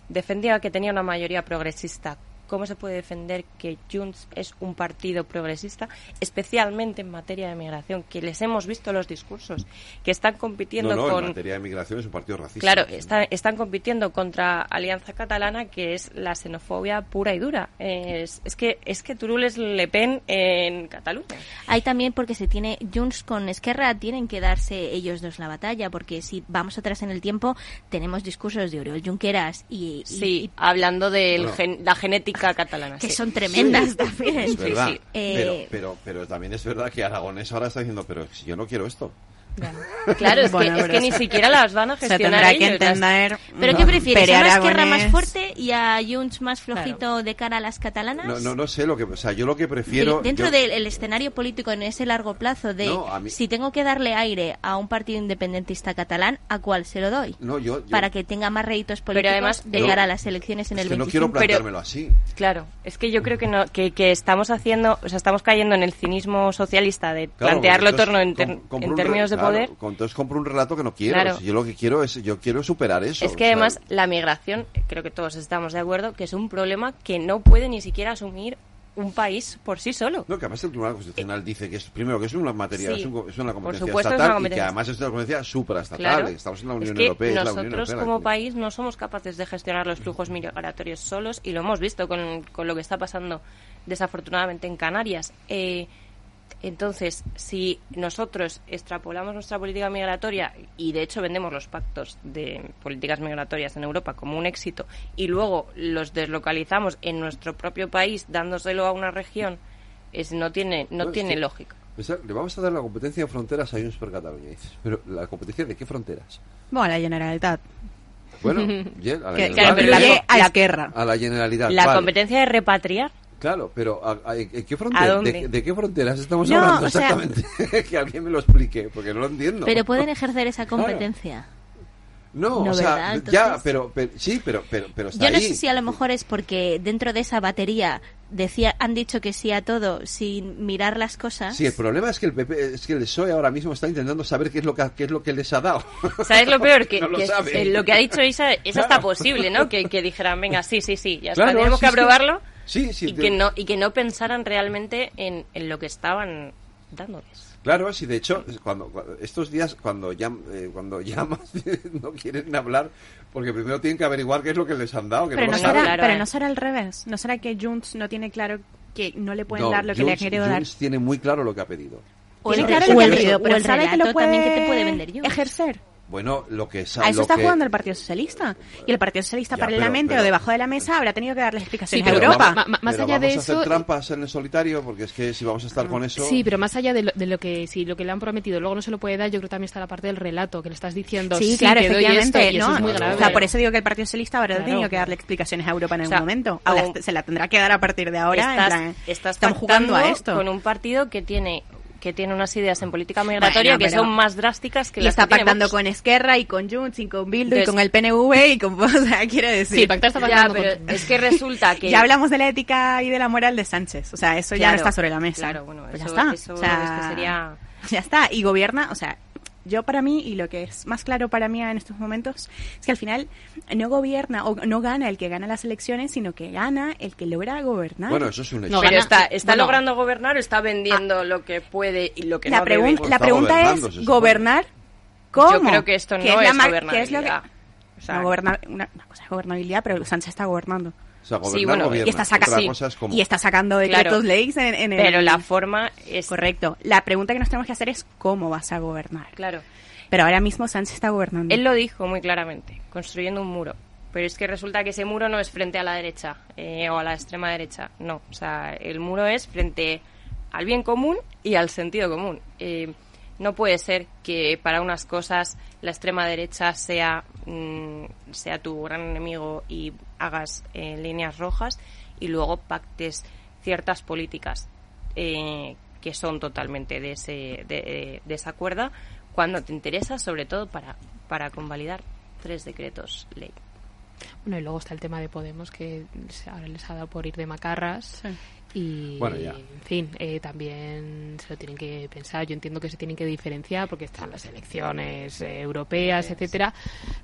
defendía que tenía una mayoría progresista cómo se puede defender que Junts es un partido progresista, especialmente en materia de migración, que les hemos visto los discursos, que están compitiendo no, no, con... en materia de migración es un partido racista. Claro, están, están compitiendo contra Alianza Catalana, que es la xenofobia pura y dura. Es, es que es que Turul es Le Pen en Cataluña. Hay también porque se tiene Junts con Esquerra tienen que darse ellos dos la batalla porque si vamos atrás en el tiempo tenemos discursos de Oriol Junqueras y, y- Sí, y- hablando de Bueno. la genética catalana. que sí. son tremendas Sí, también. Es verdad. Eh, Pero, pero, pero también es verdad que Aragonés ahora está diciendo, pero si yo no quiero esto. Claro, es, Bueno, que, es pero que ni se- siquiera las van a se gestionar tendrá que ellos, entender ¿Pero No. qué prefieres? ¿A una Esquerra más fuerte y a Junts más flojito de cara a las catalanas? No, no, no sé lo que, o sea, yo lo que prefiero. Dentro yo- del escenario político en ese largo plazo de No, a mí- si tengo que darle aire a un partido independentista catalán, ¿a cuál se lo doy? No, yo, yo- Para que tenga más réditos políticos además- de cara a las elecciones en es el que no 25. quiero planteármelo así. Claro, es que yo creo que no que, que estamos haciendo, o sea, estamos cayendo en el cinismo socialista de Claro, plantearlo torno en, ter- en términos de claro, poder. Entonces compro un relato que no quiero. Claro. Si yo lo que quiero es, yo quiero superar eso. Es que sea, además la migración, creo que todos estamos de acuerdo, que es un problema que no puede ni siquiera asumir un país por sí solo. No, que además el Tribunal Constitucional dice que es, primero, que es una materia, Sí, es, un- es una competencia supuesto es estatal y que además es una competencia supraestatal. Claro. Estamos en la Es Unión que Europea. es la Unión nosotros Europea como país no somos capaces de gestionar los flujos migratorios solos y lo hemos visto con, con lo que está pasando desafortunadamente en Canarias. Eh, entonces, si nosotros extrapolamos nuestra política migratoria y de hecho vendemos los pactos de políticas migratorias en Europa como un éxito y luego los deslocalizamos en nuestro propio país dándoselo a una región, es, no tiene, no tiene lógica. O sea, le vamos a dar la competencia de fronteras a Junts per Catalunya. dices, Pero ¿la competencia de qué fronteras? Bueno, la Generalitat. Bueno, bien, a la incluye a Esquerra. A la Generalidad. La vale. competencia de repatriar Claro, pero ¿a, qué ¿A frontera, dónde? de, de qué fronteras estamos No, hablando o sea- exactamente? que alguien me lo explique, porque no lo entiendo. Pero pueden ejercer esa competencia. No, No, o sea, ya, pero, pero- sí, pero, pero, pero está Yo no ahí. sé si a lo mejor es porque dentro de esa batería decía, han dicho que sí a todo sin mirar las cosas. Sí, el problema es que el PP, es que el PSOE ahora mismo está intentando saber qué es lo que, qué es lo que les ha dado. ¿Sabes lo peor? Que, No lo que sabe. eh, lo que ha dicho Isa es Claro. hasta posible, ¿no? Que, que dijeran, venga, sí, sí, sí, ya Claro, está, tenemos sí, que aprobarlo. Sí, sí. y, te- que no, y que no pensaran realmente en, en lo que estaban dándoles. Claro, sí, de hecho, cuando, cuando- estos días cuando llam- eh, cuando llamas no quieren hablar porque primero tienen que averiguar qué es lo que les han dado, que Pero no no, será, saben. pero no será al revés. No será que Junts no tiene claro que no le pueden No, dar lo que le han Junts- querido dar. Junts tiene muy claro lo que ha pedido. O Tiene el, claro o lo que el- ha pedido, o pero el sabe que lo puede, también que te puede vender Junts. ejercer. Bueno, lo que A eso lo está que- jugando el Partido Socialista. Y el Partido Socialista Ya, pero- paralelamente pero- o debajo de la mesa habrá tenido que darle explicaciones Sí, a pero Europa. ma- ma- más pero allá de vamos a eso, hacer trampas en el solitario porque es que si vamos a estar con eso Sí, pero más allá de lo, de lo que si lo que le han prometido luego no se lo puede dar, yo creo que también está la parte del relato que le estás diciendo. Sí, claro, te doy efectivamente. esto, y eso ¿no? es muy grave. O sea, por eso digo que el Partido Socialista habrá Claro. tenido que darle explicaciones a Europa en O algún sea, momento. O la- aún- se la tendrá que dar a partir de ahora. en estás, plan, estás están jugando a esto. con un partido que tiene que tiene unas ideas en política migratoria Bueno, que son más drásticas que y las está que pactando con Esquerra y con Junts y con Bildu y Entonces- con el PNV y con... O sea, quiero decir... Sí, pactar está Ya, pactando pero con- es que resulta que Ya hablamos de la ética y de la moral de Sánchez. O sea, eso ya Claro, no está sobre la mesa. claro, bueno, Pues eso- ya está. eso O sea, es que sería- Ya está. Y gobierna, o sea, yo para mí, y lo que es más claro para mí en estos momentos, es que al final no gobierna o no gana el que gana las elecciones, sino que gana el que logra gobernar. Bueno, eso es un hecho. No, pero está, está bueno. logrando gobernar o está vendiendo lo que puede y lo que la, no pregun- debe. la pregunta es gobernar cómo. Yo creo que esto no es, es, la gobernabilidad. que es lo que- O sea, no, gobernar- una, una cosa es gobernabilidad, pero Sánchez está gobernando. O sea, gobernar Sí, bueno, gobierna. y está saca- sí. cosa es como... Y está sacando decretos Claro. leyes en, en el... pero la forma es Correcto. La pregunta que nos tenemos que hacer es cómo vas a gobernar. claro. Pero ahora mismo Sánchez está gobernando. Él lo dijo muy claramente, construyendo un muro. Pero es que resulta que ese muro no es frente a la derecha eh, o a la extrema derecha. No, o sea, el muro es frente al bien común y al sentido común. Eh, no puede ser que para unas cosas la extrema derecha sea, mm, sea tu gran enemigo y hagas eh, líneas rojas y luego pactes ciertas políticas eh, que son totalmente de, ese, de, de esa cuerda cuando te interesa, sobre todo para, para convalidar tres decretos ley. Bueno, y luego está el tema de Podemos, que se- ahora les ha dado por ir de macarras. Y, Bueno, ya. en fin, eh, también se lo tienen que pensar. Yo entiendo que se tienen que diferenciar porque están las elecciones eh, europeas, etcétera,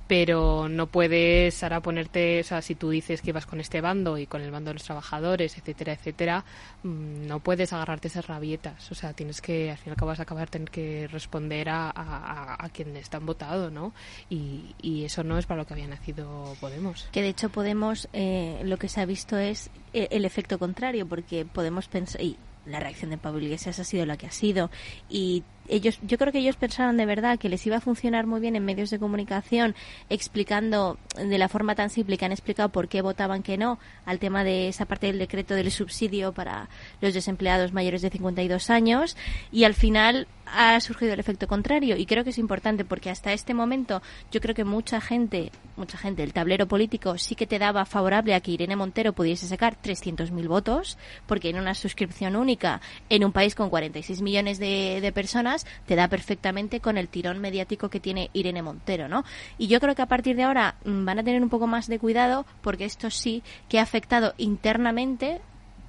pero no puedes ahora ponerte, o sea, si tú dices que vas con este bando y con el bando de los trabajadores, etcétera, etcétera, mm, no puedes agarrarte esas rabietas. O sea, tienes que, al fin y al cabo, vas a acabar tener que responder a, a, a quienes te han votado, ¿no? Y, y eso no es para lo que había nacido Podemos. Que de hecho Podemos eh, lo que se ha visto es eh, el efecto contrario, porque Podemos pensar, y la reacción de Pablo Iglesias ha sido la que ha sido, y ellos, yo creo que ellos pensaron de verdad que les iba a funcionar muy bien en medios de comunicación explicando de la forma tan simple que han explicado por qué votaban que no al tema de esa parte del decreto del subsidio para los desempleados mayores de 52 años. Y al final ha surgido el efecto contrario. Y creo que es importante porque hasta este momento yo creo que mucha gente, mucha gente, el tablero político sí que te daba favorable a que Irene Montero pudiese sacar 300.000 votos porque en una suscripción única en un país con 46 millones de, de personas te da perfectamente con el tirón mediático que tiene Irene Montero, ¿no? Y yo creo que a partir de ahora mm, van a tener un poco más de cuidado porque esto sí que ha afectado internamente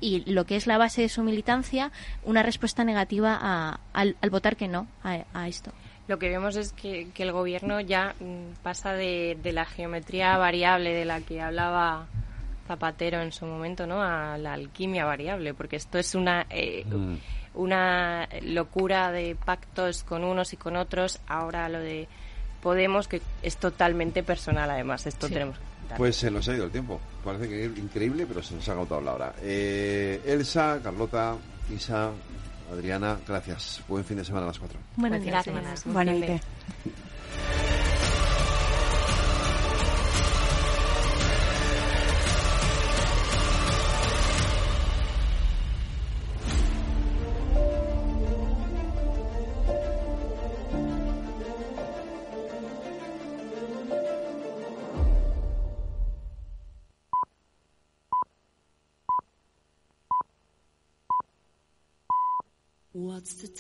y lo que es la base de su militancia, una respuesta negativa a- al, al votar que no a, a esto. Lo que vemos es que, que el gobierno ya mm, pasa de, de la geometría variable de la que hablaba Zapatero en su momento, ¿no? A la alquimia variable, porque esto es una eh, una locura de pactos con unos y con otros. Ahora lo de Podemos, que es totalmente personal, además. Esto tenemos que quitar. Pues se nos ha ido el tiempo. Parece que es increíble, pero se nos ha agotado la hora. Eh, Elsa, Carlota, Isa, Adriana, gracias. Buen fin de semana a las cuatro. Buenas Buen fin de semana. What's the